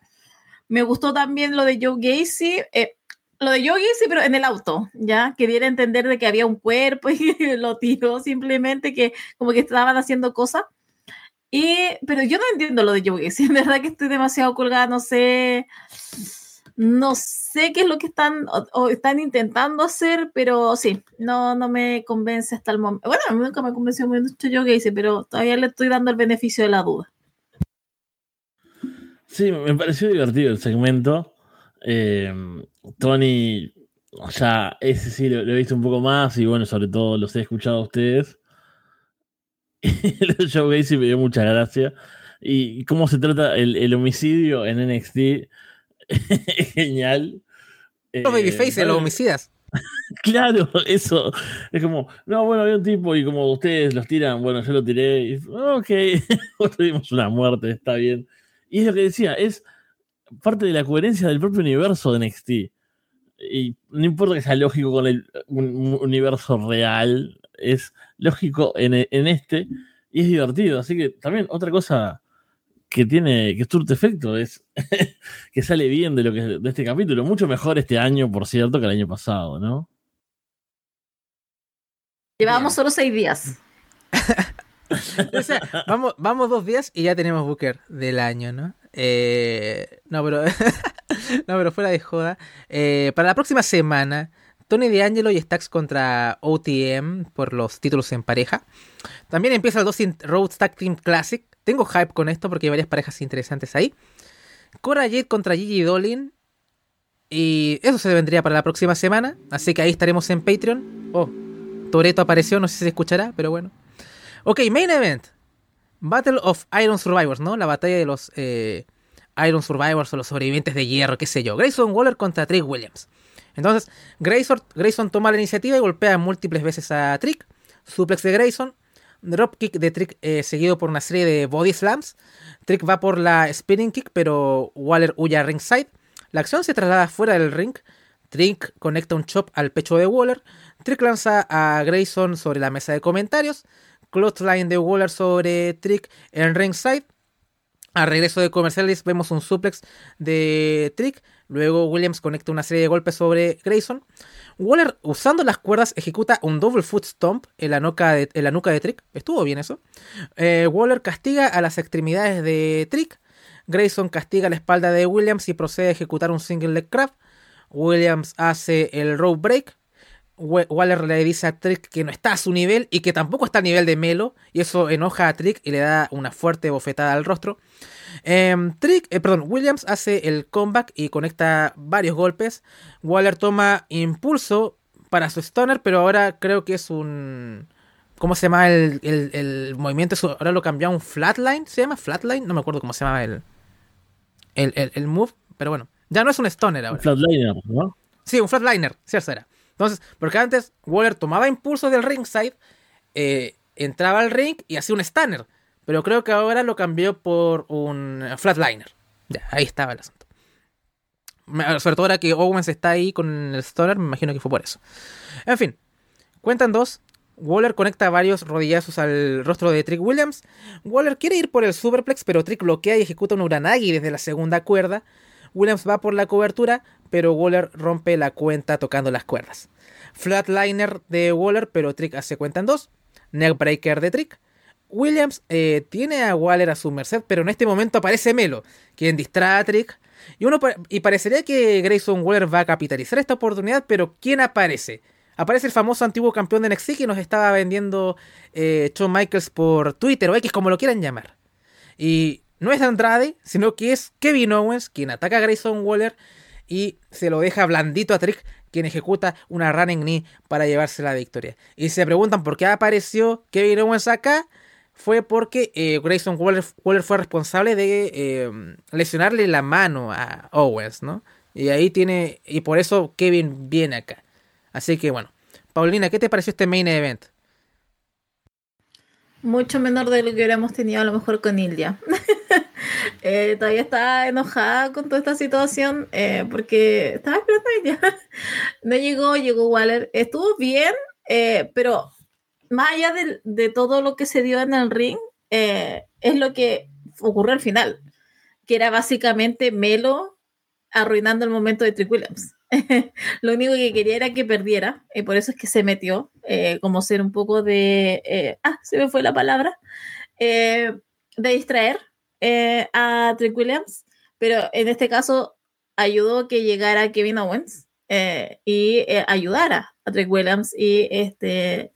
Me gustó también lo de Joe Gacy. eh, lo de Joe Gacy, pero en el auto, ¿ya? Que diera a entender de que había un cuerpo y lo tiró simplemente, que como que estaban haciendo cosas. Y, pero yo no entiendo lo de Joe Gacy, en verdad que estoy demasiado colgada, no sé, no sé qué es lo que están, o, están intentando hacer, pero sí, no, no me convence hasta el momento. Bueno, nunca me convenció mucho Gacy, pero todavía le estoy dando el beneficio de la duda. Sí, me pareció divertido el segmento. Eh, Tony, o sea, ese sí lo, lo he visto un poco más y bueno, sobre todo los he escuchado a ustedes. De Joe Gacy me dio mucha gracia. Y cómo se trata el, el homicidio en NXT es genial. Los Eh, babyface, los vale- homicidas. Claro, eso. Es como, no, bueno, había un tipo y como ustedes los tiran, bueno, yo lo tiré y, ok, tuvimos una muerte, está bien. Y es lo que decía, es parte de la coherencia del propio universo de NXT. Y no importa que sea lógico con el un- un universo real, es lógico en, en este y es divertido. Así que también otra cosa que tiene, que surte efecto es que sale bien de lo que de este capítulo. Mucho mejor este año, por cierto, que el año pasado, ¿no? Llevábamos solo seis días. O sea, vamos, vamos dos días y ya tenemos Booker del año, ¿no? Eh, no, pero. no, pero fuera de joda. Eh, para la próxima semana, Tony D'Angelo y Stacks contra OTM por los títulos en pareja. También empieza el Dustin Rhodes Tag Team Classic. Tengo hype con esto porque hay varias parejas interesantes ahí. Cora Jade contra Gigi Dolin. Y eso se vendría para la próxima semana. Así que ahí estaremos en Patreon. Oh, Toreto apareció, no sé si se escuchará, pero bueno. Ok, main event. Battle of Iron Survivors, ¿no? La batalla de los eh, Iron Survivors o los sobrevivientes de hierro, qué sé yo. Grayson Waller contra Trick Williams. Entonces, Grayson, Grayson toma la iniciativa y golpea múltiples veces a Trick. Suplex de Grayson. Dropkick de Trick eh, seguido por una serie de body slams. Trick va por la spinning kick, pero Waller huye a ringside. La acción se traslada fuera del ring. Trick conecta un chop al pecho de Waller. Trick lanza a Grayson sobre la mesa de comentarios. Clothesline de Waller sobre Trick en ringside. A regreso de comerciales vemos un suplex de Trick. Luego Williams conecta una serie de golpes sobre Grayson. Waller, usando las cuerdas, ejecuta un double foot stomp en la nuca de, Trick. Estuvo bien eso. Eh, Waller castiga a las extremidades de Trick. Grayson castiga la espalda de Williams y procede a ejecutar un single leg crab. Williams hace el rope break. Waller le dice a Trick que no está a su nivel y que tampoco está a nivel de Melo. Y eso enoja a Trick y le da una fuerte bofetada al rostro. Em, Trick, eh, perdón, Williams hace el comeback y conecta varios golpes. Waller toma impulso para su stunner, pero ahora creo que es un. ¿Cómo se llama el, el, movimiento? Ahora lo cambió a un flatline. ¿Se llama flatline? No me acuerdo cómo se llama el, el, el, move, pero bueno. Ya no es un stunner ahora. Un flatliner, ¿no? Sí, un flatliner, cierto era. Entonces, porque antes Waller tomaba impulso del ringside, eh, entraba al ring y hacía un stunner. Pero creo que ahora lo cambió por un flatliner. Ya, ahí estaba el asunto. Sobre todo ahora que Owens está ahí con el stunner, me imagino que fue por eso. En fin, cuentan dos. Waller conecta varios rodillazos al rostro de Trick Williams. Waller quiere ir por el superplex, pero Trick bloquea y ejecuta un Uranagi desde la segunda cuerda. Williams va por la cobertura, pero Waller rompe la cuenta tocando las cuerdas. Flatliner de Waller, pero Trick hace cuenta en dos. Neckbreaker de Trick. Williams eh, tiene a Waller a su merced, pero en este momento aparece Melo, quien distrae a Trick. Y, uno, y parecería que Grayson Waller va a capitalizar esta oportunidad, pero ¿quién aparece? Aparece el famoso antiguo campeón de NXT que nos estaba vendiendo eh, Shawn Michaels por Twitter o X, como lo quieran llamar. Y no es Andrade, sino que es Kevin Owens quien ataca a Grayson Waller y se lo deja blandito a Trick, quien ejecuta una running knee para llevarse la victoria. Y se preguntan por qué apareció Kevin Owens acá. Fue porque eh, Grayson Waller, fue responsable de eh, lesionarle la mano a Owens, ¿no? Y ahí tiene. Y por eso Kevin viene acá. Así que bueno. Paulina, ¿qué te pareció este main event? Mucho menor de lo que hubiéramos tenido a lo mejor con Ilya. Eh, todavía está enojada con toda esta situación eh, porque estaba esperando a Ilya. no llegó, llegó Waller. Estuvo bien, eh, pero más allá de, todo lo que se dio en el ring, es lo que ocurrió al final, que era básicamente Melo arruinando el momento de Trick Williams. lo único que quería era que perdiera, y por eso es que se metió, eh, como ser un poco de, eh, ah, se me fue la palabra, eh, de distraer a Trick Williams, pero en este caso ayudó que llegara Kevin Owens y ayudara a Trick Williams y este,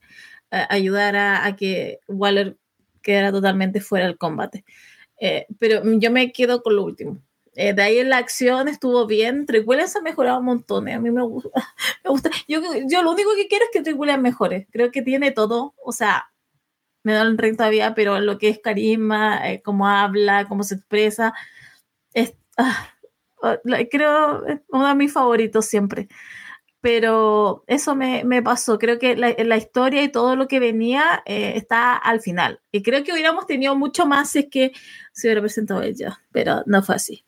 ayudara a que Waller quedara totalmente fuera del combate. pero yo me quedo con lo último. Eh, de ahí en la acción estuvo bien. Trick se ha mejorado un montón. Eh, a mí me gusta. Me gusta. Yo, yo lo único que quiero es que Trick mejore. Creo que tiene todo. O sea, me da el ring todavía, pero lo que es carisma, eh, cómo habla, cómo se expresa, es, ah, ah, creo uno de mis favoritos siempre pero eso me, pasó. Creo que la, historia y todo lo que venía eh, está al final. Y creo que hubiéramos tenido mucho más si es que se hubiera presentado ella, pero no fue así.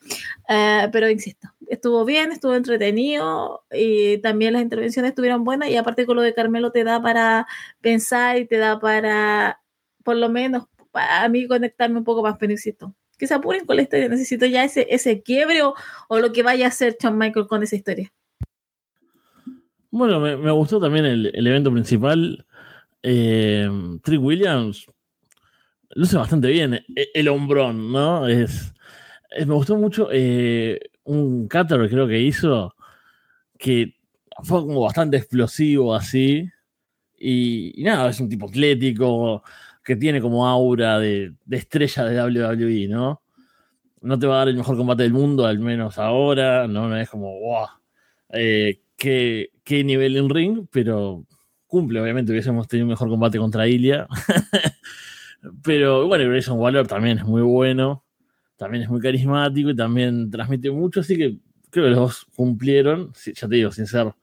Eh, pero insisto, estuvo bien, estuvo entretenido y también las intervenciones estuvieron buenas y aparte con lo de Carmelo te da para pensar y te da para, por lo menos, a mí conectarme un poco más, pero insisto. Que se apuren con la historia, necesito ya ese, ese quiebre o, lo que vaya a hacer Shawn Michael con esa historia. Bueno, me, gustó también el, evento principal. Eh, Trick Williams luce bastante bien. E, el, hombrón, ¿no? Es, me gustó mucho eh, un cutter creo que hizo que fue como bastante explosivo así. Y, nada, es un tipo atlético que tiene como aura de, estrella de WWE, ¿no? No te va a dar el mejor combate del mundo, al menos ahora, ¿no? No es como, wow. Eh, qué, nivel en ring, pero cumple, obviamente hubiésemos tenido un mejor combate contra Ilya. pero bueno, Grayson Waller también es muy bueno, también es muy carismático y también transmite mucho, así que creo que los dos cumplieron, ya te digo, sin ser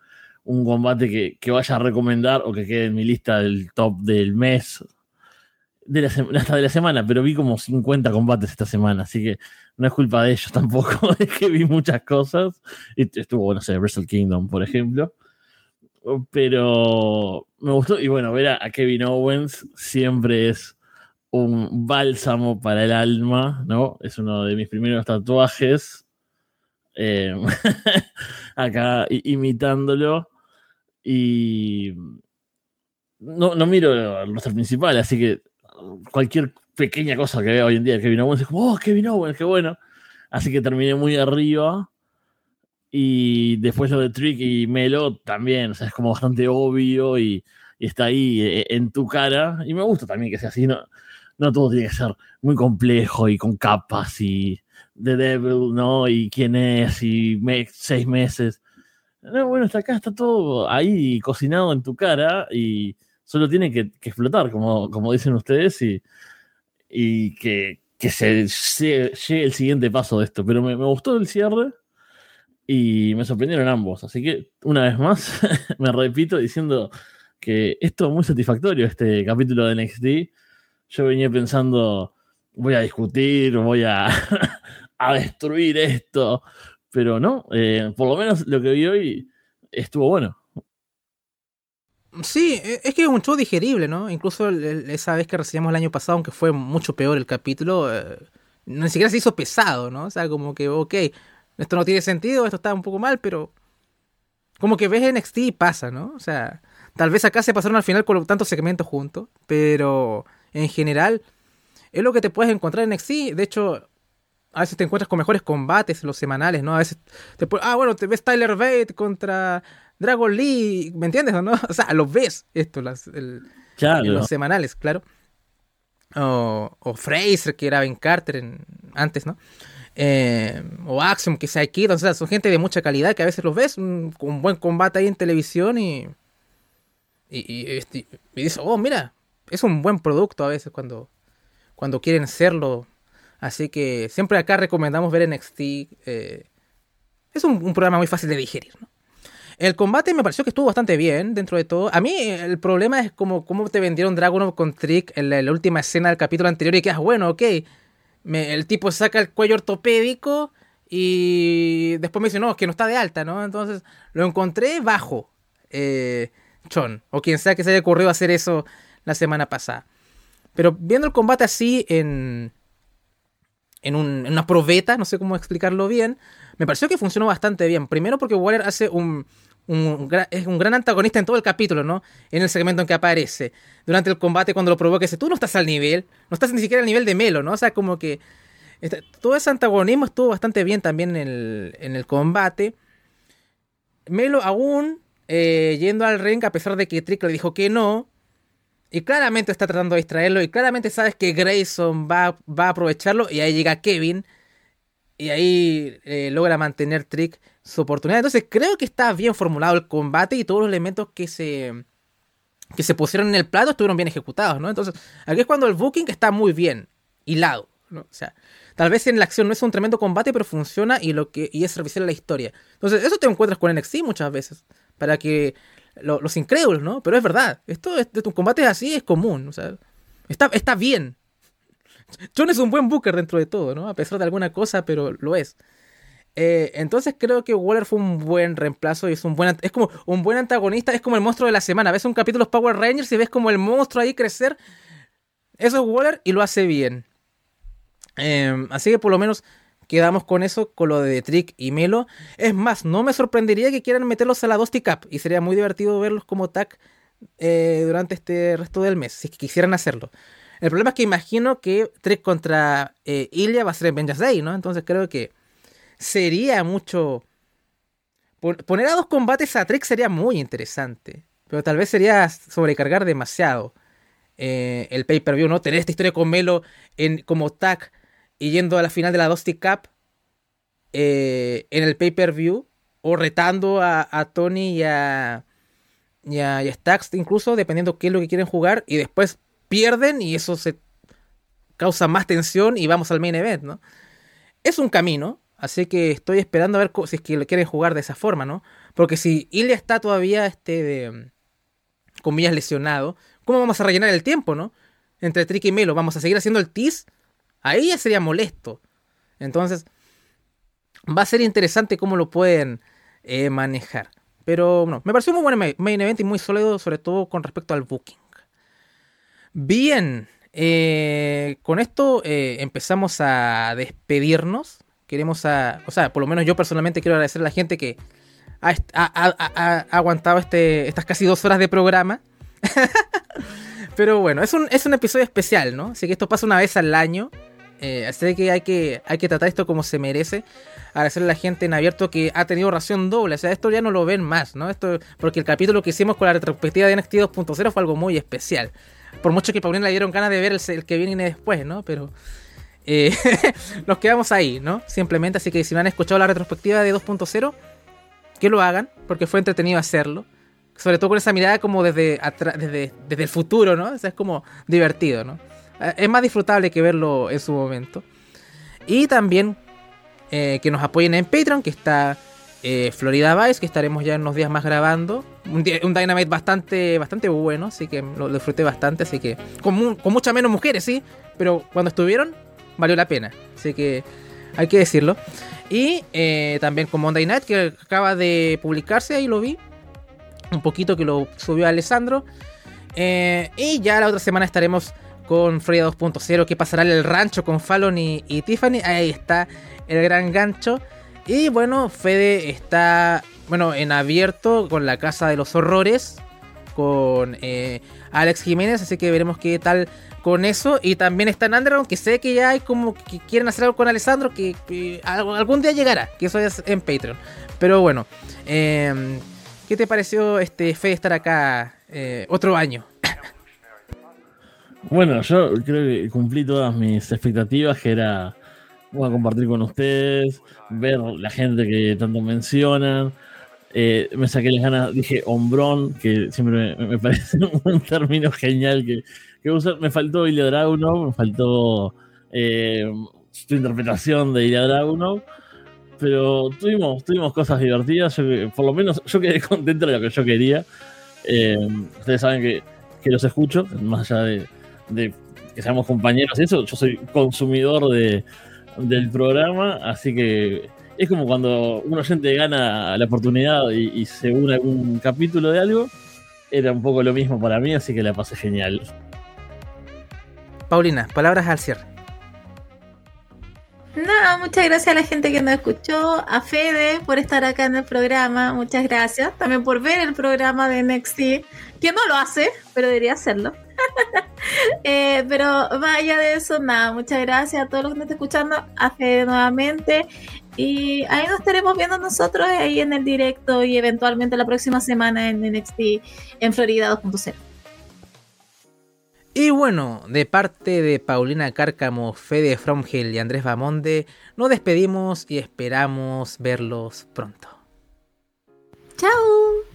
un combate que, vaya a recomendar o que quede en mi lista del top del mes, de la hasta de la semana, pero vi como 50 combates esta semana, así que no es culpa de ellos tampoco, es que vi muchas cosas. Y estuvo, no sé, Wrestle Kingdom, por ejemplo. Pero me gustó, y bueno, ver a, Kevin Owens siempre es un bálsamo para el alma, ¿no? Es uno de mis primeros tatuajes. Eh, acá imitándolo. Y no, no miro el roster principal, así que cualquier pequeña cosa que vea hoy en día de Kevin Owens es como, oh, Kevin Owens, qué bueno. Así que terminé muy arriba. Y después lo de Trick y Melo también, o sea, es como bastante obvio y, está ahí eh, en tu cara. Y me gusta también que sea así, no, no todo tiene que ser muy complejo y con capas y The Devil, ¿no? Y quién es y seis meses. No, bueno, está acá, está todo ahí cocinado en tu cara y solo tiene que, explotar, como, como dicen ustedes, y, y que, se, llegue el siguiente paso de esto. Pero me, gustó el cierre y me sorprendieron ambos. Así que, una vez más, me repito diciendo que esto es muy satisfactorio, este capítulo de NXT. Yo venía pensando, voy a discutir, voy a, a destruir esto, pero no, eh, por lo menos lo que vi hoy estuvo bueno. Sí, e, es que es un show digerible, ¿no? Incluso esa vez que recibimos el año pasado, aunque fue mucho peor el capítulo, eh, ni siquiera se hizo pesado, ¿no? O sea, como que, ok, esto no tiene sentido, esto está un poco mal, pero como que ves NXT y pasa, ¿no? O sea, tal vez acá se pasaron al final con tantos segmentos juntos, pero en general es lo que te puedes encontrar en NXT. De hecho, a veces te encuentras con mejores combates los semanales, ¿no? A veces te ah, bueno, te ves Tyler Bate contra Dragon Lee, ¿me entiendes o no? O sea, los ves esto, las, los semanales, claro. O, o, Fraser, que era Ben Carter en, antes, ¿no? Eh, o Axiom, que sea Kid, o sea, son gente de mucha calidad que a veces los ves, un, un buen combate ahí en televisión y, y, y, este, y, dices, oh, mira, es un buen producto a veces cuando, cuando quieren serlo. Así que siempre acá recomendamos ver NXT. Eh, es un, programa muy fácil de digerir, ¿no? El combate me pareció que estuvo bastante bien dentro de todo. A mí el problema es como cómo te vendieron Dragon con Trick en la, última escena del capítulo anterior y que, ah, bueno, ok. el tipo saca el cuello ortopédico y después me dice, no, es que no está de alta, ¿no? Entonces lo encontré bajo, eh, Chon, o quien sea que se haya ocurrido hacer eso la semana pasada. Pero viendo el combate así en, en, un, en una probeta, no sé cómo explicarlo bien, me pareció que funcionó bastante bien. Primero porque Waller hace un, es un gran antagonista en todo el capítulo, ¿no? En el segmento en que aparece. Durante el combate, cuando lo provoca, dice, tú no estás al nivel, no estás ni siquiera al nivel de Melo, ¿no? O sea, como que todo ese antagonismo estuvo bastante bien también en el, combate. Melo aún eh, yendo al ring, a pesar de que Trick le dijo que no, y claramente está tratando de distraerlo, y claramente sabes que Grayson va, va a aprovecharlo, y ahí llega Kevin, y ahí eh, logra mantener Trick su oportunidad. Entonces creo que está bien formulado el combate y todos los elementos que se, que se pusieron en el plato estuvieron bien ejecutados, ¿no? Entonces aquí es cuando el booking está muy bien hilado, ¿no? O sea, tal vez en la acción no es un tremendo combate, pero funciona y, lo que, y es servicial a la historia. Entonces eso te encuentras con NXT muchas veces, para que los incrédulos, ¿no? Pero es verdad, esto de tu combate así es común, o sea, está, está bien, John es un buen booker dentro de todo, ¿no? A pesar de alguna cosa, pero lo es. Eh, entonces creo que Waller fue un buen reemplazo y es un buen es como un buen antagonista, es como el monstruo de la semana. Ves un capítulo de Power Rangers y ves como el monstruo ahí crecer. Eso es Waller y lo hace bien. Em, así que por lo menos quedamos con eso, con lo de Trick y Melo. Es más, no me sorprendería que quieran meterlos a la Dusty Cup y sería muy divertido verlos como tag eh, durante este resto del mes, si quisieran hacerlo. El problema es que imagino que Trick contra eh, Ilya va a ser en Vengeance Day, ¿no? Entonces creo que sería mucho. Poner a dos combates a Trick sería muy interesante. Pero tal vez sería sobrecargar demasiado eh, el pay-per-view, ¿no? Tener esta historia con Melo en, como tag y yendo a la final de la Dusty Cup eh, en el pay-per-view o retando a, Tony y a, y a, Stax incluso, dependiendo qué es lo que quieren jugar, y después pierden y eso se causa más tensión y vamos al main event, ¿no? Es un camino, así que estoy esperando a ver si es que lo quieren jugar de esa forma, ¿no? Porque si Ilya está todavía, este, de, comillas, lesionado, ¿cómo vamos a rellenar el tiempo, no? Entre Trick y Melo, ¿vamos a seguir haciendo el tease? Ahí ya sería molesto. Entonces, va a ser interesante cómo lo pueden eh, manejar. Pero, bueno, me pareció muy buen main event y muy sólido, sobre todo con respecto al booking. Bien, eh, con esto eh, empezamos a despedirnos. Queremos a, o sea, por lo menos yo personalmente quiero agradecer a la gente que ha, aguantado este, estas casi dos horas de programa. Pero bueno, es un, es un episodio especial, ¿no? Así que esto pasa una vez al año. Eh, que hay, que hay que tratar esto como se merece. Agradecerle a la gente en abierto que ha tenido ración doble. O sea, esto ya no lo ven más, ¿no? Esto, porque el capítulo que hicimos con la retrospectiva de NXT 2.0 fue algo muy especial. Por mucho que Paulina le dieron ganas de ver el, que viene después, ¿no? Pero eh, nos quedamos ahí, ¿no? Simplemente, así que si no han escuchado la retrospectiva de 2.0, que lo hagan, porque fue entretenido hacerlo. Sobre todo con esa mirada como desde, desde, desde el futuro, ¿no? O sea, es como divertido, ¿no? Eh, es más disfrutable que verlo en su momento. Y también eh, que nos apoyen en Patreon, que está eh, Florida Vice, que estaremos ya en unos días más grabando. Un, Dynamite bastante, bastante bueno, así que lo, disfruté bastante, así que con, con muchas menos mujeres, sí, pero cuando estuvieron valió la pena, así que hay que decirlo. Y también con Monday Night, que acaba de publicarse, ahí lo vi, un poquito que lo subió Alessandro. Y ya la otra semana estaremos con Florida 2.0, que pasará en el rancho con Fallon y Tiffany, ahí está el gran gancho. Y bueno, Fede está, bueno, en abierto con la Casa de los Horrores, con eh, Alex Jiménez, así que veremos qué tal con eso. Y también está en Underground, que sé que ya hay como que quieren hacer algo con Alessandro, que, algún día llegará, que eso es en Patreon. Pero bueno, em, ¿qué te pareció este Fede estar acá eh, otro año? Bueno, yo creo que cumplí todas mis expectativas, que era a compartir con ustedes, ver la gente que tanto mencionan. Eh, me saqué las ganas, dije hombrón, que siempre me, parece un término genial que, que usar. Me faltó Ilya Dragunov, me faltó eh, su interpretación de Ilya Dragunov, pero tuvimos, tuvimos cosas divertidas. por lo menos yo quedé contento de lo que yo quería. Eh, ustedes saben que, que, los escucho, más allá de, de que seamos compañeros y eso, yo soy consumidor de, del programa, así que es como cuando un oyente gana la oportunidad y, se une a algún capítulo de algo, era un poco lo mismo para mí, así que la pasé genial. Paulina, palabras al cierre. No, muchas gracias a la gente que nos escuchó, a Fede por estar acá en el programa, muchas gracias. También por ver el programa de NXT, que no lo hace, pero debería hacerlo. Eh, pero vaya de eso, nada, muchas gracias a todos los que nos están escuchando, a Fede nuevamente. Y ahí nos estaremos viendo nosotros ahí en el directo y eventualmente la próxima semana en NXT en Florida 2.0. Y bueno, de parte de Paulina Cárcamo, Fede Fromgel y Andrés Bamonde, nos despedimos y esperamos verlos pronto. ¡Chao!